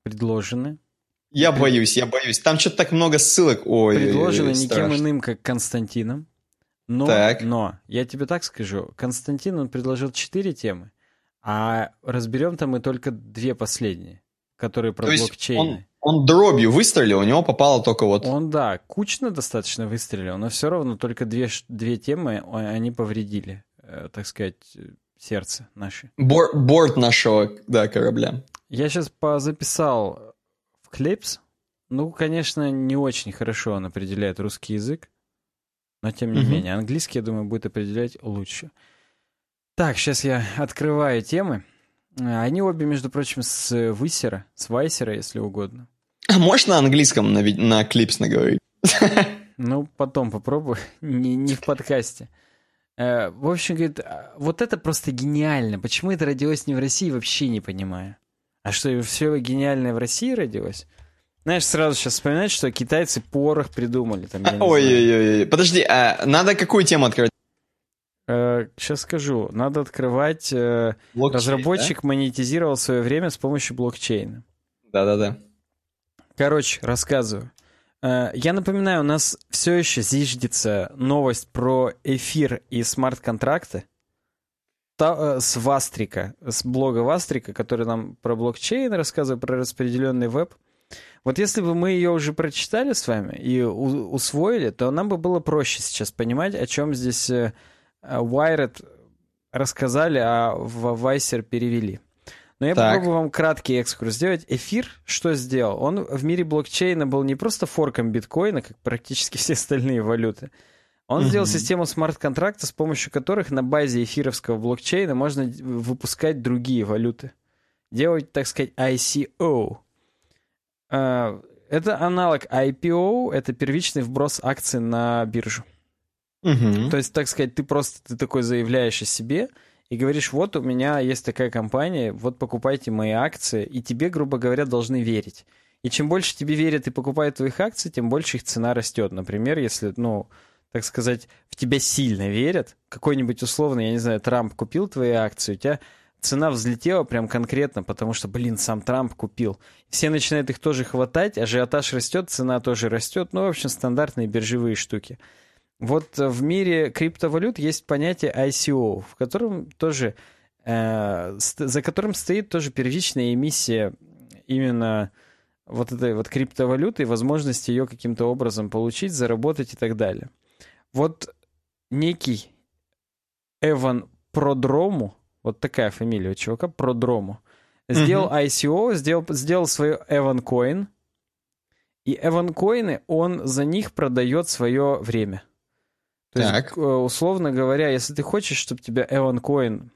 предложена. Я боюсь, я боюсь. Там что-то так много ссылок. Ой, Предложено никем иным, как Константином. Но, так. но, я тебе так скажу, Константин, он предложил четыре темы. А разберем там мы только две последние, которые про То блокчейны. Он, он дробью выстрелил, у него попало только вот... Он, да, кучно достаточно выстрелил, но все равно только две, две темы они повредили, э, так сказать, сердце наше. Бор, борт нашего, да, корабля. Я сейчас позаписал в Клипс. Ну, конечно, не очень хорошо он определяет русский язык, но тем не угу. менее, английский, я думаю, будет определять лучше. Так, сейчас я открываю темы. Э, они обе, между прочим, с Высера, с Вайсера, если угодно. А можешь на английском на, на клипс наговорить? Ну, потом попробую, не, не в подкасте. Э, в общем, говорит, «А, вот это просто гениально. Почему это родилось не в России, вообще не понимаю. А что, все гениальное в России родилось? Знаешь, сразу сейчас вспоминать, что китайцы порох придумали. Ой-ой-ой. Подожди, а надо какую тему открыть? Сейчас э, скажу. Надо открывать... Э, Блокчейн, Разработчик да? монетизировал свое время с помощью блокчейна. Да-да-да. Короче, рассказываю. Э, я напоминаю, у нас все еще зиждется новость про эфир и смарт-контракты с Вастрика, с блога Вастрика, который нам про блокчейн рассказывает, про распределенный веб. Вот если бы мы ее уже прочитали с вами и усвоили, то нам бы было проще сейчас понимать, о чем здесь Wired рассказали, а в Vicer перевели. Но я так. попробую вам краткий экскурс сделать. Эфир что сделал? Он в мире блокчейна был не просто форком биткоина, как практически все остальные валюты. Он mm-hmm. сделал систему смарт-контракта, с помощью которых на базе эфировского блокчейна можно выпускать другие валюты. Делать, так сказать, ICO. Э, это аналог IPO, это первичный вброс акций на биржу. Угу. То есть, так сказать, ты просто ты такой заявляешь о себе и говоришь, вот у меня есть такая компания, вот покупайте мои акции, и тебе, грубо говоря, должны верить. И чем больше тебе верят и покупают твоих акций, тем больше их цена растет. Например, если, ну, так сказать, в тебя сильно верят, какой-нибудь условно, я не знаю, Трамп купил твои акции, у тебя цена взлетела прям конкретно, потому что, блин, сам Трамп купил. Все начинают их тоже хватать, ажиотаж растет, цена тоже растет. Ну, в общем, стандартные биржевые штуки. Вот в мире криптовалют есть понятие ICO, в котором тоже, э, за которым стоит тоже первичная эмиссия именно вот этой вот криптовалюты и возможность ее каким-то образом получить, заработать и так далее. Вот некий Эван Продрому, вот такая фамилия у чувака, Продрому, Сделал mm-hmm. ICO, сделал, сделал свою Evan Coin. И Evan Coin, он за них продает свое время. То так. есть, условно говоря, если ты хочешь, чтобы тебя Evan Coin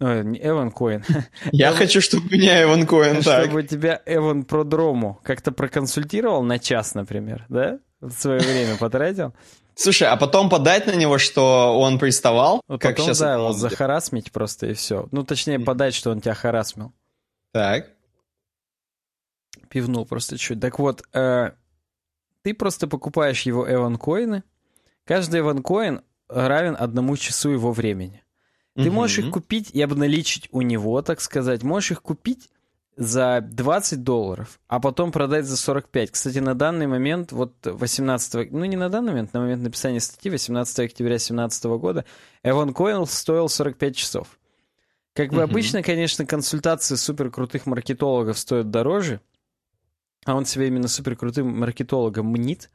Ой, не Эван Коин. Я хочу, чтобы меня Эван Коин так. Чтобы тебя Эван Продрому как-то проконсультировал на час, например, да? В свое время потратил. Слушай, а потом подать на него, что он приставал? Вот как потом, сейчас да, его захарасмить просто и все. Ну, точнее, подать, что он тебя харасмил. Так. Пивнул просто чуть. Так вот, э, ты просто покупаешь его Эван Коины. Каждый Эван Коин равен одному часу его времени. Ты угу. можешь их купить и обналичить у него, так сказать. Можешь их купить за 20 долларов, а потом продать за 45. Кстати, на данный момент, вот 18, ну не на данный момент, на момент написания статьи 18 октября 2017 года, Эван Коин стоил 45 часов. Как бы угу. обычно, конечно, консультации супер крутых маркетологов стоят дороже, а он себя именно супер крутым маркетологом мнит.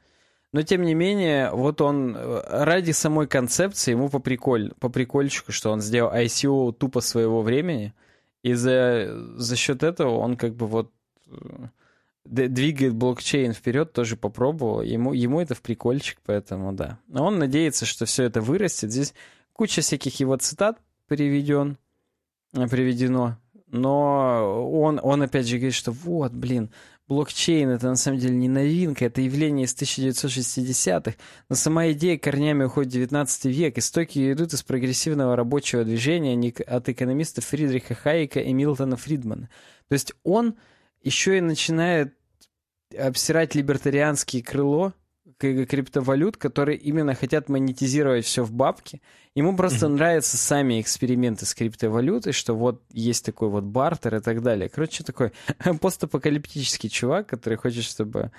Но, тем не менее, вот он э, ради самой концепции, ему по, приколь, по прикольчику, что он сделал ICO тупо своего времени, и за, за счет этого он как бы вот э, двигает блокчейн вперед, тоже попробовал. Ему, ему это в прикольчик, поэтому да. Но он надеется, что все это вырастет. Здесь куча всяких его цитат приведен, э, приведено. Но он, он опять же говорит, что вот, блин, блокчейн это на самом деле не новинка, это явление из 1960-х, но сама идея корнями уходит в 19 век, истоки идут из прогрессивного рабочего движения от экономистов Фридриха Хайека и Милтона Фридмана. То есть он еще и начинает обсирать либертарианское крыло криптовалют, которые именно хотят монетизировать все в бабки. Ему просто нравятся сами эксперименты с криптовалютой, что вот есть такой вот бартер и так далее. Короче, такой постапокалиптический чувак, который хочет, чтобы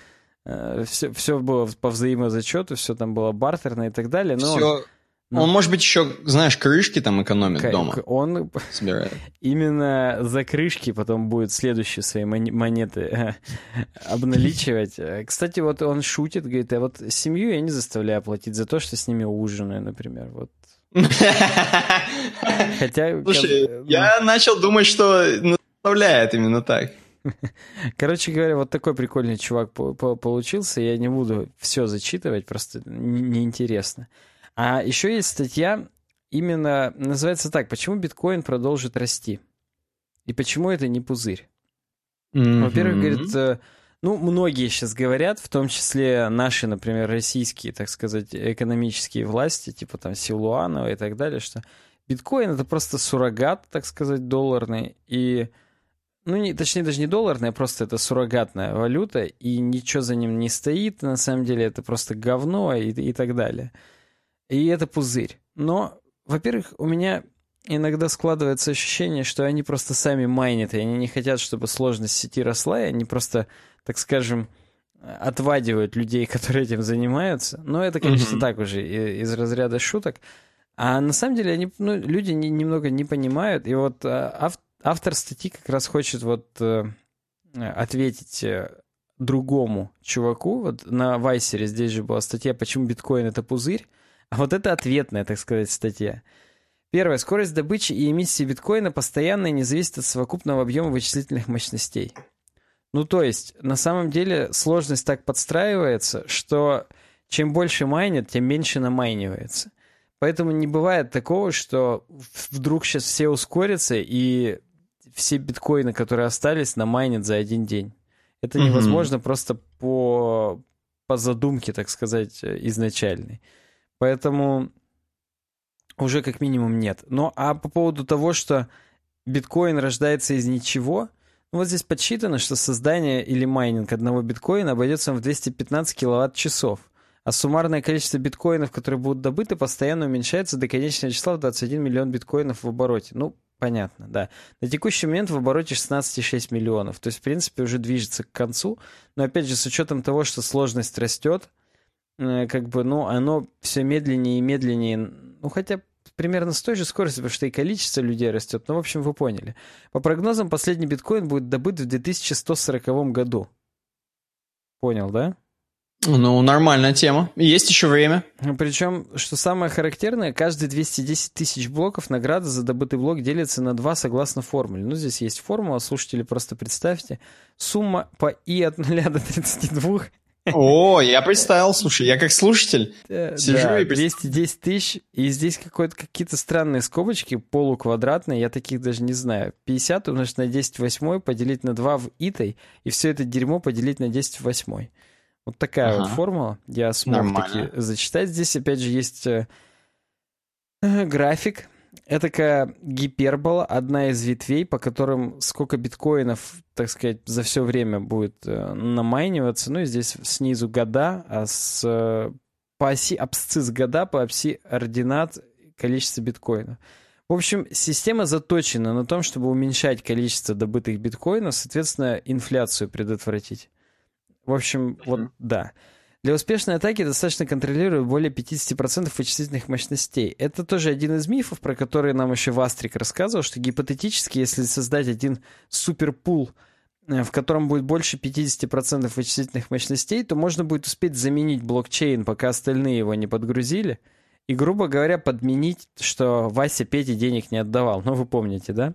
э, все, все было по взаимозачету, все там было бартерно и так далее. Но все, ну, он, может быть, еще, знаешь, крышки там экономит к- дома. Он собирает. именно за крышки потом будет следующие свои монеты э, обналичивать. Кстати, вот он шутит, говорит, а вот семью я не заставляю платить за то, что с ними ужинаю, например. Вот Хотя... Слушай, как... я начал думать, что заставляет именно так. Короче говоря, вот такой прикольный чувак получился. Я не буду все зачитывать, просто неинтересно. А еще есть статья, именно называется так, почему биткоин продолжит расти? И почему это не пузырь? Mm-hmm. Во-первых, говорит, э, ну, многие сейчас говорят, в том числе наши, например, российские, так сказать, экономические власти, типа там Силуанова и так далее, что биткоин это просто суррогат, так сказать, долларный, и, ну, не, точнее, даже не долларный, а просто это суррогатная валюта, и ничего за ним не стоит, на самом деле это просто говно и, и так далее. И это пузырь. Но, во-первых, у меня иногда складывается ощущение, что они просто сами майнят, и они не хотят, чтобы сложность сети росла, и они просто, так скажем, отвадивают людей, которые этим занимаются. Но это, конечно, mm-hmm. так уже из разряда шуток. А на самом деле они, ну, люди не, немного не понимают. И вот а, ав, автор статьи как раз хочет вот э, ответить э, другому чуваку. Вот на Вайсере здесь же была статья «Почему биткоин — это пузырь?». А вот это ответная, так сказать, статья. Первое. Скорость добычи и эмиссии биткоина постоянно не зависит от совокупного объема вычислительных мощностей. Ну, то есть, на самом деле, сложность так подстраивается, что чем больше майнят, тем меньше намайнивается. Поэтому не бывает такого, что вдруг сейчас все ускорятся и все биткоины, которые остались, намайнят за один день. Это невозможно mm-hmm. просто по, по задумке, так сказать, изначальной. Поэтому уже как минимум нет. Ну, а по поводу того, что биткоин рождается из ничего, ну, вот здесь подсчитано, что создание или майнинг одного биткоина обойдется в 215 киловатт-часов, а суммарное количество биткоинов, которые будут добыты, постоянно уменьшается до конечного числа в 21 миллион биткоинов в обороте. Ну, понятно, да. На текущий момент в обороте 16,6 миллионов. То есть, в принципе, уже движется к концу. Но, опять же, с учетом того, что сложность растет, как бы, ну, оно все медленнее и медленнее, ну, хотя примерно с той же скоростью, потому что и количество людей растет. Ну, в общем, вы поняли. По прогнозам, последний биткоин будет добыт в 2140 году. Понял, да? Ну, нормальная тема. Есть еще время. Причем, что самое характерное, каждые 210 тысяч блоков награда за добытый блок делится на 2 согласно формуле. Ну, здесь есть формула, слушатели, просто представьте. Сумма по и от 0 до 32 о, я представил, слушай, я как слушатель э, сижу да, и 210 тысяч, и здесь какие-то странные скобочки полуквадратные, я таких даже не знаю. 50 умножить на 10 восьмой, поделить на 2 в итой, и все это дерьмо поделить на 10 восьмой. Вот такая ага. вот формула. Я смог Нормально. таки зачитать. Здесь, опять же, есть э, график. Это такая гипербола, одна из ветвей, по которым сколько биткоинов, так сказать, за все время будет э, намайниваться. Ну и здесь снизу года, а с, э, по оси абсцисс года, по оси ординат количество биткоинов. В общем, система заточена на том, чтобы уменьшать количество добытых биткоинов, соответственно, инфляцию предотвратить. В общем, вот да. Для успешной атаки достаточно контролировать более 50% вычислительных мощностей. Это тоже один из мифов, про который нам еще Вастрик рассказывал, что гипотетически, если создать один суперпул, э, в котором будет больше 50% вычислительных мощностей, то можно будет успеть заменить блокчейн, пока остальные его не подгрузили, и, грубо говоря, подменить, что Вася Пете денег не отдавал. Ну, вы помните, да?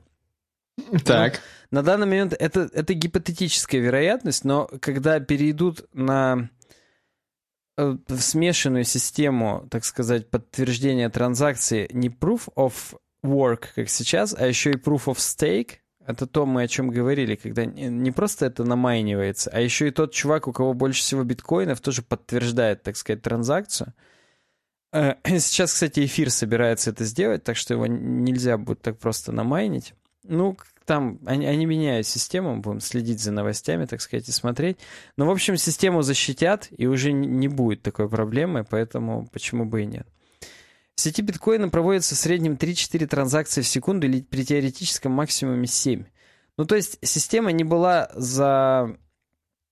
Так. Но на данный момент это, это гипотетическая вероятность, но когда перейдут на в смешанную систему, так сказать, подтверждения транзакции не proof of work, как сейчас, а еще и proof of stake, это то, мы о чем говорили, когда не просто это намайнивается, а еще и тот чувак, у кого больше всего биткоинов, тоже подтверждает, так сказать, транзакцию. Э, сейчас, кстати, эфир собирается это сделать, так что его нельзя будет так просто намайнить. Ну, там они, они меняют систему, будем следить за новостями, так сказать, и смотреть. Но, в общем, систему защитят, и уже не будет такой проблемы, поэтому почему бы и нет. В сети биткоина проводится в среднем 3-4 транзакции в секунду или при теоретическом максимуме 7. Ну, то есть система не была за,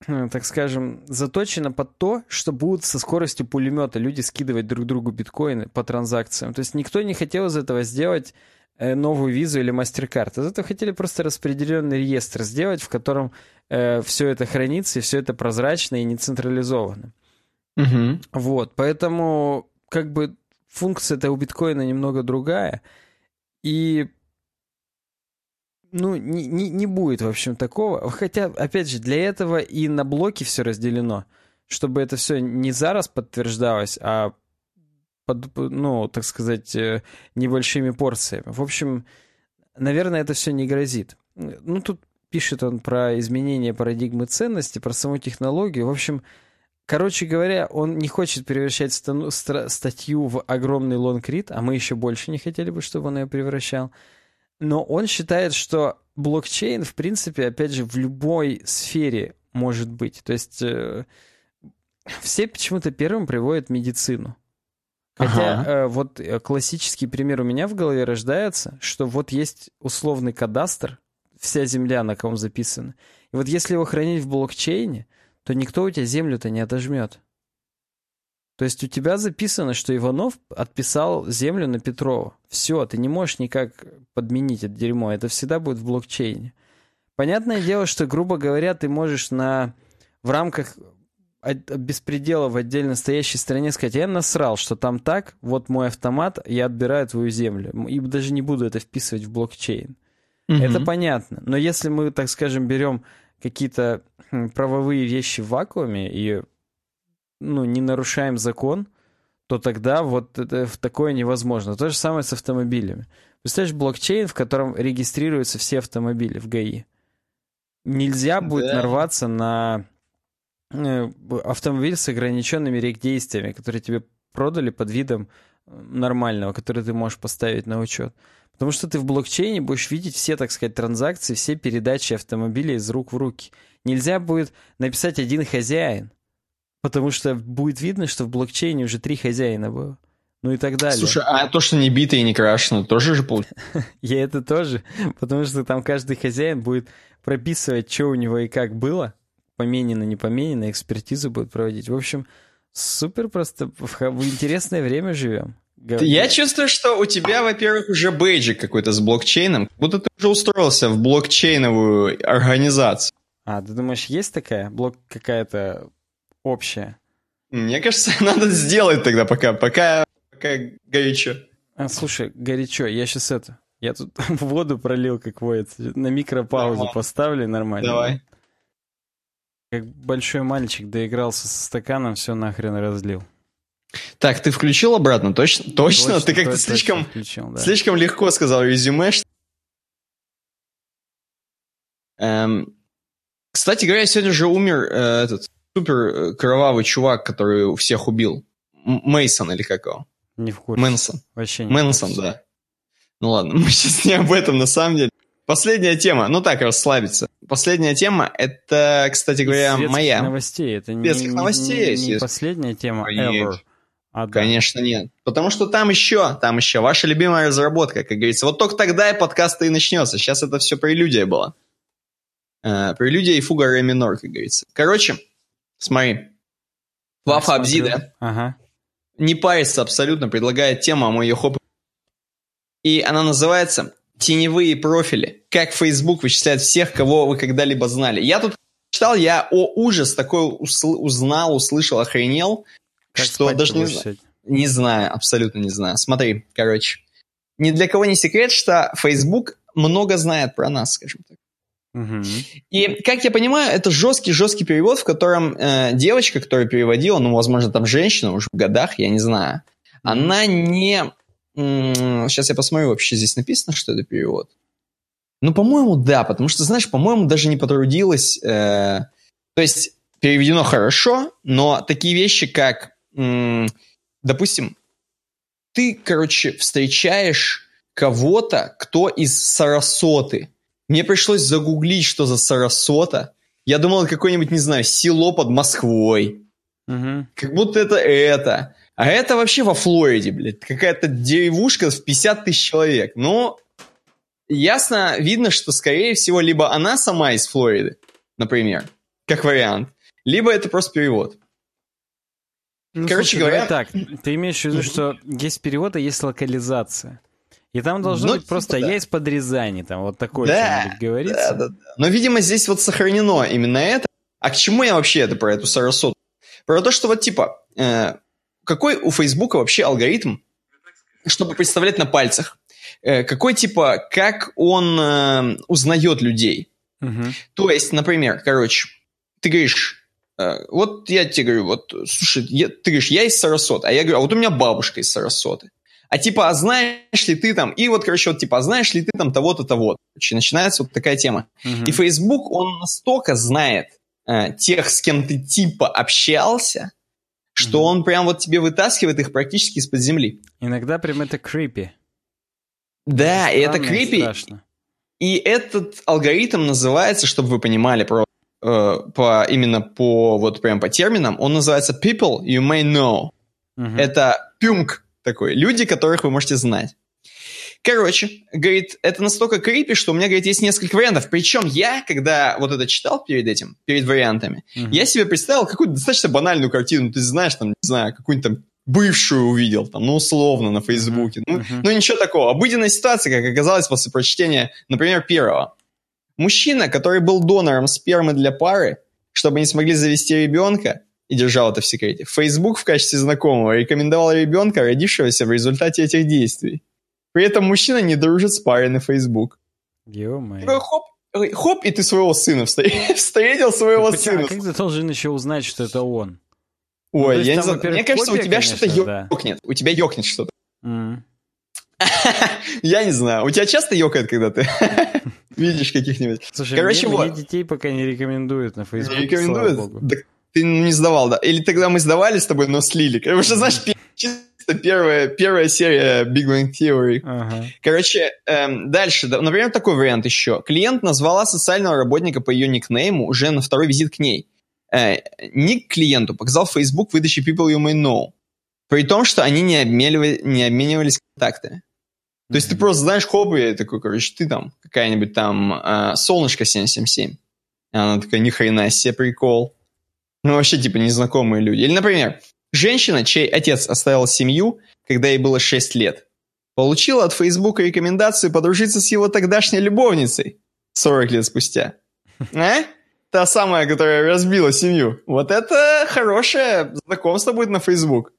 так скажем, заточена под то, что будут со скоростью пулемета люди скидывать друг другу биткоины по транзакциям. То есть никто не хотел из этого сделать Э, новую визу или MasterCard. Из этого хотели просто распределенный реестр сделать, в котором э, все это хранится, и все это прозрачно и не централизовано. Угу. Вот, поэтому как бы функция у биткоина немного другая, и ну, не, не, не будет, в общем, такого. Хотя, опять же, для этого и на блоки все разделено, чтобы это все не зараз подтверждалось, а под, ну, так сказать, э, небольшими порциями. В общем, наверное, это все не грозит. Ну, тут пишет он про изменение парадигмы ценности, про саму технологию. В общем, короче говоря, он не хочет превращать статью в огромный лонгрид, а мы еще больше не хотели бы, чтобы он ее превращал. Но он считает, что блокчейн, в принципе, опять же, в любой сфере может быть. То есть э, все почему-то первым приводят медицину. Хотя ага. э, вот э, классический пример у меня в голове рождается, что вот есть условный кадастр, вся земля, на ком записана. И вот если его хранить в блокчейне, то никто у тебя землю-то не отожмет. То есть у тебя записано, что Иванов отписал землю на Петрова. Все, ты не можешь никак подменить это дерьмо. Это всегда будет в блокчейне. Понятное дело, что, грубо говоря, ты можешь на, в рамках беспредела в отдельно стоящей стране сказать, я насрал, что там так, вот мой автомат, я отбираю твою землю. И даже не буду это вписывать в блокчейн. Угу. Это понятно. Но если мы, так скажем, берем какие-то правовые вещи в вакууме и ну, не нарушаем закон, то тогда вот это, в такое невозможно. То же самое с автомобилями. Представляешь, блокчейн, в котором регистрируются все автомобили в ГАИ. Нельзя будет да. нарваться на автомобиль с ограниченными рейк-действиями, которые тебе продали под видом э, нормального, который ты можешь поставить на учет. Потому что ты в блокчейне будешь видеть все, так сказать, транзакции, все передачи автомобиля из рук в руки. Нельзя будет написать один хозяин, потому что будет видно, что в блокчейне уже три хозяина было. Ну и так далее. Слушай, а то, что не бито и не крашено, тоже же получается? Я это тоже, потому что там каждый хозяин будет прописывать, что у него и как было, поменено, не поменено, экспертизу будут проводить. В общем, супер просто в, в интересное время живем. Я чувствую, что у тебя, во-первых, уже бейджик какой-то с блокчейном, будто ты уже устроился в блокчейновую организацию. А, ты думаешь, есть такая блок какая-то общая? Мне кажется, надо сделать тогда пока, пока, пока горячо. А, слушай, горячо, я сейчас это... Я тут воду пролил, как воет. На микропаузу Давай. поставлю нормально. Давай. Как большой мальчик доигрался со стаканом, все нахрен разлил. Так, ты включил обратно? Точно? Точно? точно ты как-то слишком, включил, да. слишком легко сказал резюме. Что... Эм, кстати говоря, сегодня же умер э, этот супер э, кровавый чувак, который всех убил. Мейсон или как его? Не в курсе. Мэнсон. Вообще не Мэнсон, да. Ну ладно, мы сейчас не об этом на самом деле. Последняя тема, ну так, расслабиться. Последняя тема, это, кстати говоря, Из моя. новостей, это не, новостей, не, не последняя тема ever. А, да. Конечно, нет. Потому что там еще, там еще ваша любимая разработка, как говорится. Вот только тогда и подкаст и начнется. Сейчас это все прелюдия была. Э, прелюдия и фуга ре минор, как говорится. Короче, смотри. Вафа Абзида. Ага. Не парится абсолютно, предлагает тему, а мы ее хоп. И она называется «Теневые профили. Как Facebook вычисляет всех, кого вы когда-либо знали». Я тут читал, я о ужас такой узнал, услышал, охренел. Как что даже не знаю. Не знаю, абсолютно не знаю. Смотри, короче. Ни для кого не секрет, что Facebook много знает про нас, скажем так. Угу. И, как я понимаю, это жесткий-жесткий перевод, в котором э, девочка, которая переводила, ну, возможно, там женщина уже в годах, я не знаю, она не... Сейчас я посмотрю, вообще здесь написано, что это перевод. Ну, по-моему, да, потому что, знаешь, по-моему, даже не потрудилась... Э, то есть переведено хорошо, но такие вещи, как допустим, ты, короче, встречаешь кого-то, кто из Сарасоты. Мне пришлось загуглить, что за Сарасота. Я думал, какое-нибудь, не знаю, село под Москвой. Угу. Как будто это это. А это вообще во Флориде, блядь. Какая-то деревушка в 50 тысяч человек. Ну, ясно, видно, что, скорее всего, либо она сама из Флориды, например, как вариант, либо это просто перевод. Ну, Короче слушай, говоря... так, ты имеешь в виду, что есть перевод, а есть локализация. И там должно ну, быть просто типа, да. «я из под Рязани», там вот такое да, говорится. Да, да, да. Но, видимо, здесь вот сохранено именно это. А к чему я вообще это про эту Сарасоту? Про то, что вот типа, э, какой у Фейсбука вообще алгоритм, чтобы представлять на пальцах? Э, какой типа, как он э, узнает людей? Угу. То есть, например, короче, ты говоришь, Э, вот я тебе говорю, вот, слушай, я, ты говоришь, я из Сарасоты, а я говорю, а вот у меня бабушка из Сарасоты. А типа, а знаешь ли ты там, и вот, короче, вот типа, а знаешь ли ты там того-то, того-то. Начинается вот такая тема. Uh-huh. И Facebook, он настолько знает э, тех, с кем ты типа общался, что он прям вот тебе вытаскивает их практически из-под земли. Иногда прям это крипи. Да, это и это крипи. И этот алгоритм называется, чтобы вы понимали, про э, по, именно по, вот прям по терминам, он называется people you may know. Uh-huh. Это пюмк такой, люди, которых вы можете знать. Короче, говорит, это настолько крипи, что у меня, говорит, есть несколько вариантов. Причем я, когда вот это читал перед этим, перед вариантами, uh-huh. я себе представил какую-то достаточно банальную картину. Ты знаешь, там, не знаю, какую-нибудь там бывшую увидел, там, ну, условно, на Фейсбуке. Uh-huh. Ну, ну, ничего такого. Обыденная ситуация, как оказалось после прочтения, например, первого. Мужчина, который был донором спермы для пары, чтобы не смогли завести ребенка, и держал это в секрете, Facebook в качестве знакомого рекомендовал ребенка, родившегося в результате этих действий. При этом мужчина не дружит с парой на Facebook. Ё-моё. Хоп, хоп, и ты своего сына встретил своего Почему? сына. А как ты должен еще узнать, что это он? Ой, ну, я не знаю. Мне кажется, копия, у тебя что-то ёкнет. У тебя ёкнет что-то. Mm. Я не знаю. У тебя часто ёкает, когда ты видишь каких-нибудь? Слушай, Короче, мне, вот. мне детей пока не рекомендуют на Фейсбуке, Не рекомендуют? Да, ты не сдавал, да? Или тогда мы сдавали с тобой, но слили. Потому что, знаешь, чисто первая, первая серия Big Bang Theory. Ага. Короче, эм, дальше. Например, такой вариант еще. Клиент назвала социального работника по ее никнейму уже на второй визит к ней. Э, ник клиенту показал Facebook выдачи People You May Know. При том, что они не, обменивали, не обменивались контактами. То есть ты просто знаешь хобби, и такой, короче, ты там какая-нибудь там э, солнышко 777. И она такая, ни хрена себе прикол. Ну, вообще, типа, незнакомые люди. Или, например, женщина, чей отец оставил семью, когда ей было 6 лет, получила от Фейсбука рекомендацию подружиться с его тогдашней любовницей 40 лет спустя. А? та самая, которая разбила семью. Вот это хорошее знакомство будет на Facebook.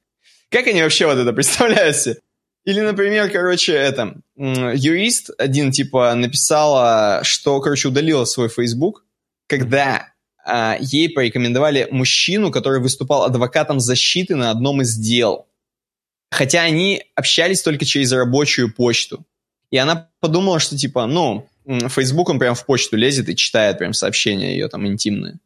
Как они вообще вот это представляют себе? Или, например, короче, это, юрист один, типа, написала, что, короче, удалила свой Facebook, когда ей порекомендовали мужчину, который выступал адвокатом защиты на одном из дел. Хотя они общались только через рабочую почту. И она подумала, что, типа, ну, Facebook он прям в почту лезет и читает прям сообщения ее там интимные.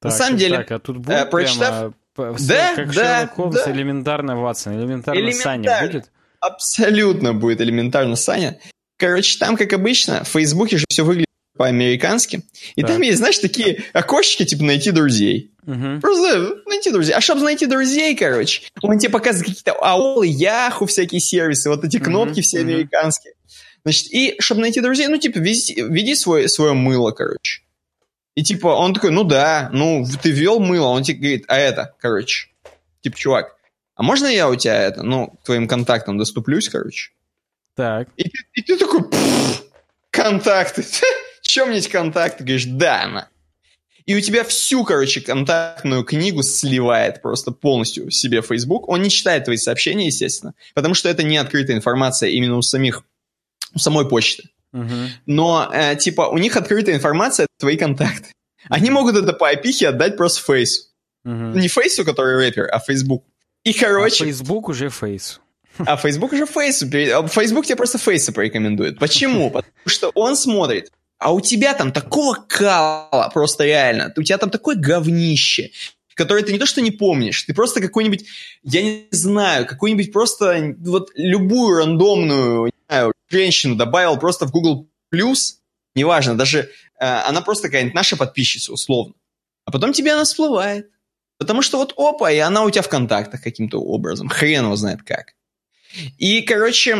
Так, на самом деле, так, а тут будет э, прочитав... прямо, да, как да, Шерлок Холмс, да. элементарно Ватсон, элементарно, элементарно Саня будет? Абсолютно будет элементарно Саня. Короче, там, как обычно, в Фейсбуке же все выглядит по-американски. И так. там есть, знаешь, такие окошечки, типа, найти друзей. Угу. Просто найти друзей. А чтобы найти друзей, короче, он тебе показывает какие-то аолы, яху, всякие сервисы, вот эти кнопки угу. все американские. Значит, и чтобы найти друзей, ну, типа, веди, веди свой, свое мыло, короче. И типа, он такой, ну да, ну, ты вел мыло, он тебе говорит, а это, короче, типа, чувак, а можно я у тебя это, ну, к твоим контактам доступлюсь, короче? Так. И, и ты такой, контакты, чем мне эти контакты? Говоришь, да, она. И у тебя всю, короче, контактную книгу сливает просто полностью себе Facebook. Он не читает твои сообщения, естественно, потому что это не открытая информация именно у самих у самой почты. Uh-huh. Но, э, типа, у них открытая информация, это твои контакты. Они могут это по IP отдать просто фейсу. Uh-huh. Не фейсу, который рэпер, а Facebook. И, короче... А Facebook уже фейс. А Facebook уже фейсу. Facebook тебе просто фейса порекомендует. Почему? Потому что он смотрит, а у тебя там такого кала, просто реально, у тебя там такое говнище, которое ты не то что не помнишь, ты просто какой-нибудь, я не знаю, какой-нибудь просто вот любую рандомную, знаю, женщину добавил просто в Google Plus, неважно, даже э, она просто какая-нибудь наша подписчица, условно. А потом тебе она всплывает. Потому что вот опа, и она у тебя в контактах каким-то образом. Хрен его знает как. И, короче,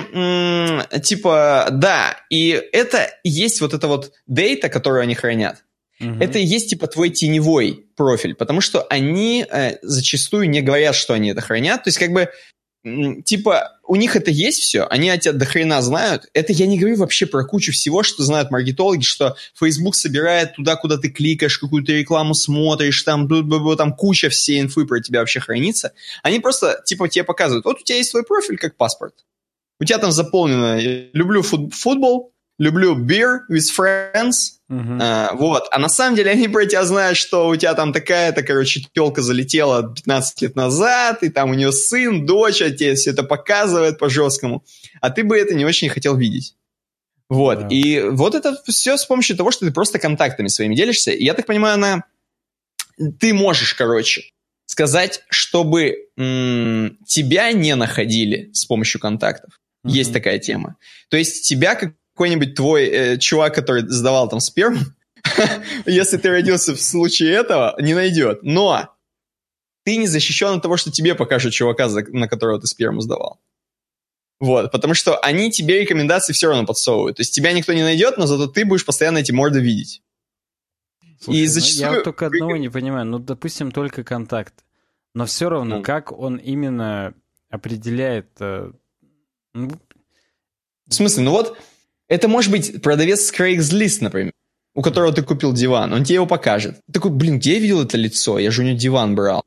типа, да, и это есть вот это вот дейта, которую они хранят. Угу. Это и есть типа твой теневой профиль, потому что они э, зачастую не говорят, что они это хранят. То есть как бы типа, у них это есть все, они от тебя до хрена знают. Это я не говорю вообще про кучу всего, что знают маркетологи, что Facebook собирает туда, куда ты кликаешь, какую-то рекламу смотришь, там, там куча всей инфы про тебя вообще хранится. Они просто, типа, тебе показывают, вот у тебя есть твой профиль как паспорт. У тебя там заполнено «люблю футбол», люблю beer with friends, uh-huh. а, вот. А на самом деле они про тебя знают, что у тебя там такая-то, короче, телка залетела 15 лет назад, и там у нее сын, дочь, а тебе все это показывает по-жесткому. А ты бы это не очень хотел видеть. Вот. Yeah. И вот это все с помощью того, что ты просто контактами своими делишься. И я так понимаю, она... Ты можешь, короче, сказать, чтобы м- тебя не находили с помощью контактов. Mm-hmm. Есть такая тема. То есть тебя как какой-нибудь твой э, чувак, который сдавал там сперму, если ты родился в случае этого, не найдет. Но ты не защищен от того, что тебе покажут чувака, на которого ты сперму сдавал. Вот, потому что они тебе рекомендации все равно подсовывают. То есть тебя никто не найдет, но зато ты будешь постоянно эти морды видеть. Слушай, и зачастую... Ну, я только одного не понимаю. Ну, допустим, только контакт. Но все равно, mm. как он именно определяет... Э, ну... В смысле? Ну вот, это может быть продавец с Craigslist, например, у которого ты купил диван. Он тебе его покажет. Ты такой, блин, где я видел это лицо? Я же у него диван брал.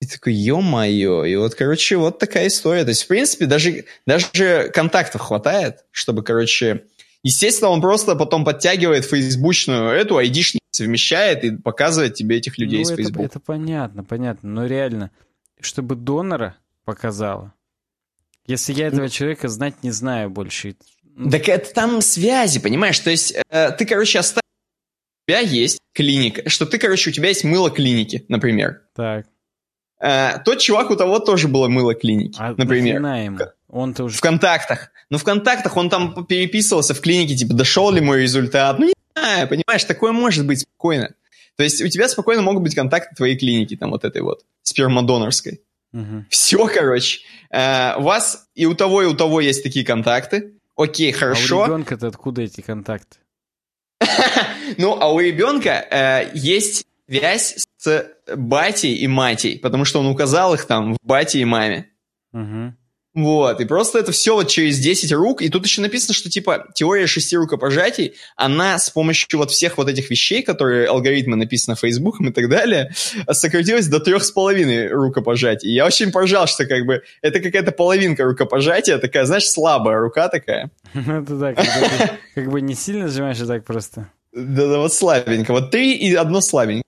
И такой, ё-моё. И вот, короче, вот такая история. То есть, в принципе, даже, даже контактов хватает, чтобы, короче... Естественно, он просто потом подтягивает фейсбучную эту айдишник, совмещает и показывает тебе этих людей ну, из Facebook. Это понятно, понятно. Но реально, чтобы донора показала, если я этого человека знать не знаю больше. Так это там связи, понимаешь? То есть э, ты, короче, оставил... У тебя есть клиника, что ты, короче, у тебя есть мыло клиники, например. Так. Э, тот чувак, у того тоже было мыло клиники, а например. Ему? Он-то уже... В контактах. Ну, в контактах он там переписывался в клинике, типа, дошел ли мой результат. Ну, не знаю, понимаешь, такое может быть спокойно. То есть у тебя спокойно могут быть контакты твоей клиники, там вот этой вот, спермодонорской. Угу. Все, короче. Э, у вас и у того, и у того есть такие контакты. Окей, хорошо. А у ребенка-то откуда эти контакты? ну, а у ребенка э, есть связь с батей и матей, потому что он указал их там в бате и маме. Угу. Вот, и просто это все вот через 10 рук, и тут еще написано, что типа теория шести рукопожатий, она с помощью вот всех вот этих вещей, которые алгоритмы написаны Фейсбуком и так далее, сократилась до трех с половиной рукопожатий. И я очень поржал, что как бы это какая-то половинка рукопожатия, такая, знаешь, слабая рука такая. Ну, это да, как бы не сильно сжимаешь, а так просто. Да-да, вот слабенько. Вот три и одно слабенько.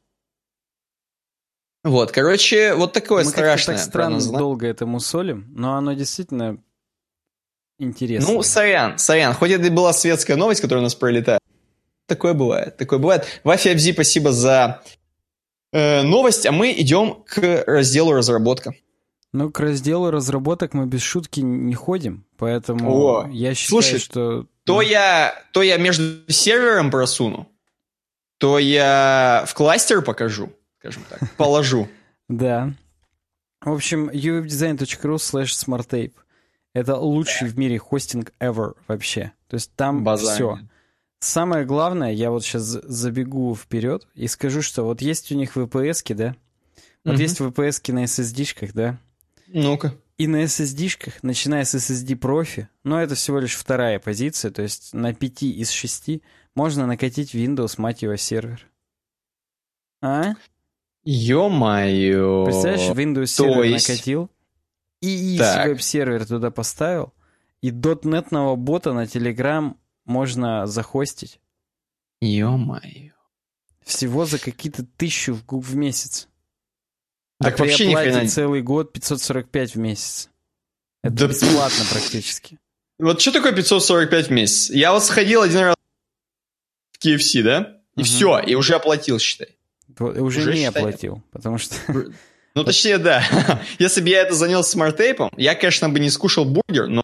Вот, короче, вот такое Мы страшное. так странно долго это мусолим, но оно действительно интересно. Ну, сорян, сорян. Хоть это и была светская новость, которая у нас пролетает. Такое бывает, такое бывает. Вафи Абзи, спасибо за э, новость, а мы идем к разделу разработка. Ну, к разделу разработок мы без шутки не ходим, поэтому О, я считаю, слушай, что... То я, то я между сервером просуну, то я в кластер покажу, скажем так, положу. Да. В общем, uwebdesign.ru slash smarttape. Это лучший в мире хостинг ever вообще. То есть там все. Самое главное, я вот сейчас забегу вперед и скажу, что вот есть у них VPS-ки, да? Вот есть VPS-ки на SSD-шках, да? Ну-ка. И на SSD-шках, начиная с SSD профи, но это всего лишь вторая позиция, то есть на 5 из 6 можно накатить Windows, мать его, сервер. А? Ё-моё. Представляешь, Windows сервер есть... накатил, и веб-сервер туда поставил, и дотнетного бота на Telegram можно захостить. Ё-моё. Всего за какие-то тысячу в, в месяц. Так а вообще ни хрена... целый год 545 в месяц. Это да... бесплатно практически. Вот что такое 545 в месяц? Я вот сходил один раз в KFC, да? И угу. все, и уже оплатил, считай. Уже, уже не считай... оплатил, потому что... Ну, точнее, да. Если бы я это занялся SmartApe ом, я, конечно, бы не скушал бургер, но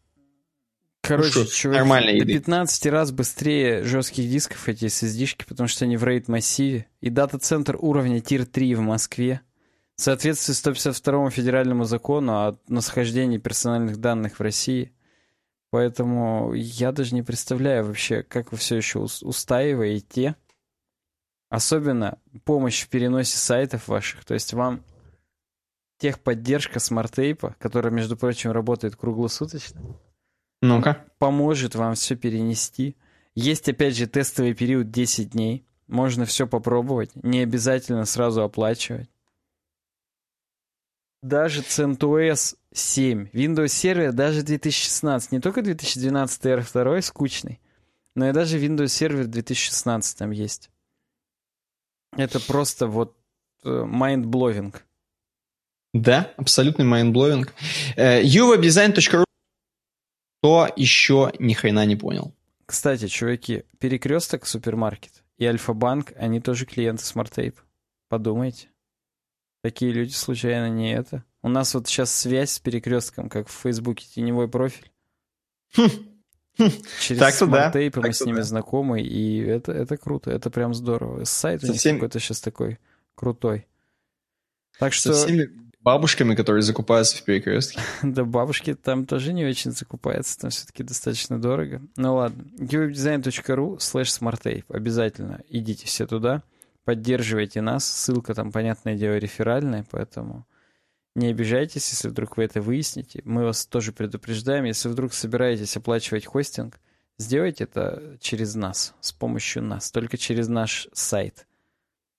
Короче, чувак, нормально до 15 раз быстрее жестких дисков эти SSD-шки, потому что они в RAID-массиве. И дата-центр уровня Tier 3 в Москве. В соответствии 152 федеральному закону о нахождении персональных данных в России. Поэтому я даже не представляю вообще, как вы все еще устаиваете. Особенно помощь в переносе сайтов ваших. То есть вам техподдержка SmartApe а, которая, между прочим, работает круглосуточно. Ну-ка. Поможет вам все перенести. Есть, опять же, тестовый период 10 дней. Можно все попробовать. Не обязательно сразу оплачивать. Даже CentOS 7, Windows Server даже 2016, не только 2012 R2 скучный, но и даже Windows Server 2016 там есть. Это просто вот э, mind-blowing. Да, абсолютный mind-blowing. Uh, uwebdesign.ru кто еще ни хрена не понял. Кстати, чуваки, Перекресток Супермаркет и Альфа-банк, они тоже клиенты SmartTape. Подумайте. Такие люди случайно не это? У нас вот сейчас связь с перекрестком, как в Фейсбуке, теневой профиль. Хм. Хм. Через так SmartApe да. мы так с ними да. знакомы, и это, это круто, это прям здорово. Сайт Со у них всеми... какой-то сейчас такой крутой. Так что... Со всеми бабушками, которые закупаются в перекрестке. да, бабушки там тоже не очень закупаются, там все-таки достаточно дорого. Ну ладно, uwebdesign.ru slash smartape. Обязательно идите все туда поддерживайте нас. Ссылка там, понятное дело, реферальная, поэтому не обижайтесь, если вдруг вы это выясните. Мы вас тоже предупреждаем. Если вдруг собираетесь оплачивать хостинг, сделайте это через нас, с помощью нас, только через наш сайт.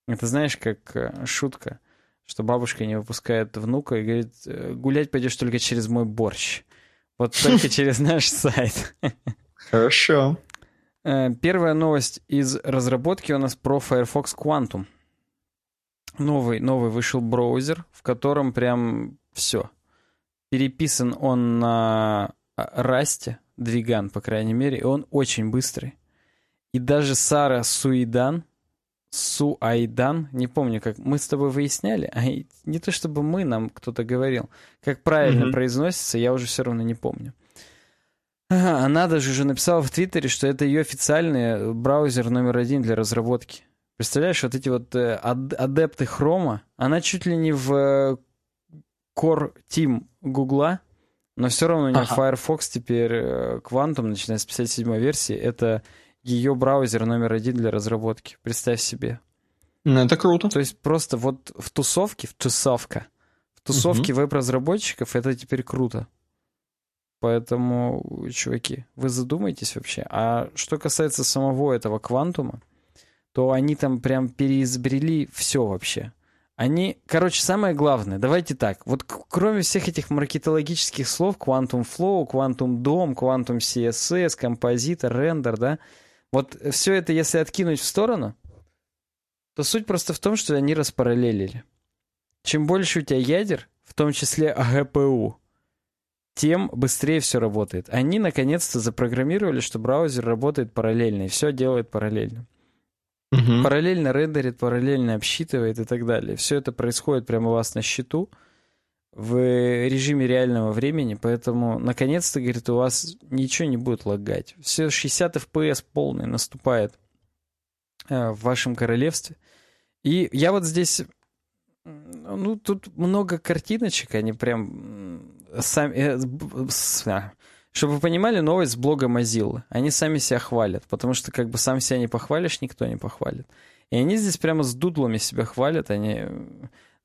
Это знаешь, как э, шутка, что бабушка не выпускает внука и говорит, «Э, гулять пойдешь только через мой борщ. Вот только через наш сайт. Хорошо. Э, первая новость из разработки у нас про Firefox Quantum. Новый, новый вышел браузер, в котором прям все. Переписан он на Расте, двиган, по крайней мере, и он очень быстрый. И даже Сара Суидан, Суайдан, не помню, как мы с тобой выясняли, а не то чтобы мы, нам кто-то говорил, как правильно mm-hmm. произносится, я уже все равно не помню. Она даже уже написала в Твиттере, что это ее официальный браузер номер один для разработки. Представляешь, вот эти вот э, адепты хрома, она чуть ли не в э, core team Гугла, но все равно у нее ага. Firefox теперь э, Quantum, начиная с 57 версии, это ее браузер номер один для разработки. Представь себе. Ну, это круто. То есть просто вот в тусовке, в тусовка, в тусовке угу. веб-разработчиков это теперь круто. Поэтому, чуваки, вы задумайтесь вообще. А что касается самого этого квантума, то они там прям переизбрели все вообще. Они, короче, самое главное, давайте так, вот кроме всех этих маркетологических слов, Quantum Flow, Quantum DOM, Quantum CSS, композитор, рендер, да, вот все это, если откинуть в сторону, то суть просто в том, что они распараллелили. Чем больше у тебя ядер, в том числе АГПУ, тем быстрее все работает. Они наконец-то запрограммировали, что браузер работает параллельно, и все делает параллельно. Угу. Параллельно рендерит, параллельно обсчитывает и так далее. Все это происходит прямо у вас на счету в режиме реального времени, поэтому наконец-то, говорит, у вас ничего не будет лагать. Все 60 FPS полный наступает э, в вашем королевстве. И я вот здесь, ну, тут много картиночек, они прям сами... Э, чтобы вы понимали, новость с блога Mozilla. Они сами себя хвалят, потому что как бы сам себя не похвалишь, никто не похвалит. И они здесь прямо с дудлами себя хвалят, они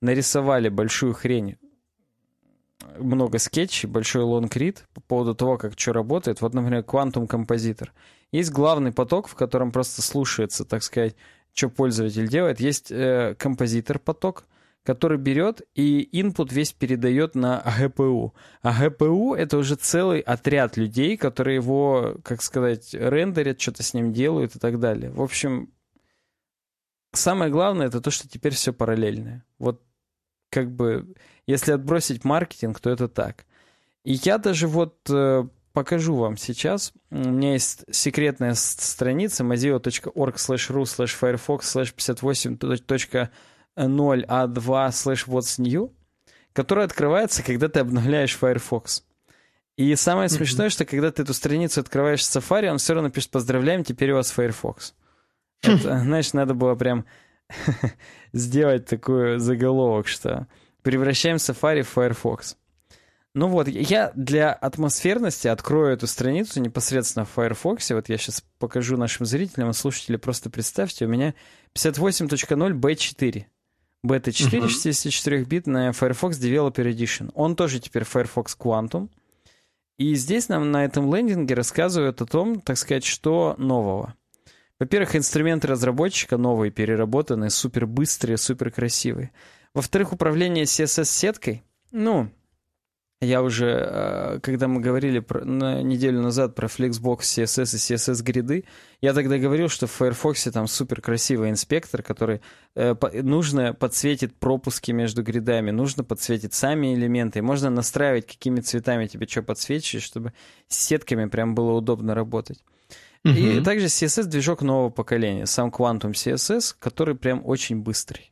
нарисовали большую хрень, много скетчей, большой лонгрид по поводу того, как что работает. Вот, например, Quantum Compositor. Есть главный поток, в котором просто слушается, так сказать, что пользователь делает. Есть э, композитор-поток, который берет и input весь передает на GPU. А GPU — это уже целый отряд людей, которые его, как сказать, рендерят, что-то с ним делают и так далее. В общем, самое главное — это то, что теперь все параллельное. Вот как бы, если отбросить маркетинг, то это так. И я даже вот э, покажу вам сейчас. У меня есть секретная страница mozilla.org slash ru slash firefox slash 58 0a2 slash what's new, который открывается, когда ты обновляешь Firefox. И самое mm-hmm. смешное, что когда ты эту страницу открываешь в Safari, он все равно пишет «Поздравляем, теперь у вас Firefox». Это, знаешь, надо было прям сделать такой заголовок, что «Превращаем Safari в Firefox». Ну вот, я для атмосферности открою эту страницу непосредственно в Firefox. Вот я сейчас покажу нашим зрителям и слушателям. Просто представьте, у меня 58.0 B4 бета 4 uh-huh. 64-битная Firefox Developer Edition. Он тоже теперь Firefox Quantum. И здесь нам на этом лендинге рассказывают о том, так сказать, что нового. Во-первых, инструменты разработчика новые, переработанные, супер быстрые, супер красивые. Во-вторых, управление CSS-сеткой. Ну, я уже, э, когда мы говорили про, на неделю назад про Flexbox, CSS и CSS гриды, я тогда говорил, что в Firefox там супер красивый инспектор, который э, нужно подсветит пропуски между гридами, нужно подсветить сами элементы, можно настраивать, какими цветами тебе что подсвечивать, чтобы с сетками прям было удобно работать. Uh-huh. И также CSS-движок нового поколения, сам Quantum CSS, который прям очень быстрый.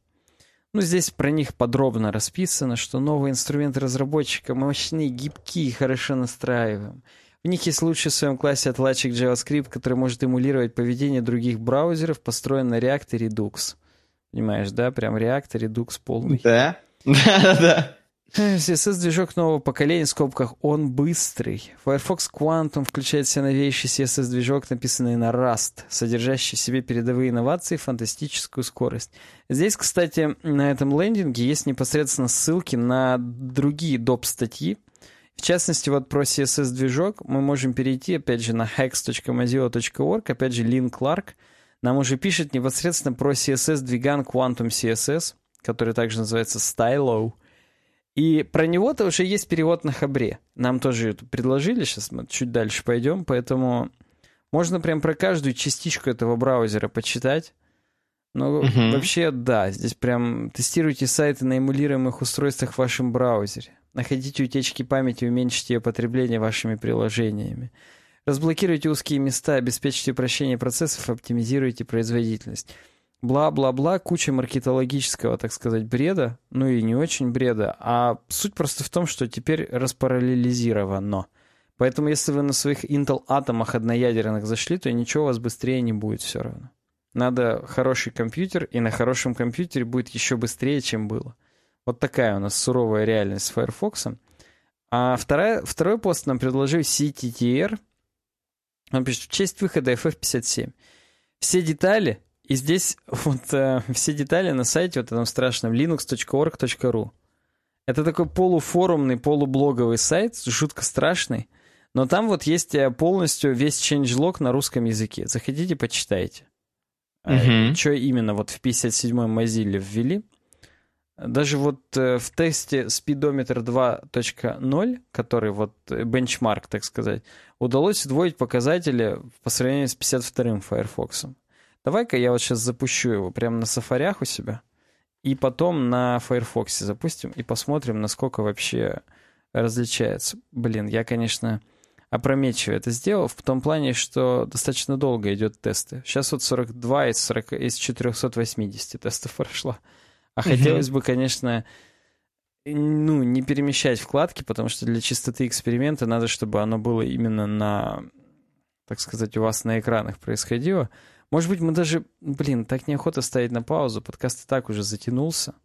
Ну, здесь про них подробно расписано, что новые инструменты разработчика мощные, гибкие хорошо настраиваем. В них есть лучший в своем классе отладчик JavaScript, который может эмулировать поведение других браузеров, построен на React и Redux. Понимаешь, да? Прям React и Redux полный. Да, да-да-да. CSS-движок нового поколения, в скобках, он быстрый. Firefox Quantum включает все новейший CSS-движок, написанный на Rust, содержащий в себе передовые инновации и фантастическую скорость. Здесь, кстати, на этом лендинге есть непосредственно ссылки на другие доп-статьи. В частности, вот про CSS-движок мы можем перейти, опять же, на hex.mozilla.org, опять же, Лин Кларк нам уже пишет непосредственно про CSS-двиган Quantum CSS, который также называется Stylo. И про него-то уже есть перевод на Хабре. Нам тоже это предложили, сейчас мы чуть дальше пойдем, поэтому можно прям про каждую частичку этого браузера почитать. Но угу. вообще, да, здесь прям тестируйте сайты на эмулируемых устройствах в вашем браузере. Находите утечки памяти, уменьшите ее потребление вашими приложениями. Разблокируйте узкие места, обеспечьте упрощение процессов, оптимизируйте производительность бла-бла-бла, куча маркетологического, так сказать, бреда, ну и не очень бреда, а суть просто в том, что теперь распараллелизировано. Поэтому если вы на своих Intel атомах одноядерных зашли, то ничего у вас быстрее не будет все равно. Надо хороший компьютер, и на хорошем компьютере будет еще быстрее, чем было. Вот такая у нас суровая реальность с Firefox. А вторая, второй пост нам предложил CTTR. Он пишет, в честь выхода FF57. Все детали и здесь вот э, все детали на сайте вот этом страшном linux.org.ru. Это такой полуфорумный, полублоговый сайт, жутко страшный. Но там вот есть э, полностью весь changelog на русском языке. Заходите, почитайте. Мгм. Что именно вот в 57-м Mozilla ввели. Даже вот э, в тесте Speedometer 2.0, который вот э, бенчмарк, так сказать, удалось удвоить показатели по сравнению с 52-м Firefox. Давай-ка я вот сейчас запущу его прямо на сафарях у себя, и потом на Firefox запустим, и посмотрим, насколько вообще различается. Блин, я, конечно, опрометчиво это сделал, в том плане, что достаточно долго идет тесты. Сейчас вот 42 из, 40, из 480 тестов прошло. А хотелось бы, конечно, ну, не перемещать вкладки, потому что для чистоты эксперимента надо, чтобы оно было именно на, так сказать, у вас на экранах происходило. Может быть, мы даже, блин, так неохота ставить на паузу, подкаст и так уже затянулся.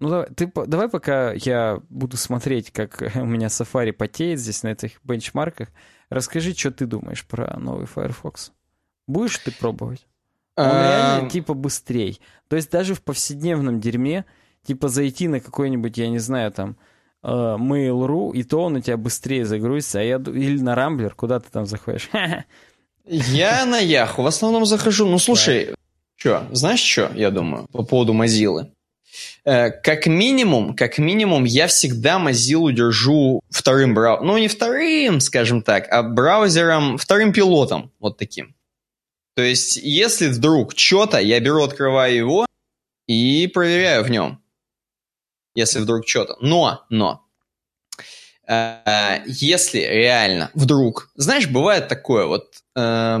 Ну, давай, ты, давай пока я буду смотреть, как у меня Safari потеет здесь на этих бенчмарках, расскажи, что ты думаешь про новый Firefox. Будешь ты пробовать? Он реально А, типа быстрей. То есть даже в повседневном дерьме, типа зайти на какой-нибудь, я не знаю, там, э, Mail.ru, и то он у тебя быстрее загрузится, а я, или на Рамблер, куда ты там заходишь? Я на Яху в основном захожу. Ну, слушай, что, знаешь, что я думаю по поводу Mozilla? Э, Как минимум, как минимум, я всегда Mozilla держу вторым браузером. Ну, не вторым, скажем так, а браузером, вторым пилотом, вот таким. То есть, если вдруг что-то, я беру, открываю его и проверяю в нем. Если вдруг что-то. Но, но, если реально вдруг, знаешь, бывает такое вот, э,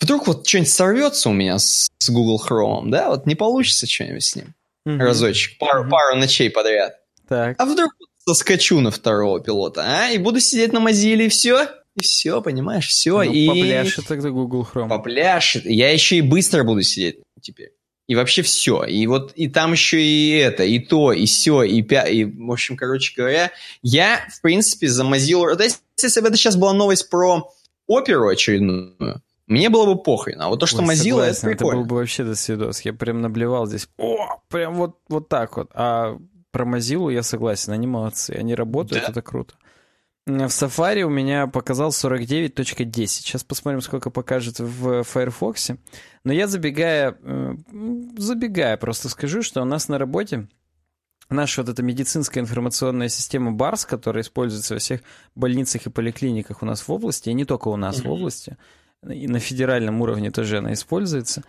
вдруг вот что-нибудь сорвется у меня с, с Google Chrome, да, вот не получится что-нибудь с ним Мгм. разочек, пару, Мгм. пару ночей подряд. Так. А вдруг соскочу на второго пилота, а, и буду сидеть на Mozilla, и все, и все, понимаешь, все, Ну, и попляшет тогда Google Chrome. попляшет. Я еще и быстро буду сидеть теперь. И вообще все. И вот и там еще и это, и то, и все, и, пя... и в общем, короче говоря, я, в принципе, за Mozilla... То есть, если бы это сейчас была новость про оперу очередную, мне было бы похрен. А вот то, что Ой, Mozilla, это согласен, это прикольно. был бы вообще до свидос. Я прям наблевал здесь. О, прям вот, вот так вот. А про Mozilla я согласен, они молодцы. Они работают, Да. это круто. В Safari у меня показал 49.10. Сейчас посмотрим, сколько покажет в Firefox. Но я забегая, забегая, просто скажу, что у нас на работе наша вот эта медицинская информационная система БАРС, которая используется во всех больницах и поликлиниках у нас в области, и не только у нас в Мгм. области, и на федеральном уровне тоже она используется.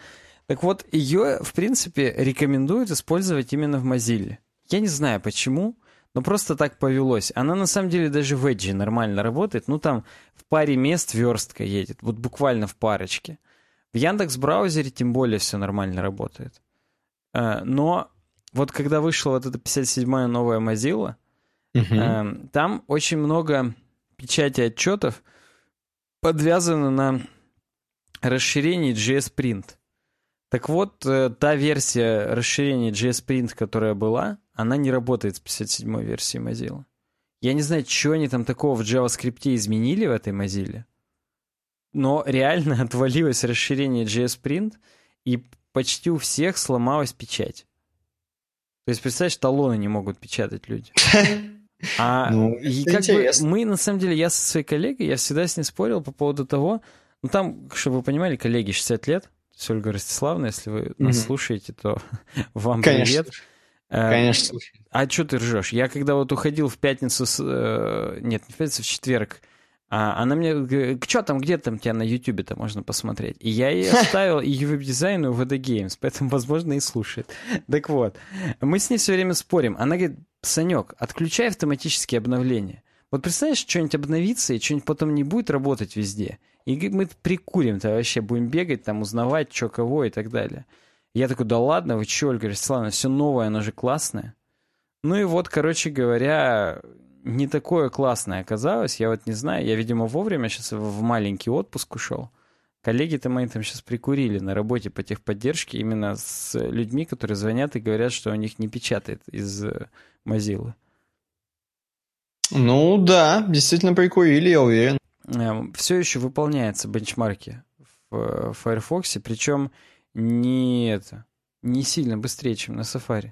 Так вот, ее, в принципе, рекомендуют использовать именно в Mozilla. Я не знаю почему, но просто так повелось. Она на самом деле даже в Edge нормально работает. Ну, там в паре мест верстка едет, вот буквально в парочке. В Яндекс браузере тем более все нормально работает. Э, Но вот когда вышла вот эта 57-я новая Mozilla. Эм, Там очень много печати отчетов подвязано на расширении JS Print. Так вот, э, та версия расширения JS Print, которая была, она не работает с 57-й версией Mozilla. Я не знаю, что они там такого в JavaScript изменили в этой Mozilla, но реально отвалилось расширение JS Print, и почти у всех сломалась печать. То есть, представляешь, талоны не могут печатать люди. А Ну, и как интересно. бы мы, на самом деле, я со своей коллегой, я всегда с ней спорил по поводу того, ну там, чтобы вы понимали, коллеги 60 лет, то есть Ольга Ростиславовна, если вы нас Мгм. слушаете, то вам Конечно. привет. Э, Конечно, слушай. А что ты ржешь? Я когда вот уходил в пятницу, с, э, нет, не в пятницу, в четверг, а, она мне говорит, что там, где там тебя на Ютубе-то можно посмотреть? И я ей оставил и веб-дизайн, и VD Games, поэтому, возможно, и слушает. Так вот, мы с ней все время спорим. Она говорит, Санек, отключай автоматические обновления. Вот представляешь, что-нибудь обновится, и что-нибудь потом не будет работать везде. И мы прикурим-то вообще, будем бегать, там, узнавать, что кого и так далее. Я такой, да ладно, вы че, Ольга Ростиславовна, все новое, оно же классное. Ну и вот, короче говоря, не такое классное оказалось. Я вот не знаю, я, видимо, вовремя сейчас в маленький отпуск ушел. Коллеги-то мои там сейчас прикурили на работе по техподдержке именно с людьми, которые звонят и говорят, что у них не печатает из э, Mozilla. Ну да, действительно прикурили, я уверен. Все еще выполняются бенчмарки в э, Firefox, причем не это, не сильно быстрее, чем на Safari.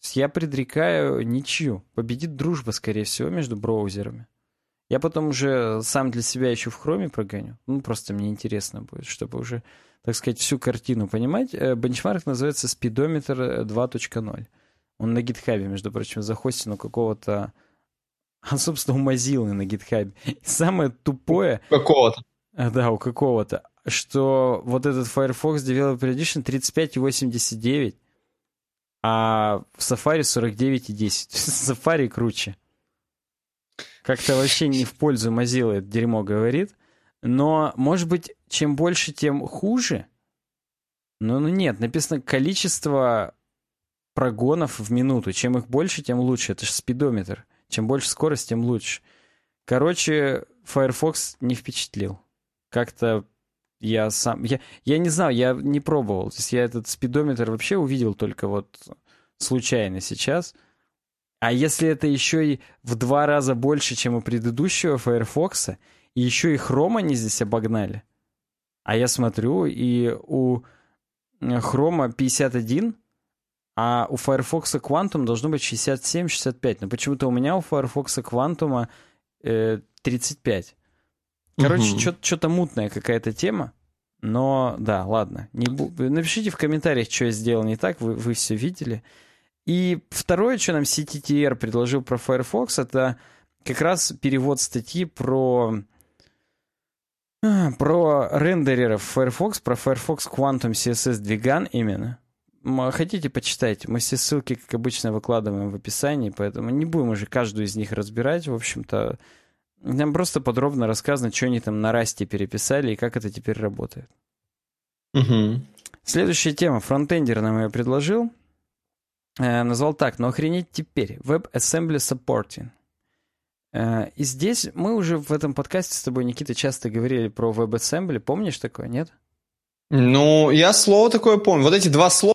То есть я предрекаю ничью. Победит дружба, скорее всего, между браузерами. Я потом уже сам для себя еще в хроме прогоню. Ну, просто мне интересно будет, чтобы уже, так сказать, всю картину понимать. Э, бенчмарк называется спидометр 2.0. Он на гитхабе, между прочим, захостен у какого-то... А, собственно, у Mozilla на гитхабе. И самое тупое... Какого-то. Э, да, у какого-то. Что вот этот Firefox Developer Edition 35,89, а в Safari 49,10. Safari круче. Как-то вообще не в пользу Mozilla это дерьмо говорит. Но, может быть, чем больше, тем хуже? Ну, ну нет, написано количество прогонов в минуту. Чем их больше, тем лучше. Это же спидометр. Чем больше скорость, тем лучше. Короче, Firefox не впечатлил. Как-то я сам... Я, я не знаю, я не пробовал. То есть я этот спидометр вообще увидел только вот случайно сейчас. А если это еще и в два раза больше, чем у предыдущего Firefox, и еще и хрома они здесь обогнали. А я смотрю, и у хрома 51, а у Firefox Quantum должно быть 67-65. Но почему-то у меня у Firefox Quantum э, 35. Короче, угу. что-то мутная какая-то тема. Но да, ладно. Не бу... Напишите в комментариях, что я сделал не так, вы, вы все видели. И второе, что нам CTTR предложил про Firefox, это как раз перевод статьи про а, про рендереров Firefox, про Firefox Quantum CSS двиган именно. Хотите, почитайте. Мы все ссылки, как обычно, выкладываем в описании, поэтому не будем уже каждую из них разбирать. В общем-то, нам просто подробно рассказано, что они там на расте переписали и как это теперь работает. Угу. Следующая тема. Фронтендер нам ее предложил. Э, назвал так, но охренеть теперь. WebAssembly Supporting. Э, и здесь мы уже в этом подкасте с тобой, Никита, часто говорили про WebAssembly. Помнишь такое, нет? Ну, я слово такое помню. Вот эти два слова.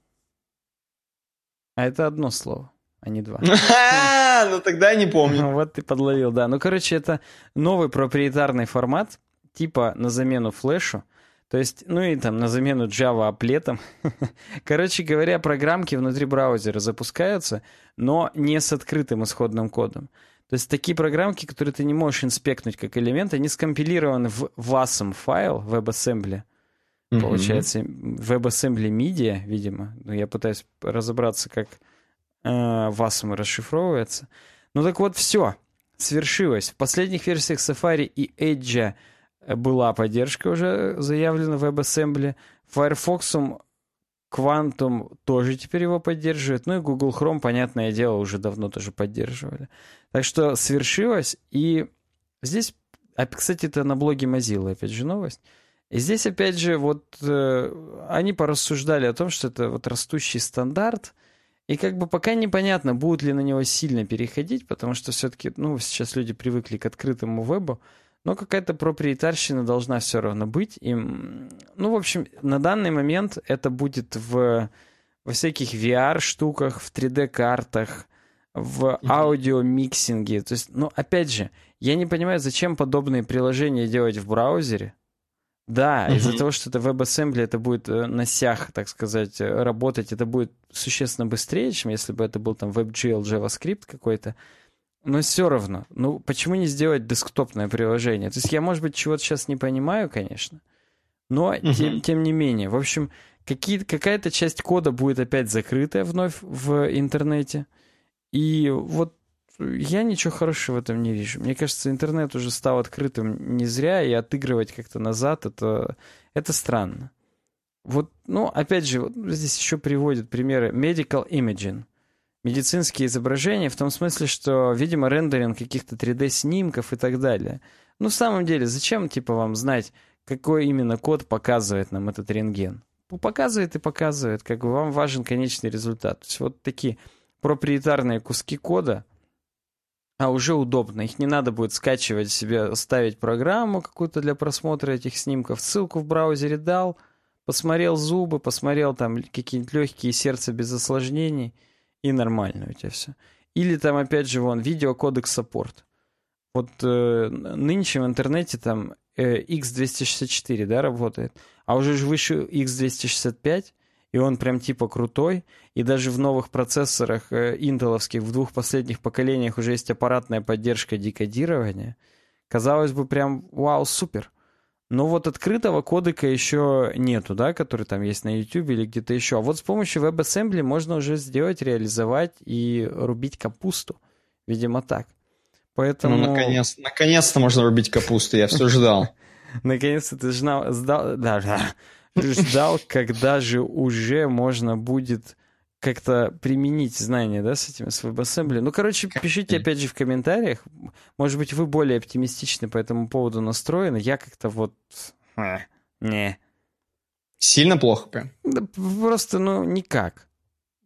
А это одно слово а не два. Ну тогда не помню. Вот ты подловил, да. Ну, короче, это новый проприетарный формат, типа на замену флешу. То есть, ну и там на замену Java аплетом. Короче говоря, программки внутри браузера запускаются, но не с открытым исходным кодом. То есть такие программки, которые ты не можешь инспектнуть как элемент, они скомпилированы в WASM файл WebAssembly. Mm-hmm. Получается, WebAssembly Media, видимо. Ну, я пытаюсь разобраться, как э, ВАСМ расшифровывается. Ну так вот, все, свершилось. В последних версиях Safari и Edge была поддержка уже заявлена в WebAssembly. Firefox Quantum тоже теперь его поддерживает. Ну и Google Chrome, понятное дело, уже давно тоже поддерживали. Так что свершилось. И здесь, а, кстати, это на блоге Mozilla, опять же, новость. И здесь, опять же, вот э, они порассуждали о том, что это вот растущий стандарт, и как бы пока непонятно, будут ли на него сильно переходить, потому что все-таки, ну, сейчас люди привыкли к открытому вебу, но какая-то проприетарщина должна все равно быть. И, ну, в общем, на данный момент это будет в, во всяких VR-штуках, в 3D-картах, в аудиомиксинге. То есть, ну, опять же, я не понимаю, зачем подобные приложения делать в браузере, да, угу. из-за того, что это WebAssembly, это будет э, на сях, так сказать, э, работать, это будет существенно быстрее, чем если бы это был там WebGL, JavaScript какой-то. Но все равно, ну почему не сделать десктопное приложение? То есть я, может быть, чего-то сейчас не понимаю, конечно, но угу. тем, тем не менее. В общем, какие, какая-то часть кода будет опять закрытая вновь в интернете. И вот я ничего хорошего в этом не вижу. Мне кажется, интернет уже стал открытым не зря, и отыгрывать как-то назад это, это странно. Вот, ну, опять же, вот здесь еще приводят примеры medical imaging. Медицинские изображения в том смысле, что, видимо, рендеринг каких-то 3D-снимков и так далее. Ну, в самом деле, зачем, типа, вам знать, какой именно код показывает нам этот рентген? Ну, показывает и показывает, как бы вам важен конечный результат. То есть вот такие проприетарные куски кода — а уже удобно. Их не надо будет скачивать себе, ставить программу какую-то для просмотра этих снимков. Ссылку в браузере дал, посмотрел зубы, посмотрел там какие-нибудь легкие сердца без осложнений, и нормально у тебя все. Или там, опять же, вон, видеокодек саппорт. Вот э, нынче в интернете там э, X264, да, работает, а уже же выше X265, и он прям типа крутой. И даже в новых процессорах э, интеловских в двух последних поколениях уже есть аппаратная поддержка декодирования. Казалось бы, прям вау, супер. Но вот открытого кодека еще нету, да, который там есть на YouTube или где-то еще. А вот с помощью WebAssembly можно уже сделать, реализовать и рубить капусту. Видимо, так. Поэтому... Ну, наконец, наконец-то можно рубить капусту, я все ждал. Наконец-то ты ждал, да, да, ждал, когда же уже можно будет как-то применить знания, да, с этим, с WebAssembly. Ну, короче, пишите опять же в комментариях. Может быть, вы более оптимистичны по этому поводу настроены. Я как-то вот... А, не. Сильно плохо прям? Да, просто, ну, никак.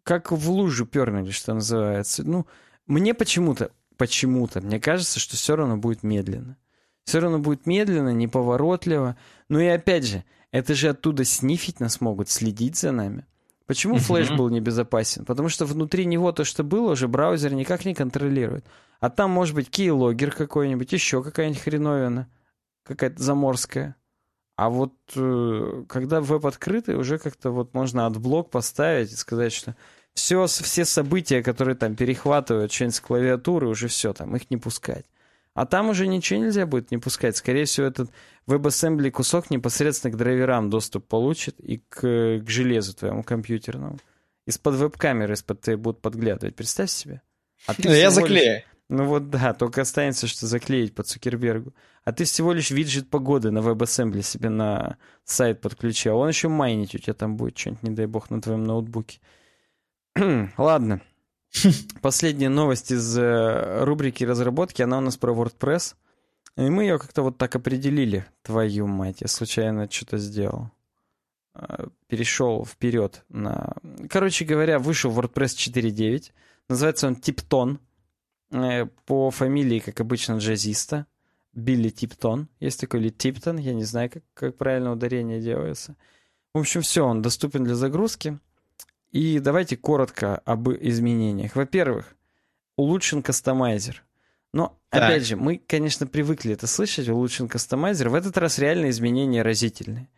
Как в лужу пернули, что называется. Ну, мне почему-то, почему-то, мне кажется, что все равно будет медленно. Все равно будет медленно, неповоротливо. Ну и опять же, это же оттуда снифить нас могут, следить за нами. Почему флеш был небезопасен? Потому что внутри него то, что было, уже браузер никак не контролирует. А там может быть кейлогер какой-нибудь, еще какая-нибудь хреновина, какая-то заморская. А вот э, когда веб открытый, уже как-то вот можно AdBlock поставить и сказать, что все, все события, которые там перехватывают что-нибудь с клавиатуры, уже все, там их не пускать. А там уже ничего нельзя будет не пускать. Скорее всего, этот WebAssembly кусок непосредственно к драйверам доступ получит и к, к железу твоему компьютерному. Из-под веб-камеры из-под ты будут подглядывать. Представь себе. А ты Я заклею. Лишь... Ну вот да, только останется, что заклеить по Цукербергу. А ты всего лишь виджет погоды на WebAssembly себе на сайт подключи, а он еще майнить у тебя там будет что-нибудь, не дай бог, на твоем ноутбуке. Ладно. Последняя новость из э, рубрики разработки, она у нас про WordPress. И мы ее как-то вот так определили. Твою мать, я случайно что-то сделал. Э, перешел вперед на... Короче говоря, вышел WordPress 4.9. Называется он Типтон. Э, по фамилии, как обычно, джазиста. Билли Типтон. Есть такой или Типтон, я не знаю, как, как правильно ударение делается. В общем, все, он доступен для загрузки. И давайте коротко об изменениях. Во-первых, улучшен кастомайзер. Но, так. опять же, мы, конечно, привыкли это слышать, улучшен кастомайзер. В этот раз реально изменения разительные.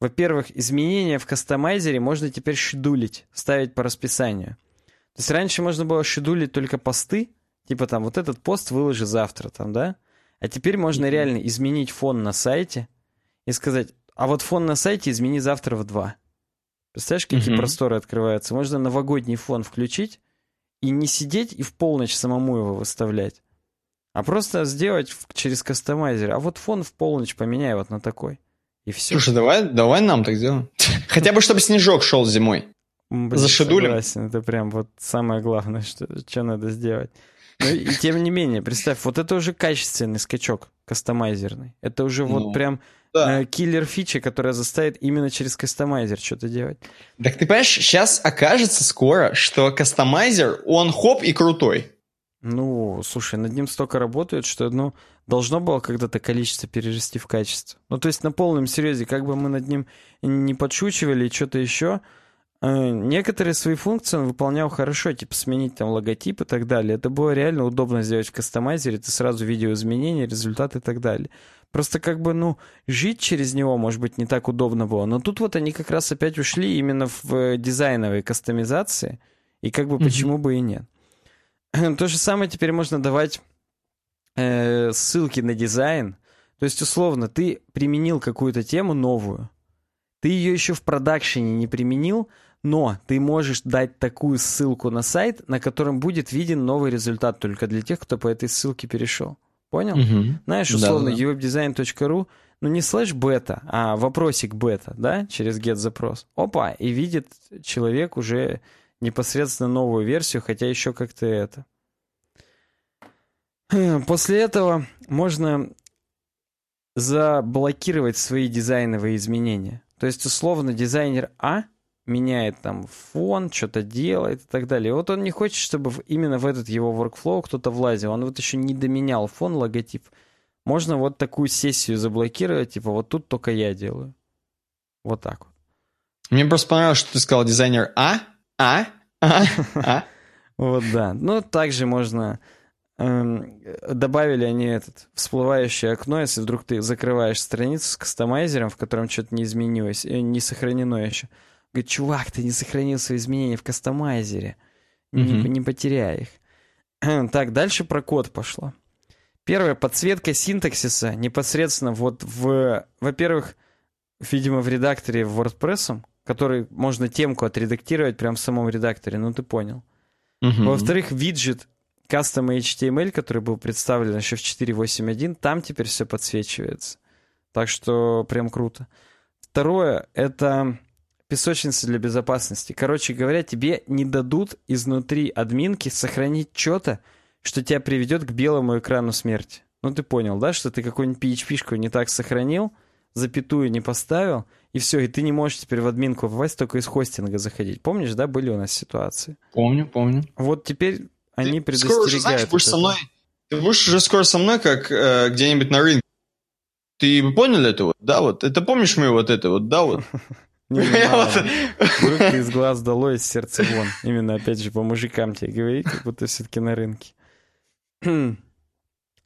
Во-первых, изменения в кастомайзере можно теперь шедулить, ставить по расписанию. То есть раньше можно было шедулить только посты, типа там вот этот пост выложи завтра, там, да? А теперь можно mm-hmm. реально изменить фон на сайте и сказать, а вот фон на сайте измени завтра в 2. Представляешь, какие угу. просторы открываются? Можно новогодний фон включить и не сидеть и в полночь самому его выставлять, а просто сделать через кастомайзер. А вот фон в полночь поменяй вот на такой. И все. Слушай, давай, давай нам так сделаем. Хотя бы, чтобы снежок шел зимой. Блин, Зашедулим. Согласен, это прям вот самое главное, что, что надо сделать. Но и тем не менее, представь, вот это уже качественный скачок кастомайзерный. Это уже ну. вот прям да. Э, киллер-фича, которая заставит именно через кастомайзер что-то делать. Так ты понимаешь, сейчас окажется скоро, что кастомайзер, он хоп и крутой. Ну, слушай, над ним столько работают, что, ну, должно было когда-то количество перерасти в качество. Ну, то есть на полном серьезе, как бы мы над ним не подшучивали и что-то еще, э, некоторые свои функции он выполнял хорошо, типа сменить там логотип и так далее. Это было реально удобно сделать в кастомайзере, ты сразу видел изменения, результаты и так далее. Просто как бы, ну, жить через него, может быть, не так удобно было. Но тут вот они как раз опять ушли именно в э, дизайновые кастомизации. И как бы mm-hmm. почему бы и нет. То же самое теперь можно давать э, ссылки на дизайн. То есть, условно, ты применил какую-то тему новую. Ты ее еще в продакшене не применил, но ты можешь дать такую ссылку на сайт, на котором будет виден новый результат только для тех, кто по этой ссылке перешел. Понял? Угу. Знаешь, условно, да, да. uwebdesign.ru, ну не слэш бета, а вопросик бета, да, через get запрос. Опа, и видит человек уже непосредственно новую версию, хотя еще как-то это. После этого можно заблокировать свои дизайновые изменения. То есть, условно, дизайнер А — меняет там фон, что-то делает и так далее. И вот он не хочет, чтобы именно в этот его workflow кто-то влазил. Он вот еще не доменял фон, логотип. Можно вот такую сессию заблокировать, типа вот тут только я делаю. Вот так вот. Мне просто понравилось, что ты сказал дизайнер А, А, А, А. Вот да. Ну, также можно... Эм, добавили они этот всплывающее окно, если вдруг ты закрываешь страницу с кастомайзером, в котором что-то не изменилось, э, не сохранено еще. Говорит, чувак, ты не сохранил свои изменения в кастомайзере. Mm-hmm. Не, не потеряй их. так, дальше про код пошло. Первое, подсветка синтаксиса непосредственно вот в, во-первых, видимо, в редакторе WordPress, который можно темку отредактировать прямо в самом редакторе, ну ты понял. Угу. Во-вторых, виджет Custom HTML, который был представлен еще в 4.8.1, там теперь все подсвечивается. Так что прям круто. Второе — это песочница для безопасности. Короче говоря, тебе не дадут изнутри админки сохранить что-то, что тебя приведет к белому экрану смерти. Ну ты понял, да, что ты какую-нибудь PHP-шку не так сохранил, запятую не поставил, и все, и ты не можешь теперь в админку попасть, только из хостинга заходить. Помнишь, да, были у нас ситуации? Помню, помню. Вот теперь они предостерегают. Скоро уже, знаешь, будешь со мной, ты будешь уже скоро со мной, как э, где-нибудь на рынке. Ты понял это вот? Да, вот. Это помнишь мы вот это вот, да, вот? Не из глаз долой, из сердца вон. Именно, опять же, по мужикам тебе говорить, как будто все-таки на рынке.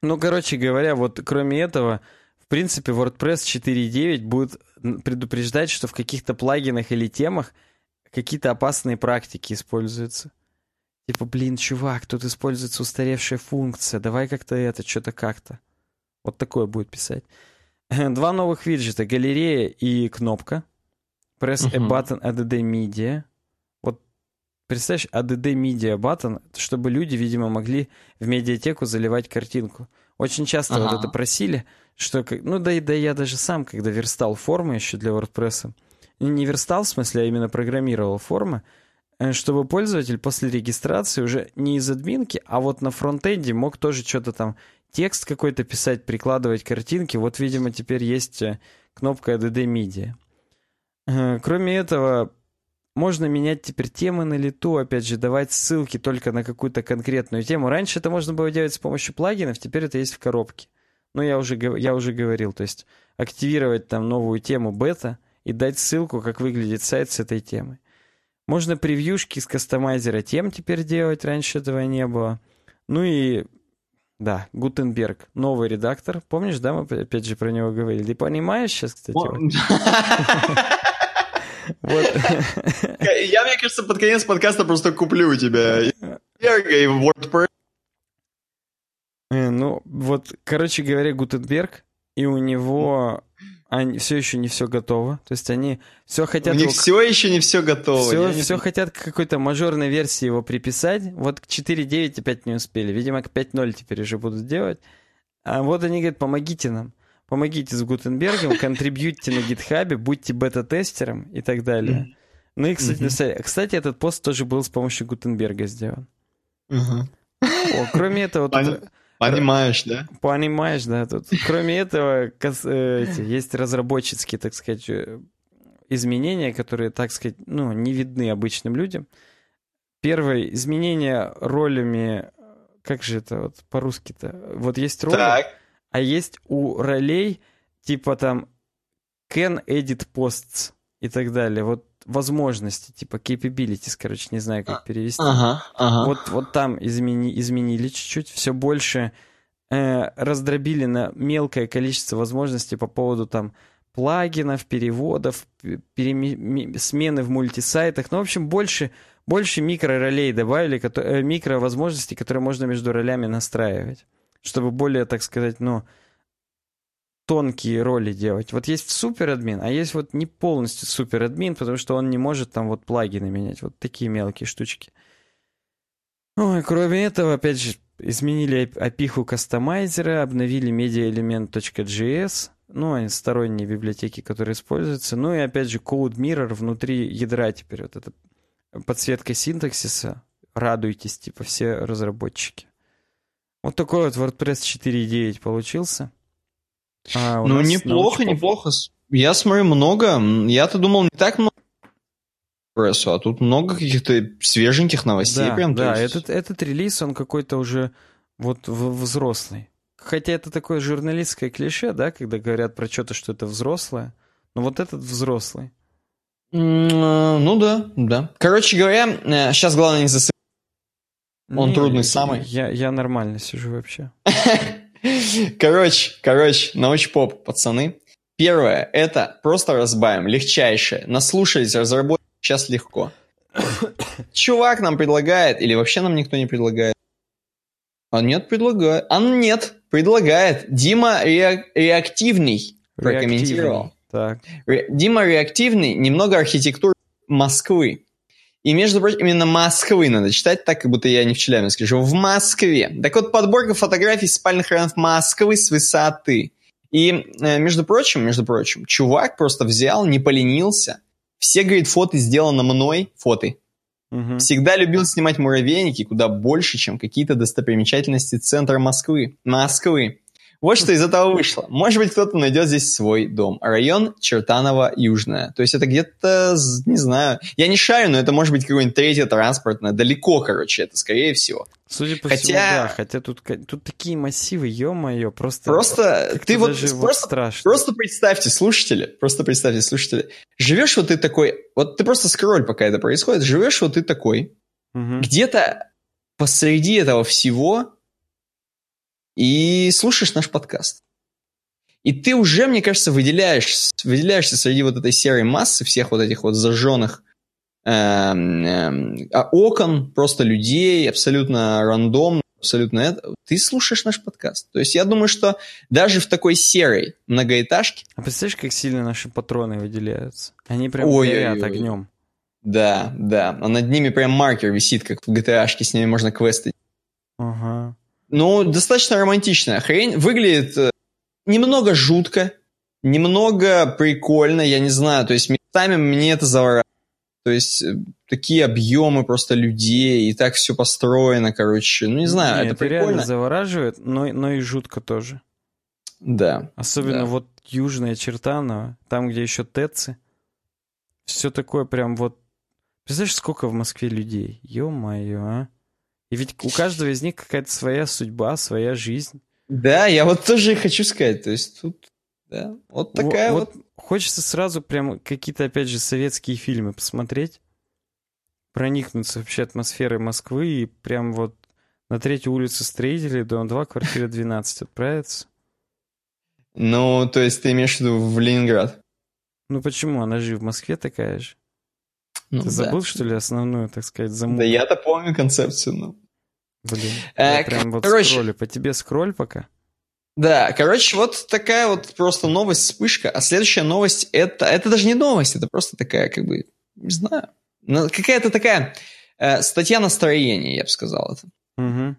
Ну, короче говоря, вот кроме этого, в принципе, WordPress 4.9 будет предупреждать, что в каких-то плагинах или темах какие-то опасные практики используются. Типа, блин, чувак, тут используется устаревшая функция, давай как-то это, что-то как-то. Вот такое будет писать. Два новых виджета, галерея и кнопка. Press uh-huh. a button ADD Media. Вот представляешь, ADD Media button, чтобы люди, видимо, могли в медиатеку заливать картинку. Очень часто uh-huh. вот это просили, что... Ну да, да я даже сам, когда верстал формы еще для WordPress, не верстал в смысле, а именно программировал формы, э, чтобы пользователь после регистрации уже не из админки, а вот на фронтенде мог тоже что-то там текст какой-то писать, прикладывать картинки. Вот, видимо, теперь есть э, кнопка ADD Media. Э, кроме этого, можно менять теперь темы на лету, опять же, давать ссылки только на какую-то конкретную тему. Раньше это можно было делать с помощью плагинов, теперь это есть в коробке. Ну, я уже, я уже говорил, то есть активировать там новую тему бета и дать ссылку, как выглядит сайт с этой темой. Можно превьюшки с кастомайзера тем теперь делать, раньше этого не было. Ну и да, Гутенберг, новый редактор. Помнишь, да, мы опять же про него говорили? Ты понимаешь сейчас, кстати? Я, мне кажется, под конец подкаста просто куплю у тебя и WordPress. Э, ну, вот, короче говоря, Гутенберг, и у него они все еще не все готово. То есть они все хотят... У них его... все еще не все готово. Все, все не... хотят к какой-то мажорной версии его приписать. Вот к 4.9 опять не успели. Видимо, к 5.0 теперь уже будут делать. А вот они говорят, помогите нам. Помогите с Гутенбергом, контрибьютьте на гитхабе, будьте бета-тестером и так далее. Ну и, кстати, mm-hmm. кстати, этот пост тоже был с помощью Гутенберга сделан. Uh-huh. О, кроме этого... Тут... Понимаешь, да? Понимаешь, да. Тут, кроме этого, э, эти, есть разработческие, так сказать, э, изменения, которые, так сказать, ну, не видны обычным людям. Первое, изменение ролями, как же это вот по-русски-то? Вот есть роли, так. А есть у ролей типа там can edit posts и так далее. Вот возможности, типа capabilities, короче, не знаю, как перевести. Ага, ага. Вот, вот там измени, изменили чуть-чуть, все больше э, раздробили на мелкое количество возможностей по поводу там плагинов, переводов, переми... смены в мультисайтах. Ну, в общем, больше, больше микроролей добавили, э, микровозможностей, которые можно между ролями настраивать. Чтобы более, так сказать, ну, тонкие роли делать. Вот есть суперадмин, а есть вот не полностью суперадмин, потому что он не может там вот плагины менять. Вот такие мелкие штучки. Ой, кроме этого, опять же, изменили опиху кастомайзера, обновили mediaelement.js, ну, сторонние библиотеки, которые используются. Ну и опять же, Code Mirror внутри ядра теперь. Вот эта подсветка синтаксиса. Радуйтесь, типа, все разработчики. Вот такой вот WordPress 4.9 получился. А, ну, неплохо, неплохо. Я смотрю много. Я-то думал, не так много прессу, а тут много каких-то свеженьких новостей. Да, прям, да есть... этот, этот релиз, он какой-то уже вот взрослый. Хотя это такое журналистское клише, да, когда говорят про что-то, что это взрослое. Но вот этот взрослый. Ну да, да. Короче говоря, сейчас э, главное не засыпать. Он не, трудный самый. Я, я нормально сижу вообще. Короче, короче, научпоп, пацаны. Первое, это просто разбавим, легчайшее. Наслушались разработчиков сейчас легко. Чувак нам предлагает, или вообще нам никто не предлагает, А нет, предлагает. А нет, предлагает. Дима ре- реактивный прокомментировал. Так. Ре- Дима реактивный, немного архитектуры Москвы. И, между прочим, именно Москвы надо читать так, как будто я не в Челябинске живу. В Москве. Так вот, подборка фотографий спальных районов Москвы с высоты. И, э, между прочим, между прочим, чувак просто взял, не поленился. Все, говорит, фото сделано мной, фото. Мгм. Всегда любил снимать муравейники куда больше, чем какие-то достопримечательности центра Москвы. Москвы. Вот что из этого вышло. Может быть, кто-то найдет здесь свой дом. Район Чертаново-Южная. То есть это где-то, не знаю, я не шарю, но это может быть какое-нибудь третье транспортное. Далеко, короче, это скорее всего. Судя по Хотя- всему, да. Хотя тут, тут такие массивы, ё-моё, просто... Просто ты вот даже вот просто страшно. Просто представьте, слушатели, просто представьте, слушатели, живешь вот ты такой, вот ты просто скроль, пока это происходит, живешь вот ты такой, Мгм. где-то посреди этого всего и слушаешь наш подкаст. И ты уже, мне кажется, выделяешь, выделяешься среди вот этой серой массы всех вот этих вот зажженных эм, эм, а, окон, просто людей, абсолютно рандомно, абсолютно это. Ты слушаешь наш подкаст. То есть я думаю, что даже в такой серой многоэтажке, А представляешь, как сильно наши патроны выделяются? Они прям Ой-ой-ой. горят огнем. да, да, а над ними прям маркер висит, как в GTA-шке, с ними можно квесты Ага. Ну, достаточно романтичная хрень. Выглядит э, немного жутко, немного прикольно, я не знаю. То есть местами мне это завораживает. То есть э, такие объемы просто людей, и так все построено, короче. Ну, не знаю, Не, это реально прикольно. завораживает, но, но и жутко тоже. Да. Особенно Да. вот южная Чертаново, там, где еще ТЭЦы. Все такое прям вот... Представляешь, сколько в Москве людей? Ё-моё, а? И ведь у каждого из них какая-то своя судьба, своя жизнь. Да, я вот тоже хочу сказать. То есть тут, да, вот Во- такая вот. Хочется сразу прям какие-то, опять же, советские фильмы посмотреть, проникнуться вообще атмосферой Москвы и прям вот на третью улицу Строителей, дом 2, квартира 12 отправиться. Ну, то есть ты имеешь в виду в Ленинград? Ну почему? Она же в Москве такая же. Ну, Ты да. забыл, что ли, основную, так сказать, Да замутку? я-то помню концепцию, ну. Блин, Э, я прям вот короче. скроллю. По тебе скроль пока. Да, короче, вот такая вот просто новость, вспышка. А следующая новость, это, это даже не новость, это просто такая, как бы, не знаю, ну, какая-то такая э, статья настроения, я бы сказал это. Угу.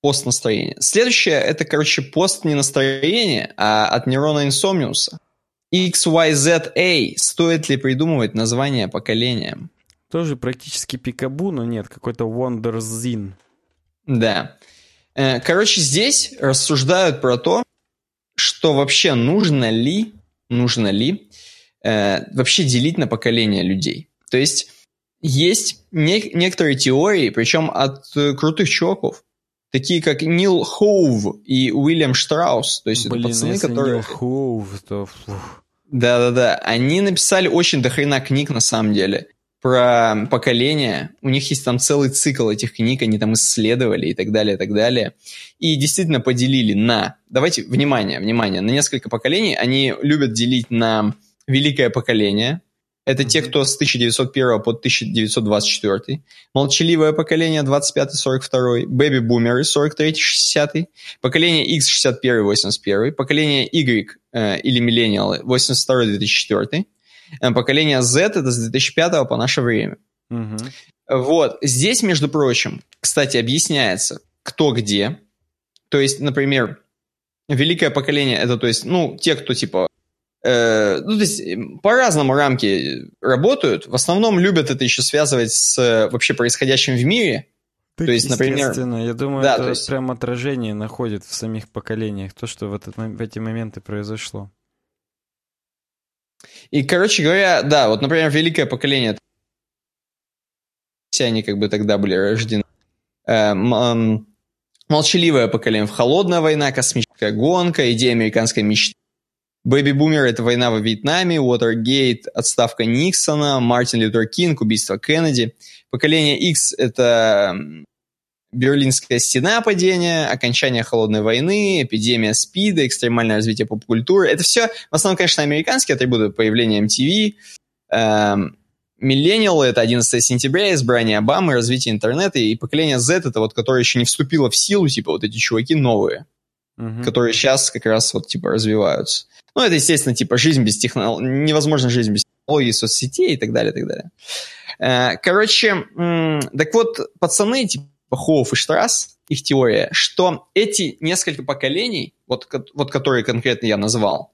Пост настроения. Следующее, это, короче, пост не настроения, а от нейрона Инсомниуса. XYZA. Стоит ли придумывать название поколениям? Тоже практически пикабу, но нет, какой-то Wonderzin. Да. Э, Короче, здесь рассуждают про то, что вообще нужно ли, нужно ли э, вообще делить на поколения людей. То есть есть не- некоторые теории, причем от э, крутых чуваков, такие как Нил Хоув и Уильям Штраус. То есть это Блин, ну пацаны, если которые... Нил Хоув, то... Да-да-да. Они написали очень дохрена книг, на самом деле, про поколения. У них есть там целый цикл этих книг, они там исследовали и так далее, и так далее. И действительно поделили на... Давайте, внимание, внимание, на несколько поколений. Они любят делить на великое поколение. Это те, кто с 1901 по 1924. Молчаливое поколение 25-42. Бэби-бумеры 43-60. Поколение X 61-81. Поколение Y э, или миллениалы 82-2004. Э, Поколение Z это с 2005 по наше время. Мгм. Вот. Здесь, между прочим, кстати, объясняется, кто где. То есть, например, великое поколение это, то есть, ну, те, кто типа ну, то есть э, по-разному рамки работают. В основном любят это еще связывать с э, вообще происходящим в мире. Так, То есть, например, я думаю, да, это то есть- прям отражение находит в самих поколениях, то, что в, этот, в эти моменты произошло. И, короче говоря, да, вот, например, великое поколение, все они как бы тогда были рождены. Э, молчаливое поколение, холодная война, космическая гонка, идея американской мечты. Бэби-бумер – это война во Вьетнаме, Уотергейт – отставка Никсона, Мартин Лютер Кинг – убийство Кеннеди. Поколение X – это Берлинская стена падения, окончание холодной войны, эпидемия СПИДа, экстремальное развитие поп-культуры. Это все, в основном, конечно, американские атрибуты появления MTV, эм, миллениалы — это 11 сентября, избрание Обамы, развитие интернета, и поколение Z — это вот, которое еще не вступило в силу, типа вот эти чуваки новые, угу. которые сейчас как раз вот типа развиваются. Ну, это, естественно, типа жизнь без технологий, невозможно жизнь без технологий, соцсетей и так далее, и так далее. Э, короче, так вот, пацаны, типа Хоуф и Штрасс, их теория, что эти несколько поколений, вот, вот которые конкретно я назвал,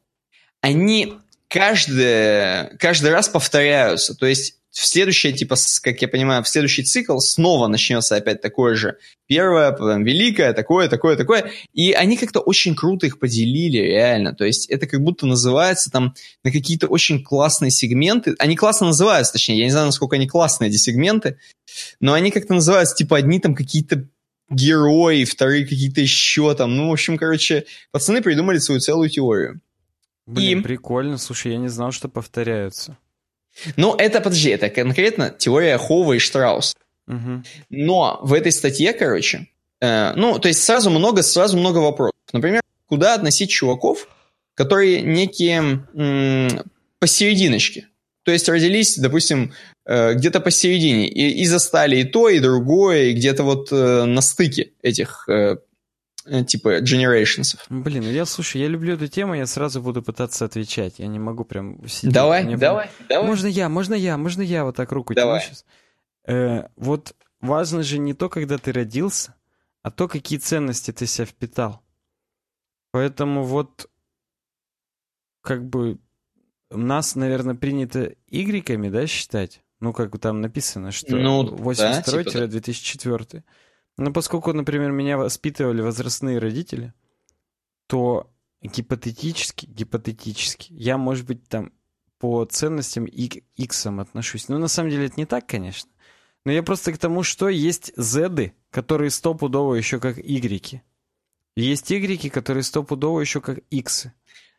они каждый, каждый раз повторяются. То есть в следующее, типа, как я понимаю, в следующий цикл снова начнется опять такое же. Первое, потом великое, такое, такое, такое. И они как-то очень круто их поделили, реально. То есть это как будто называется там на какие-то очень классные сегменты. Они классно называются, точнее, я не знаю, насколько они классные, эти сегменты, но они как-то называются, типа, одни там какие-то герои, вторые какие-то еще там. Ну, в общем, короче, пацаны придумали свою целую теорию. Блин, и... прикольно. Слушай, я не знал, что повторяются. Ну, это, подожди, это конкретно теория Хова и Штраус. Угу. Но в этой статье, короче, э, ну, то есть сразу много, сразу много вопросов. Например, куда относить чуваков, которые некие м- посерединочке. То есть родились, допустим, э, где-то посередине и, и застали и то, и другое, и где-то вот э, на стыке этих Э, типа generations. Блин, я слушай, я люблю эту тему, я сразу буду пытаться отвечать. Я не могу прям сидеть. Давай, Мне давай, прям... давай. Можно я, можно я, можно я вот так руку давай. тяну сейчас. Э, вот важно же не то, когда ты родился, а то, какие ценности ты себя впитал. Поэтому вот как бы нас, наверное, принято игреками, да, считать? Ну, как там написано, что ну, 82-2004. Да, типа, но поскольку, например, меня воспитывали возрастные родители, то гипотетически, гипотетически, я, может быть, там по ценностям X отношусь. Но на самом деле это не так, конечно. Но я просто к тому, что есть Z, которые стопудово еще как Y. Есть Y, которые стопудово еще как X.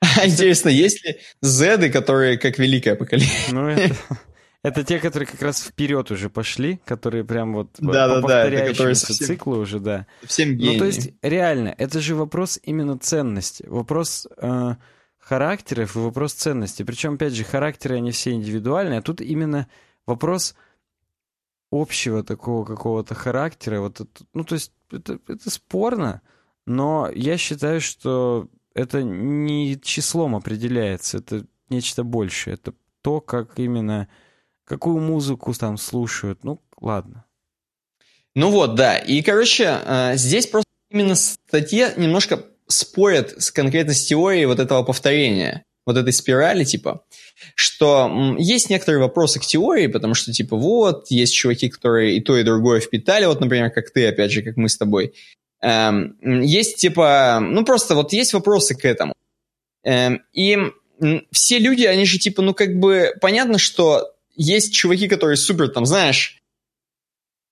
Интересно, есть ли Z, которые как великое поколение? Ну, это... Это те, которые как раз вперед уже пошли, которые прям вот да, по да, повторяющемуся да, совсем, циклу уже, да. Всем гении. Ну, то есть, реально, это же вопрос именно ценности. Вопрос э, характеров и вопрос ценности. Причем, опять же, характеры, они все индивидуальные, а тут именно вопрос общего такого какого-то характера. Вот, ну, то есть, это, это спорно, но я считаю, что это не числом определяется, это нечто большее. Это то, как именно какую музыку там слушают. Ну, ладно. Ну вот, да. И, короче, э, здесь просто именно статья немножко спорят с конкретно с теорией вот этого повторения, вот этой спирали, типа, что есть некоторые вопросы к теории, потому что, типа, вот, есть чуваки, которые и то, и другое впитали, вот, например, как ты, опять же, как мы с тобой. Эм, есть, типа, ну, просто вот есть вопросы к этому. Эм, и все люди, они же, типа, ну, как бы, понятно, что есть чуваки, которые супер, там, знаешь,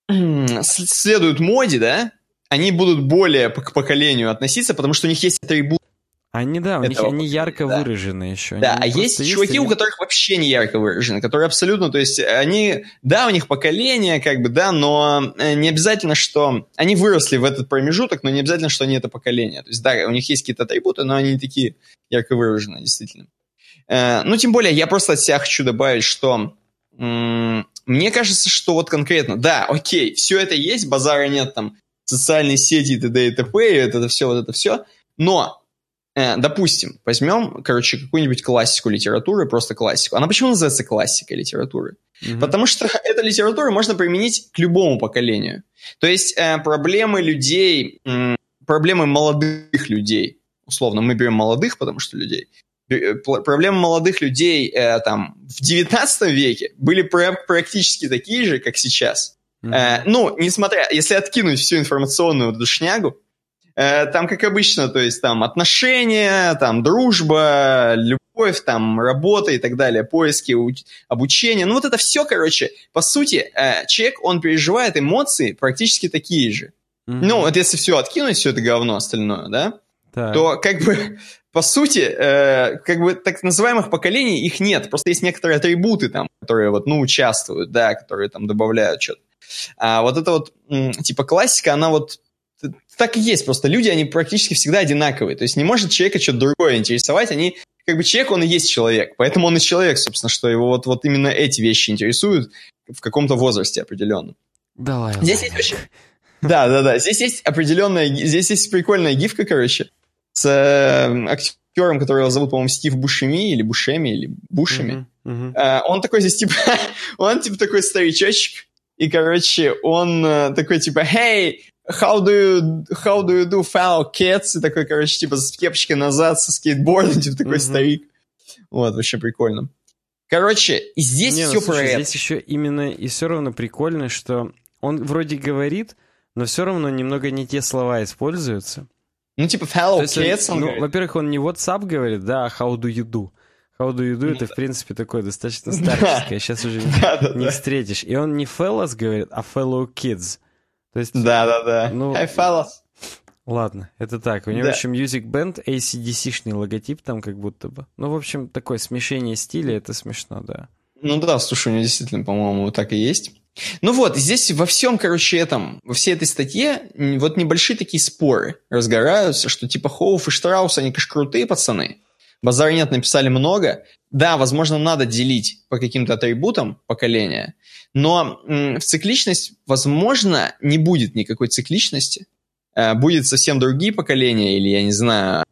следуют моде, да, они будут более к поколению относиться, потому что у них есть атрибут. Они, да, у них они ярко да. выражены еще. Да, они а есть, есть чуваки, у которых вообще не ярко выражены, которые абсолютно, то есть они, да, у них поколение, как бы, да, но э, не обязательно, что они выросли в этот промежуток, но не обязательно, что они это поколение. То есть, да, у них есть какие-то атрибуты, но они не такие ярко выражены, действительно. Э, ну, тем более, я просто от себя хочу добавить, что мне кажется, что вот конкретно, да, окей, все это есть, базара нет, там, социальные сети, т.д. и т.п., это, это все, вот это все, но, э, допустим, возьмем, короче, какую-нибудь классику литературы, просто классику. Она почему называется классика литературы? Mm-hmm. Потому что эту литературу можно применить к любому поколению. То есть э, проблемы людей, э, проблемы молодых людей, условно, мы берем молодых, потому что людей, проблемы молодых людей э, там в 19 веке были практически такие же, как сейчас. Mm-hmm. Э, ну, несмотря, если откинуть всю информационную душнягу, э, там, как обычно, то есть там отношения, там дружба, любовь, там работа и так далее, поиски, уч- обучение, ну вот это все, короче, по сути, э, человек, он переживает эмоции практически такие же. Mm-hmm. Ну, вот если все откинуть, все это говно остальное, да, так. то как бы по сути, э, как бы так называемых поколений их нет. Просто есть некоторые атрибуты там, которые вот, ну, участвуют, да, которые там добавляют что-то. А вот это вот, типа, классика, она вот так и есть. Просто люди, они практически всегда одинаковые. То есть не может человека что-то другое интересовать. Они как бы человек, он и есть человек, поэтому он и человек, собственно, что его вот, вот именно эти вещи интересуют в каком-то возрасте определенном. Давай. Здесь есть очень... Да, да, да. Здесь есть определенная... Здесь есть прикольная гифка, короче, с э, актером, которого зовут, по-моему, Стив Бушеми или Бушеми, или Бушами. Uh-huh, uh-huh. Э, он такой здесь, типа... он, типа, такой старичочек, и, короче, он э, такой, типа, «Hey, how do you, how do you do fellow kids?» И такой, короче, типа, с кепочкой назад, со скейтбордом, типа, такой uh-huh. старик. Вот, вообще прикольно. Короче, здесь Не, все ну, слушай, про здесь это. еще именно и все равно прикольно, что он вроде говорит, но все равно немного не те слова используются. Ну, типа fellow есть, kids, он, ну, во-первых, он не WhatsApp говорит, да, а how do you do. How do you do, это, в принципе, такое достаточно старческое, сейчас уже не встретишь. И он не fellas говорит, а fellow kids. То есть, Да-да-да. Ну, Hi, fellas. Ладно, это так. У него да. еще Music Band, ACDC-шный логотип там как будто бы. Ну, в общем, такое смешение стиля, это смешно, да. Ну да, слушай, у него действительно, по-моему, так и есть. Ну вот, здесь во всем, короче, этом, во всей этой статье вот небольшие такие споры разгораются, что типа Хоуф и Штраус, они, конечно, крутые пацаны. Базар нет, написали много. Да, возможно, надо делить по каким-то атрибутам поколения, но в цикличность, возможно, не будет никакой цикличности. Э, будет совсем другие поколения, или, я не знаю,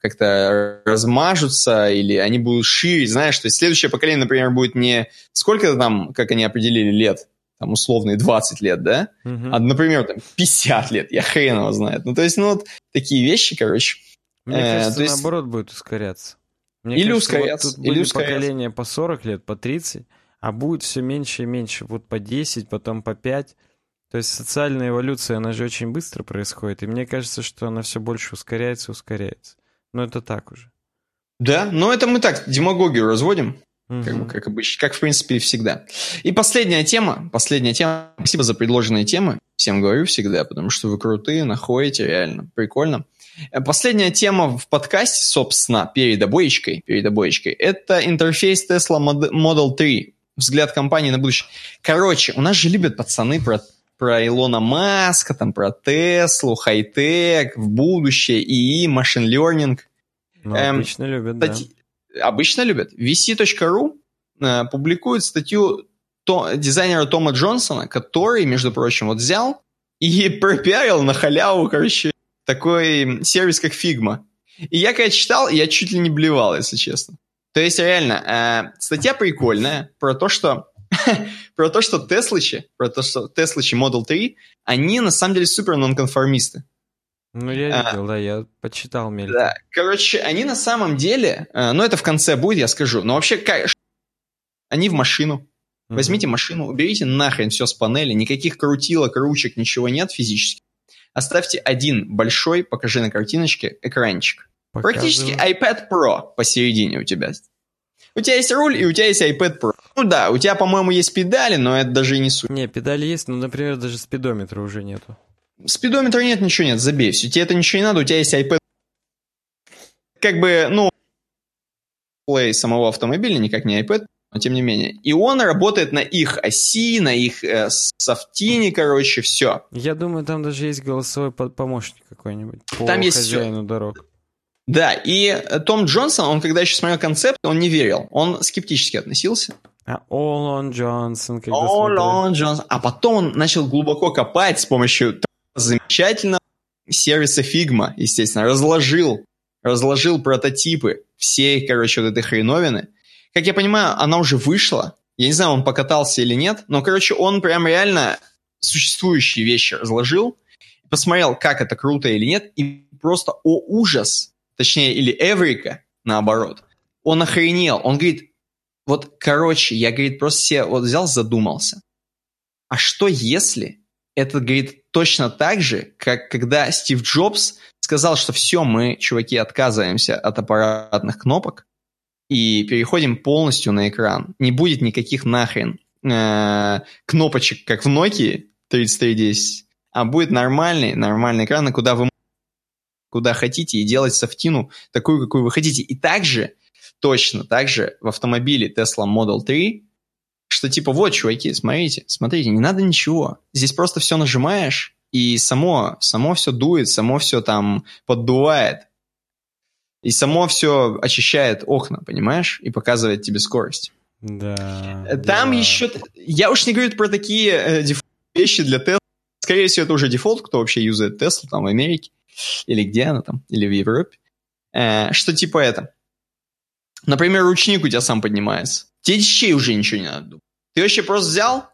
как-то размажутся, или они будут шире, знаешь, то есть следующее поколение, например, будет не сколько там, как они определили, лет, там, условные 20 лет, да, uh-huh. а, например, там, 50 лет, я хрен его знает. Ну, то есть, ну, вот такие вещи, короче. Мне э, кажется, есть... наоборот, будет ускоряться. Мне или кажется, ускоряться, вот тут или ускоряться. поколения по 40 лет, по 30, а будет все меньше и меньше, вот по 10, потом по 5. То есть социальная эволюция, она же очень быстро происходит, и мне кажется, что она все больше ускоряется, ускоряется. Но это так уже. Да, но это мы так демагогию разводим. Угу. Как, бы, как обычно, как в принципе и всегда. И последняя тема, последняя тема. Спасибо за предложенные темы. Всем говорю всегда, потому что вы крутые, находите, реально, прикольно. Э, последняя тема в подкасте, собственно, перед обоечкой, перед обоечкой, это интерфейс Tesla Model 3. Взгляд компании на будущее. Короче, у нас же любят пацаны про про Илона Маска, там, про Теслу, хай-тек, в будущее, ИИ, машин learning. Ну, эм, обычно любят, стати... да. Обычно любят. VC.ru э, публикует статью то, дизайнера Тома Джонсона, который, между прочим, вот взял и пропиарил на халяву, короче, такой сервис, как Figma. И я когда читал, я чуть ли не блевал, если честно. То есть, реально, э, статья прикольная про то, что про то, что Теслычи, про то, что Теслычи Model 3, они на самом деле супер нонконформисты. Ну, я видел, а, да, я почитал мельком. Да, короче, они на самом деле, э, ну, это в конце будет, я скажу, но вообще, как, они в машину, mm-hmm. возьмите машину, уберите нахрен все с панели, никаких крутилок, ручек, ничего нет физически. Оставьте один большой, покажи на картиночке, экранчик. Показываю. Практически iPad Pro посередине у тебя. У тебя есть руль и у тебя есть iPad Pro. Ну да, у тебя, по-моему, есть педали, но это даже и не суть. Не, педали есть, но, например, даже спидометра уже нету. Спидометра нет, ничего нет, забей. Все, тебе это ничего не надо, у тебя есть iPad. Как бы, ну, плей самого автомобиля никак не iPad, но тем не менее. И он работает на их оси, на их э, софтине, короче, все. Я думаю, там даже есть голосовой помощник какой-нибудь по там есть хозяину все. дорог. Да, и Том Джонсон, он когда еще смотрел концепт, он не верил, он скептически относился. А on Johnson. All on Johnson. А потом он начал глубоко копать с помощью замечательного сервиса Figma, естественно, разложил, разложил прототипы всей, короче, вот этой хреновины. Как я понимаю, она уже вышла. Я не знаю, он покатался или нет, но, короче, он прям реально существующие вещи разложил, посмотрел, как это круто или нет, и просто, о ужас, точнее, или Эврика, наоборот, он охренел. Он говорит, вот, короче, я, говорит, просто себе вот взял, задумался. А что если это, говорит, точно так же, как когда Стив Джобс сказал, что все, мы, чуваки, отказываемся от аппаратных кнопок и переходим полностью на экран. Не будет никаких нахрен э, кнопочек, как в Nokia 3310, а будет нормальный, нормальный экран, куда вы куда хотите и делать софтину такую, какую вы хотите. И также, точно так же в автомобиле Tesla Model 3, что типа, вот, чуваки, смотрите, смотрите, не надо ничего. Здесь просто все нажимаешь, и само, само все дует, само все там поддувает. И само все очищает окна, понимаешь? И показывает тебе скорость. Да. Там да. еще... Я уж не говорю про такие э, дефолт вещи для Tesla. Скорее всего, это уже дефолт, кто вообще юзает Tesla там в Америке. Или где она там, или в Европе. Э, что типа это. Например, ручник у тебя сам поднимается. Тебе дичей уже ничего не надо думать. Ты вообще просто взял,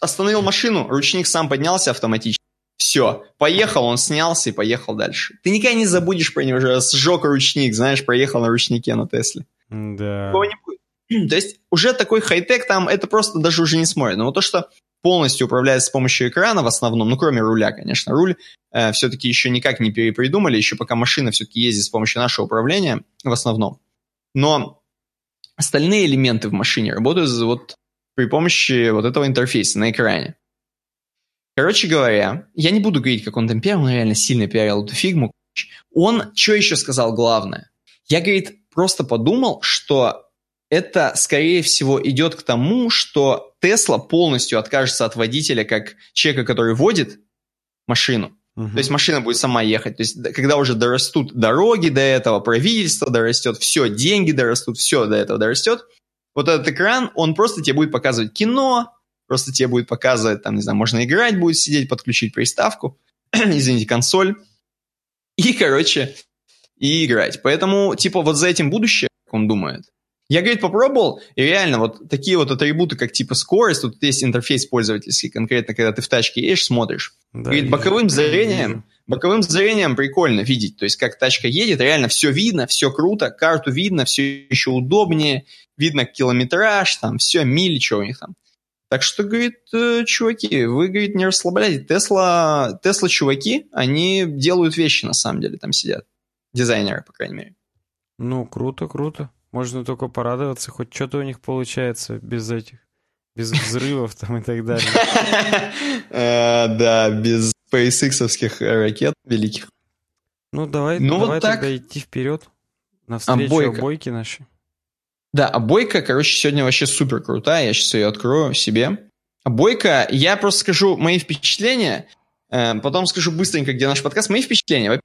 остановил машину, ручник сам поднялся автоматически. Все, поехал, он снялся и поехал дальше. Ты никогда не забудешь про него, уже сжег ручник, знаешь, проехал на ручнике на Тесле. Да. Такого не будет. То есть уже такой хай-тек там, это просто даже уже не смотрит. Но вот то, что полностью управляется с помощью экрана в основном, ну, кроме руля, конечно. Руль э, все-таки еще никак не перепридумали, еще пока машина все-таки ездит с помощью нашего управления в основном. Но остальные элементы в машине работают вот при помощи вот этого интерфейса на экране. Короче говоря, я не буду говорить, как он там пиарил, он реально сильно пиарил эту фигму. Он что еще сказал главное? Я, говорит, просто подумал, что это, скорее всего, идет к тому, что Тесла полностью откажется от водителя как человека, который водит машину. Мгм. То есть машина будет сама ехать. То есть когда уже дорастут дороги до этого, правительство дорастет, все, деньги дорастут, все до этого дорастет, вот этот экран, он просто тебе будет показывать кино, просто тебе будет показывать, там, не знаю, можно играть, будет сидеть, подключить приставку, извините, консоль, и, короче, и играть. Поэтому, типа, вот за этим будущее, как он думает. Я, говорит, попробовал, и реально вот такие вот атрибуты, как типа скорость, тут есть интерфейс пользовательский, конкретно, когда ты в тачке едешь, смотришь. Да, Говорит, вижу. боковым зрением, боковым зрением прикольно видеть, то есть как тачка едет, реально все видно, все круто, карту видно, все еще удобнее, видно километраж, там все, мили, что у них там. Так что, говорит, э, чуваки, вы, говорит, не расслабляйтесь. Тесла, Тесла чуваки, они делают вещи на самом деле, там сидят. Дизайнеры, по крайней мере. Ну, круто, круто. Можно только порадоваться, хоть что-то у них получается без этих, без взрывов там и так далее. Э, Да, без SpaceX ракет великих. Ну, давай, Ну, вот давай так. тогда идти вперед. Навстречу Обойка. обойки наши. Да, а Бойко, короче, сегодня вообще супер крутая. Я сейчас ее открою себе. А Бойко, я просто скажу мои впечатления, э, потом скажу быстренько, где наш подкаст. Мои впечатления.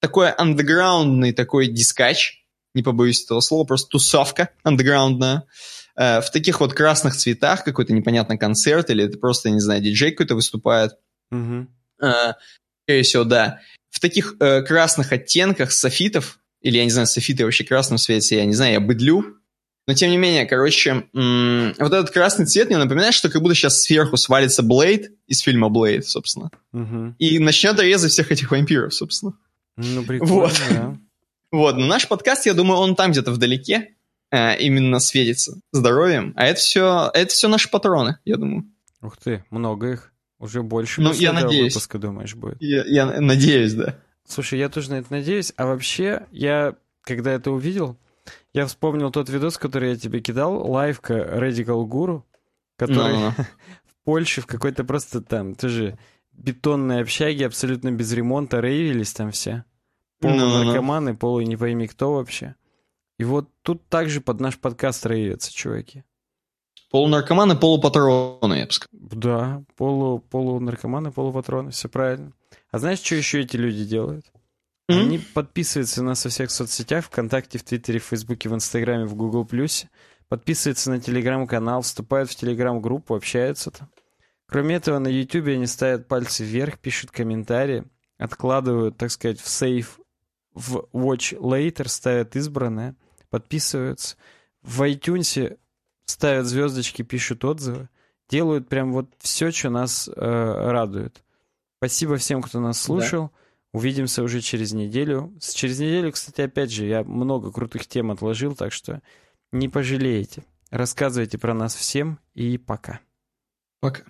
Такой андеграундный такой дискач, не побоюсь этого слова, просто тусовка андеграундная. Э, в таких вот красных цветах, какой-то непонятный концерт, или это просто, не знаю, диджей какой-то выступает. Э, скорее всего, да. В таких э, красных оттенках софитов, или, я не знаю, софиты вообще красном свете, я не знаю, я быдлю. Но, тем не менее, короче, м, вот этот красный цвет мне напоминает, что как будто сейчас сверху свалится Блейд из фильма Блейд, собственно, Мгм. и начнет резать всех этих вампиров, собственно. Ну, прикольно, Вот. да. Вот, но наш подкаст, я думаю, он там где-то вдалеке э, именно светится здоровьем, а это все, это все наши патроны, я думаю. Ух ты, много их. Уже больше Ну, я надеюсь. выпуска, думаешь, будет. Я, я надеюсь, да. Слушай, я тоже на это надеюсь. А вообще, я, когда это увидел, я вспомнил тот видос, который я тебе кидал, лайвка Radical Guru, который Ну-ну-ну. в Польше в какой-то просто там тоже бетонной общаге, абсолютно без ремонта, рейвились там все. Полунаркоманы, полу не пойми кто вообще. И вот тут также под наш подкаст рейвятся чуваки. Полунаркоманы, полупатроны, я бы сказал. Да, полу, полунаркоманы, полупатроны, все правильно. А знаешь, что еще эти люди делают? М? Они подписываются на нас во всех соцсетях, ВКонтакте, в Твиттере, в Фейсбуке, в Инстаграме, в Гугл Плюсе, подписываются на Телеграм-канал, вступают в Телеграм-группу, общаются там. Кроме этого, на Ютубе они ставят пальцы вверх, пишут комментарии, откладывают, так сказать, в сейф, в Watch Later, ставят избранное, подписываются. В iTunes ставят звездочки, пишут отзывы, делают прям вот все, что нас э, радует. Спасибо всем, кто нас слушал. Увидимся уже через неделю. Через неделю, кстати, опять же, я много крутых тем отложил, так что не пожалеете. Рассказывайте про нас всем и пока. Пока.